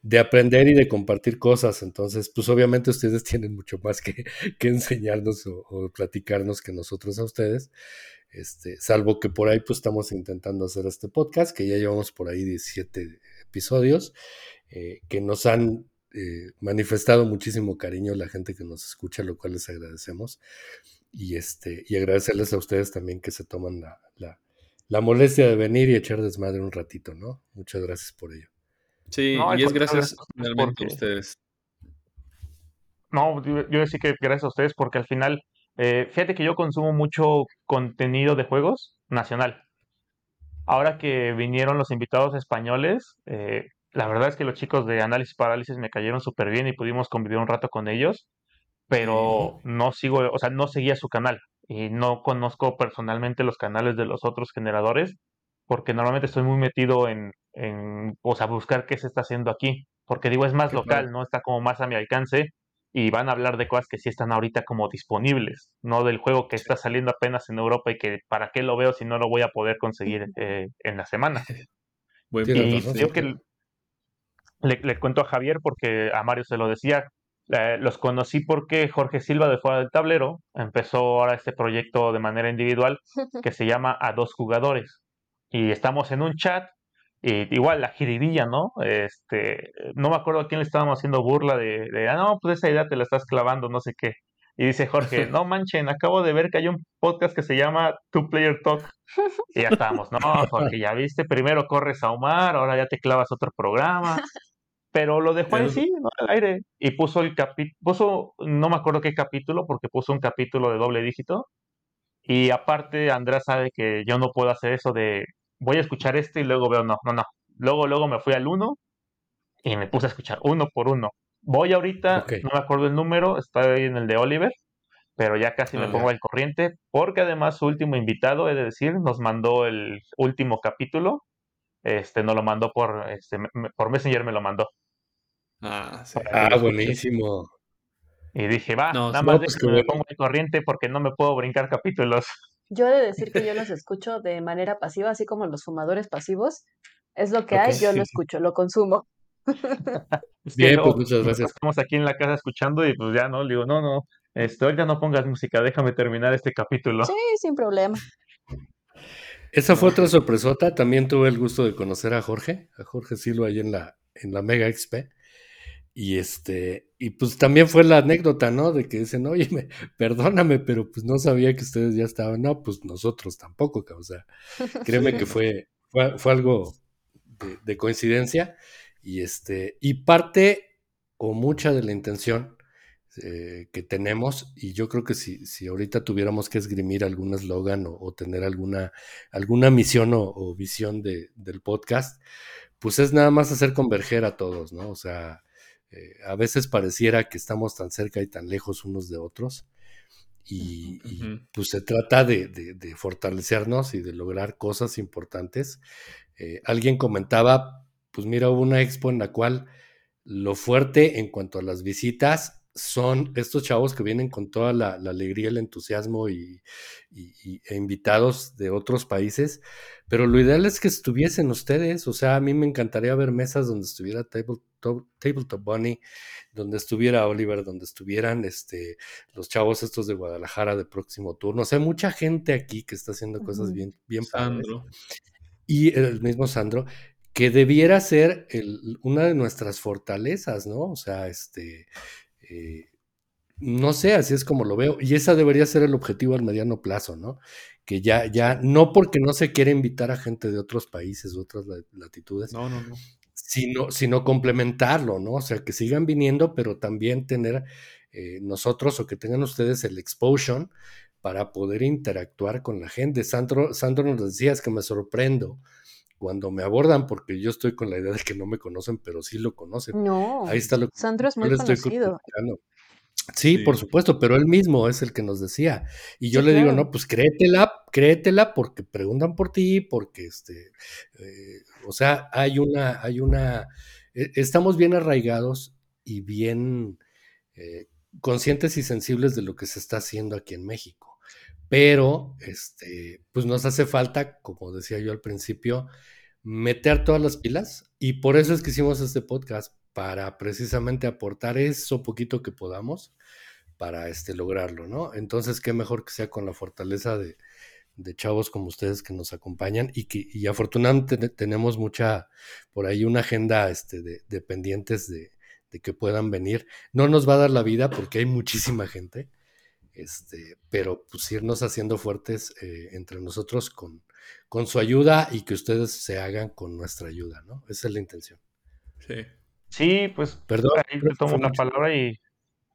Speaker 2: de, aprender y de compartir cosas. Entonces, pues obviamente ustedes tienen mucho más que, que enseñarnos o, platicarnos que nosotros a ustedes. Este, salvo que por ahí pues estamos intentando hacer este podcast, que ya llevamos por ahí 17 episodios, eh, que nos han eh, manifestado muchísimo cariño la gente que nos escucha, lo cual les agradecemos. Y, este, y agradecerles a ustedes también que se toman la, la la molestia de venir y echar desmadre un ratito, ¿no? Muchas gracias por ello.
Speaker 1: Sí, y es gracias a ustedes.
Speaker 4: No, yo decía que gracias a ustedes porque al final, eh, fíjate que yo consumo mucho contenido de juegos nacional. Ahora que vinieron los invitados españoles, eh, la verdad es que los chicos de Análisis Parálisis me cayeron súper bien y pudimos convivir un rato con ellos, pero no sigo, o sea, no seguía su canal y no conozco personalmente los canales de los otros generadores porque normalmente estoy muy metido en, en o sea, buscar qué se está haciendo aquí, porque digo, es más local, ¿no? Está como más a mi alcance y van a hablar de cosas que sí están ahorita como disponibles, no del juego que está saliendo apenas en Europa y que para qué lo veo si no lo voy a poder conseguir eh, en la semana. y creo que le, le, cuento a Javier porque a Mario se lo decía, eh, los conocí porque Jorge Silva de Fuera del Tablero empezó ahora este proyecto de manera individual que se llama A Dos Jugadores. Y estamos en un chat, y igual la jiribilla, ¿no? Este, no me acuerdo a quién le estábamos haciendo burla de, de, ah, no, pues esa idea te la estás clavando, no sé qué. Y dice Jorge, no manchen, acabo de ver que hay un podcast que se llama Two Player Talk. Y ya estábamos, no, Jorge, ya viste, primero corres a Omar, ahora ya te clavas otro programa pero lo dejó en sí, ¿no? Al aire. Y puso el capítulo, puso, no me acuerdo qué capítulo, porque puso un capítulo de doble dígito. Y aparte, Andrea sabe que yo no puedo hacer eso de voy a escuchar este y luego veo, no, no, no. Luego, luego me fui al uno y me puse a escuchar uno por uno. Voy ahorita, no me acuerdo el número, está ahí en el de Oliver, pero ya casi me ah, pongo al corriente, porque además su último invitado, es decir, nos mandó el último capítulo, este, nos lo mandó por, este, por Messenger, me lo mandó.
Speaker 2: Ah, ah buenísimo.
Speaker 4: Y dije, va, nada más pues que me pongo de corriente porque no me puedo brincar capítulos.
Speaker 3: Yo he de decir que yo los escucho de manera pasiva, así como los fumadores pasivos. Es lo que hay, yo lo escucho, lo consumo.
Speaker 2: Bien, pues muchas gracias.
Speaker 4: Estamos aquí en la casa escuchando y pues ya no, le digo, no, no, este, ya no pongas música, déjame terminar este capítulo.
Speaker 3: Sí, sin problema.
Speaker 2: Esa fue otra sorpresota. También tuve el gusto de conocer a Jorge, a Jorge Silva ahí en la, en la Mega XP. Y este, y pues también fue la anécdota, ¿no? De que dicen, oye, perdóname, pero pues no sabía que ustedes ya estaban. No, pues nosotros tampoco, o sea, créeme que fue, fue, algo de, coincidencia. Y este, y parte o mucha de la intención eh, que tenemos, y yo creo que si, si ahorita tuviéramos que esgrimir algún eslogan o, tener alguna, alguna misión o, o visión de, del podcast, pues es nada más hacer converger a todos, ¿no? O sea, eh, a veces pareciera que estamos tan cerca y tan lejos unos de otros. Y, pues se trata de, fortalecernos y de lograr cosas importantes. Eh, alguien comentaba, pues mira, hubo una expo en la cual lo fuerte en cuanto a las visitas son estos chavos que vienen con toda la, alegría, el entusiasmo y, e invitados de otros países, pero lo ideal es que estuviesen ustedes, o sea, a mí me encantaría ver mesas donde estuviera Tabletop, Tabletop Bunny, donde estuviera Oliver, donde estuvieran este, los chavos estos de Guadalajara de próximo turno, o sea, mucha gente aquí que está haciendo cosas bien, bien Sandro. Y el mismo Sandro, que debiera ser una de nuestras fortalezas, ¿no? O sea, este, eh, no sé, así es como lo veo. Y esa debería ser el objetivo al mediano plazo, ¿no? Que ya, ya, no porque no se quiera invitar a gente de otros países, otras latitudes,
Speaker 1: no, no, no.
Speaker 2: Sino, sino complementarlo, ¿no? O sea, que sigan viniendo, pero también tener eh, nosotros o que tengan ustedes el exposure para poder interactuar con la gente. Sandro, Sandro nos decía, es que me sorprendo cuando me abordan, porque yo estoy con la idea de que no me conocen, pero sí lo conocen.
Speaker 3: No, Ahí está lo que Sandro es muy conocido.
Speaker 2: Sí, por supuesto, pero él mismo es el que nos decía. Y yo le digo, no, pues créetela, créetela porque preguntan por ti, porque este, eh, o sea, hay una, hay una, e, estamos bien arraigados y bien eh, conscientes y sensibles de lo que se está haciendo aquí en México pero este, pues nos hace falta, como decía yo al principio, meter todas las pilas y por eso es que hicimos este podcast, para precisamente aportar eso poquito que podamos para este, lograrlo, ¿no? Entonces, qué mejor que sea con la fortaleza de, de chavos como ustedes que nos acompañan y que y afortunadamente tenemos mucha, por ahí una agenda este, de, pendientes de, de, que puedan venir. No nos va a dar la vida porque hay muchísima gente, este, pero pues irnos haciendo fuertes eh, entre nosotros con, con su ayuda y que ustedes se hagan con nuestra ayuda, ¿no? Esa es la intención.
Speaker 1: Sí.
Speaker 4: Sí, pues
Speaker 2: Perdón,
Speaker 4: ahí te tomo la palabra y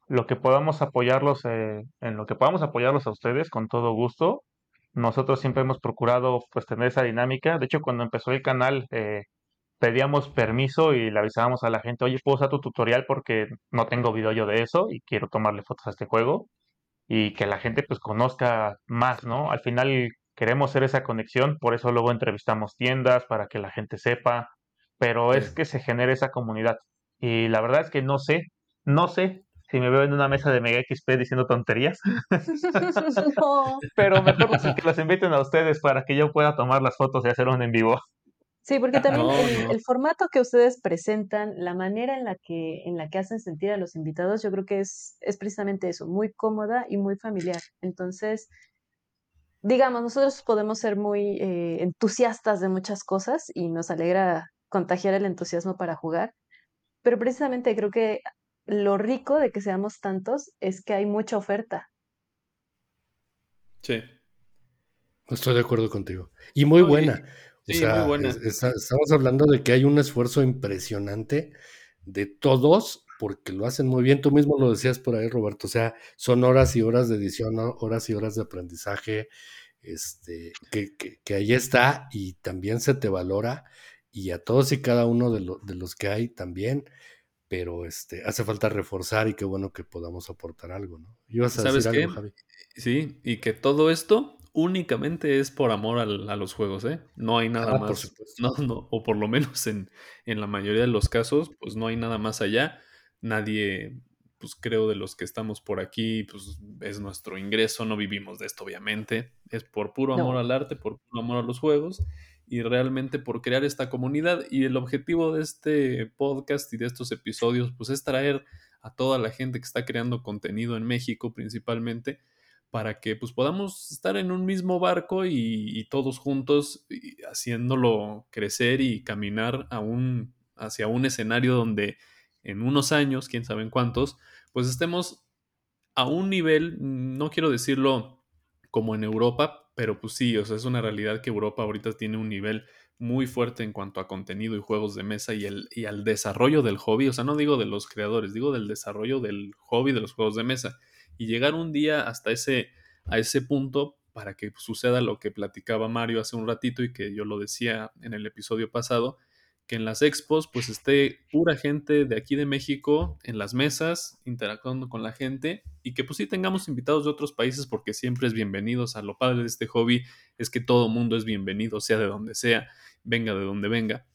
Speaker 4: lo que podamos apoyarlos, eh, en lo que podamos apoyarlos a ustedes, con todo gusto. Nosotros siempre hemos procurado pues tener esa dinámica. De hecho, cuando empezó el canal, eh, pedíamos permiso y le avisábamos a la gente, oye, puedo usar tu tutorial porque no tengo video yo de eso y quiero tomarle fotos a este juego y que la gente pues conozca más, ¿no? Al final queremos hacer esa conexión, por eso luego entrevistamos tiendas para que la gente sepa, pero es que se genere esa comunidad. Y la verdad es que no sé, no sé si me veo en una mesa de Mega XP diciendo tonterías. Pero mejor que los inviten a ustedes para que yo pueda tomar las fotos y hacer un en vivo.
Speaker 3: Sí, porque también el, formato que ustedes presentan, la manera en la que en la que hacen sentir a los invitados, yo creo que es, es precisamente eso, muy cómoda y muy familiar. Entonces, digamos, nosotros podemos ser muy eh, entusiastas de muchas cosas y nos alegra contagiar el entusiasmo para jugar, pero precisamente creo que lo rico de que seamos tantos es que hay mucha oferta.
Speaker 1: Sí.
Speaker 2: Estoy de acuerdo contigo. Y muy buena. O sea, estamos hablando de que hay un esfuerzo impresionante de todos porque lo hacen muy bien. Tú mismo lo decías por ahí, Roberto. O sea, son horas y horas de edición, horas y horas de aprendizaje, este, que, que, ahí está y también se te valora. Y a todos y cada uno de, de los que hay también pero este, hace falta reforzar y qué bueno que podamos aportar algo, ¿no?
Speaker 1: ¿Ibas a ¿Sabes decir algo, Javi? Sí, y que todo esto únicamente es por amor a los juegos, ¿eh? No hay nada ah, más. no, no, o por lo menos en, en, la mayoría de los casos, pues no hay nada más allá. Nadie, pues creo de los que estamos por aquí, pues es nuestro ingreso, no vivimos de esto, obviamente. Es por puro amor al arte, por puro amor a los juegos y realmente por crear esta comunidad. Y el objetivo de este podcast y de estos episodios, pues es traer a toda la gente que está creando contenido en México principalmente, para que pues podamos estar en un mismo barco y, todos juntos haciéndolo crecer y caminar a un, hacia un escenario donde en unos años, quién sabe en cuántos, pues estemos a un nivel, no quiero decirlo como en Europa, pero pues sí, o sea, es una realidad que Europa ahorita tiene un nivel muy fuerte en cuanto a contenido y juegos de mesa y, el, y al desarrollo del hobby. O sea, no digo de los creadores, digo del desarrollo del hobby de los juegos de mesa. Y llegar un día hasta ese, a ese punto para que suceda lo que platicaba Mario hace un ratito y que yo lo decía en el episodio pasado, que en las expos pues esté pura gente de aquí de México en las mesas interactuando con la gente y que pues sí tengamos invitados de otros países porque siempre es bienvenidos. a lo padre de este hobby es que todo mundo es bienvenido, sea de donde sea, venga de donde venga.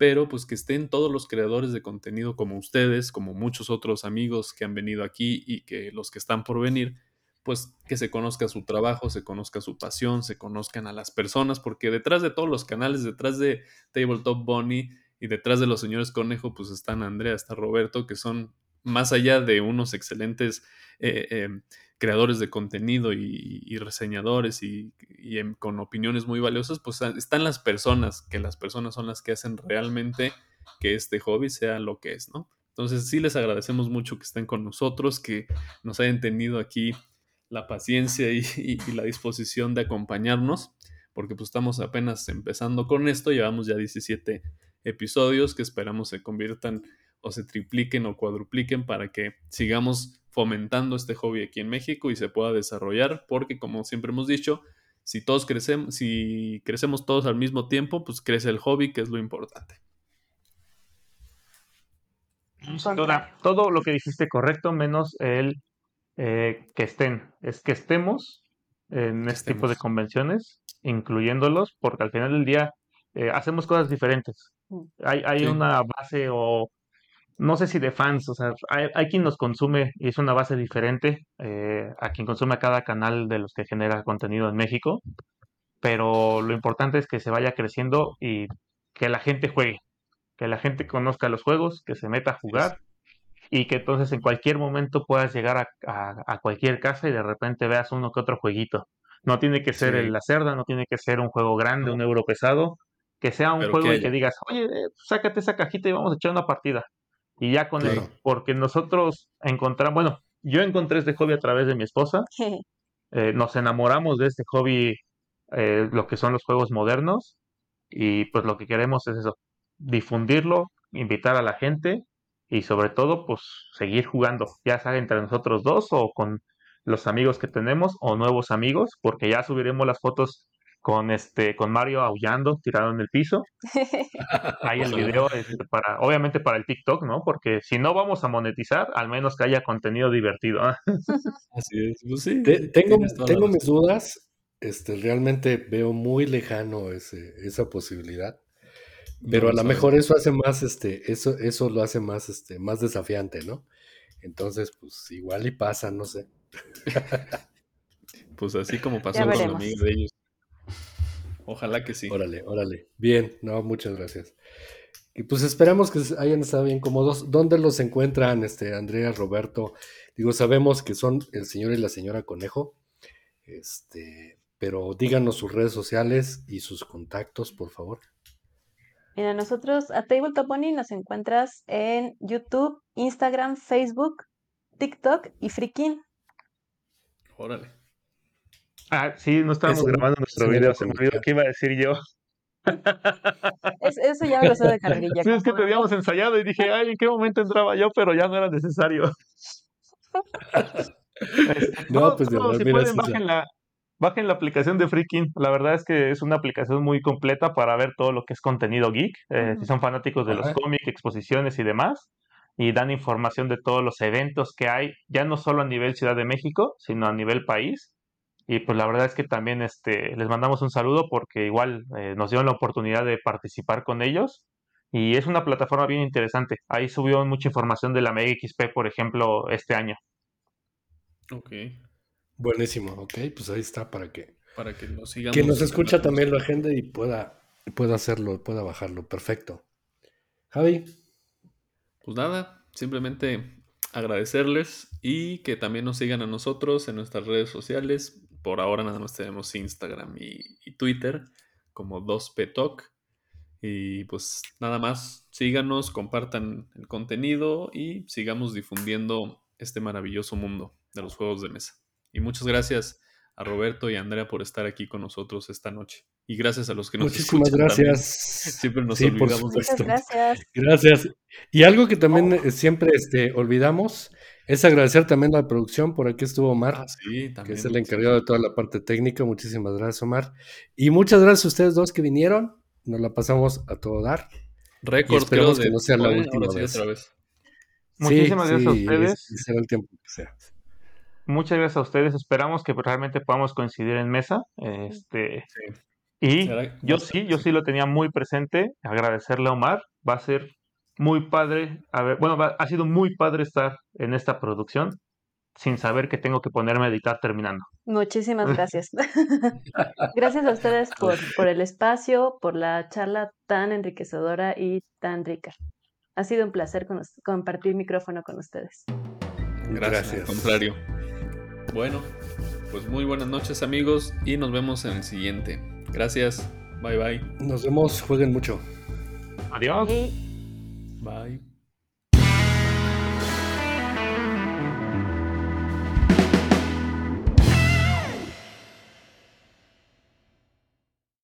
Speaker 1: Pero pues que estén todos los creadores de contenido como ustedes, como muchos otros amigos que han venido aquí y que los que están por venir, pues que se conozca su trabajo, se conozca su pasión, se conozcan a las personas, porque detrás de todos los canales, detrás de Tabletop Bunny y detrás de los señores Conejo, pues están Andrea, está Roberto, que son más allá de unos excelentes eh, em, creadores de contenido y, reseñadores y, con opiniones muy valiosas, pues están las personas, que las personas son las que hacen realmente que este hobby sea lo que es, ¿no? Entonces sí les agradecemos mucho que estén con nosotros, que nos hayan tenido aquí la paciencia y, la disposición de acompañarnos, porque pues estamos apenas empezando con esto, llevamos ya 17 episodios que esperamos se conviertan o se tripliquen o cuadrupliquen para que sigamos fomentando este hobby aquí en México y se pueda desarrollar, porque como siempre hemos dicho, si todos crecemos, si crecemos todos al mismo tiempo, pues crece el hobby, que es lo importante.
Speaker 4: todo lo que dijiste correcto, menos el eh, que estén, es que estemos en este tipo de convenciones, incluyéndolos, porque al final del día eh, hacemos cosas diferentes. Mm. Hay, hay una base o no sé si de fans, o sea, hay, hay quien nos consume y es una base diferente eh, a quien consume cada canal de los que genera contenido en México, pero lo importante es que se vaya creciendo y que la gente juegue, que la gente conozca los juegos, que se meta a jugar y que entonces en cualquier momento puedas llegar a, a- a cualquier casa y de repente veas uno que otro jueguito. No tiene que ser
Speaker 1: Sí.
Speaker 4: el La Cerda, no tiene que ser un juego grande, un euro pesado, que sea un
Speaker 1: Pero
Speaker 4: juego
Speaker 1: que
Speaker 4: y que digas, oye, eh, sácate esa cajita y vamos a echar una partida. Y ya con
Speaker 2: Claro.
Speaker 4: eso, porque nosotros encontramos, bueno, yo encontré este hobby a través de mi esposa, eh, nos enamoramos de este hobby, eh, lo que son los juegos modernos, y pues lo que queremos es eso, difundirlo, invitar a la gente y sobre todo pues seguir jugando, ya sea entre nosotros dos o con los amigos que tenemos o nuevos amigos, porque ya subiremos las fotos con este con Mario aullando tirado en el piso. Hay el video este, para obviamente para el TikTok, ¿no? Porque si no vamos a monetizar, al menos que haya contenido divertido. ¿ah?
Speaker 1: Así es. Pues sí,
Speaker 2: Te- tengo tengo mis dudas. Este, realmente veo muy lejano ese, esa posibilidad. Pero
Speaker 1: No
Speaker 2: a
Speaker 1: lo
Speaker 2: mejor eso hace más, este, eso, eso lo hace más, este, más desafiante, ¿no? Entonces, pues igual y pasa, no sé.
Speaker 1: Pues así como pasó con la
Speaker 3: veremos.
Speaker 1: amiga de ellos. Ojalá que sí.
Speaker 2: Órale, órale. Bien, no, muchas gracias. Y pues esperamos que hayan estado bien cómodos. ¿Dónde los encuentran, este, Andrea, Roberto? Digo, sabemos que son el señor y la señora Conejo. Este, pero díganos sus redes sociales y sus contactos, por favor.
Speaker 3: Mira, nosotros a Tabletop Bunny nos encuentras en YouTube, Instagram, Facebook, TikTok y Freakin.
Speaker 1: Órale.
Speaker 4: Ah, sí, no estábamos
Speaker 2: Eso
Speaker 4: grabando nuestro video, se me olvidó qué iba a decir yo.
Speaker 3: Es- eso ya lo sé de carrerilla.
Speaker 4: Sí, es que
Speaker 3: como-
Speaker 4: teníamos ensayado y dije, ay, ¿en qué momento entraba yo? Pero ya no era necesario. Este,
Speaker 2: No,
Speaker 4: no,
Speaker 2: pues, de verdad,
Speaker 4: si
Speaker 2: mira,
Speaker 4: pueden, bajen la, bajen la aplicación de Freaking. La verdad es que es una aplicación muy completa para ver todo lo que es contenido geek. eh. Si son fanáticos de los cómics, exposiciones y demás. Y dan información de todos los eventos que hay, ya no solo a nivel Ciudad de México, sino a nivel país. Y pues la verdad es que también este, les mandamos un saludo porque igual eh, nos dieron la oportunidad de participar con ellos. Y es una plataforma bien interesante. Ahí subió mucha información de la Mega XP, por ejemplo, este año.
Speaker 1: Ok.
Speaker 2: Buenísimo, ok, pues ahí está para que
Speaker 1: Para que lo sigamos.
Speaker 2: quien nos escucha
Speaker 1: la
Speaker 2: también lo agende y pueda, pueda hacerlo, pueda bajarlo. Perfecto. Javi,
Speaker 1: Pues nada, simplemente agradecerles y que también nos sigan a nosotros en nuestras redes sociales. Por ahora nada más tenemos Instagram y, y Twitter como 2P Talk. Y pues nada más, síganos, compartan el contenido y sigamos difundiendo este maravilloso mundo de los juegos de mesa. Y muchas gracias a Roberto y a Andrea por estar aquí con nosotros esta noche. Y gracias a los que nos
Speaker 2: muchísimas
Speaker 1: escuchan también.
Speaker 2: gracias.
Speaker 1: Siempre nos
Speaker 2: Sí,
Speaker 1: olvidamos de
Speaker 3: Muchas
Speaker 1: esto.
Speaker 3: gracias.
Speaker 2: Gracias. Y algo que también eh, siempre este, olvidamos es agradecer también a la producción. Por aquí estuvo Omar,
Speaker 1: Ah, sí,
Speaker 2: que
Speaker 1: también.
Speaker 2: es el encargado de toda la parte técnica. Muchísimas gracias, Omar. Y muchas gracias a ustedes dos que vinieron. Nos la pasamos a todo dar.
Speaker 1: Récord,
Speaker 2: esperemos
Speaker 1: creo,
Speaker 2: que
Speaker 1: de
Speaker 2: no sea la última
Speaker 1: sí,
Speaker 2: vez.
Speaker 1: otra vez.
Speaker 4: Muchísimas gracias a ustedes.
Speaker 2: será el tiempo que sea.
Speaker 4: Muchas gracias a ustedes. Esperamos que realmente podamos coincidir en mesa. Este,
Speaker 1: Sí.
Speaker 4: y yo sí, yo
Speaker 1: sí.
Speaker 4: sí lo tenía muy presente. Agradecerle a Omar. Va a ser muy padre. A ver, bueno, va- ha sido muy padre estar en esta producción sin saber que tengo que ponerme a editar terminando.
Speaker 3: Muchísimas gracias. Gracias a ustedes por, por el espacio, por la charla tan enriquecedora y tan rica. Ha sido un placer con compartir micrófono con ustedes.
Speaker 1: Gracias, al contrario. Bueno, pues muy buenas noches amigos y nos vemos en el siguiente. Gracias. Bye bye.
Speaker 2: Nos vemos, jueguen mucho.
Speaker 4: Adiós.
Speaker 3: Y
Speaker 1: Bye.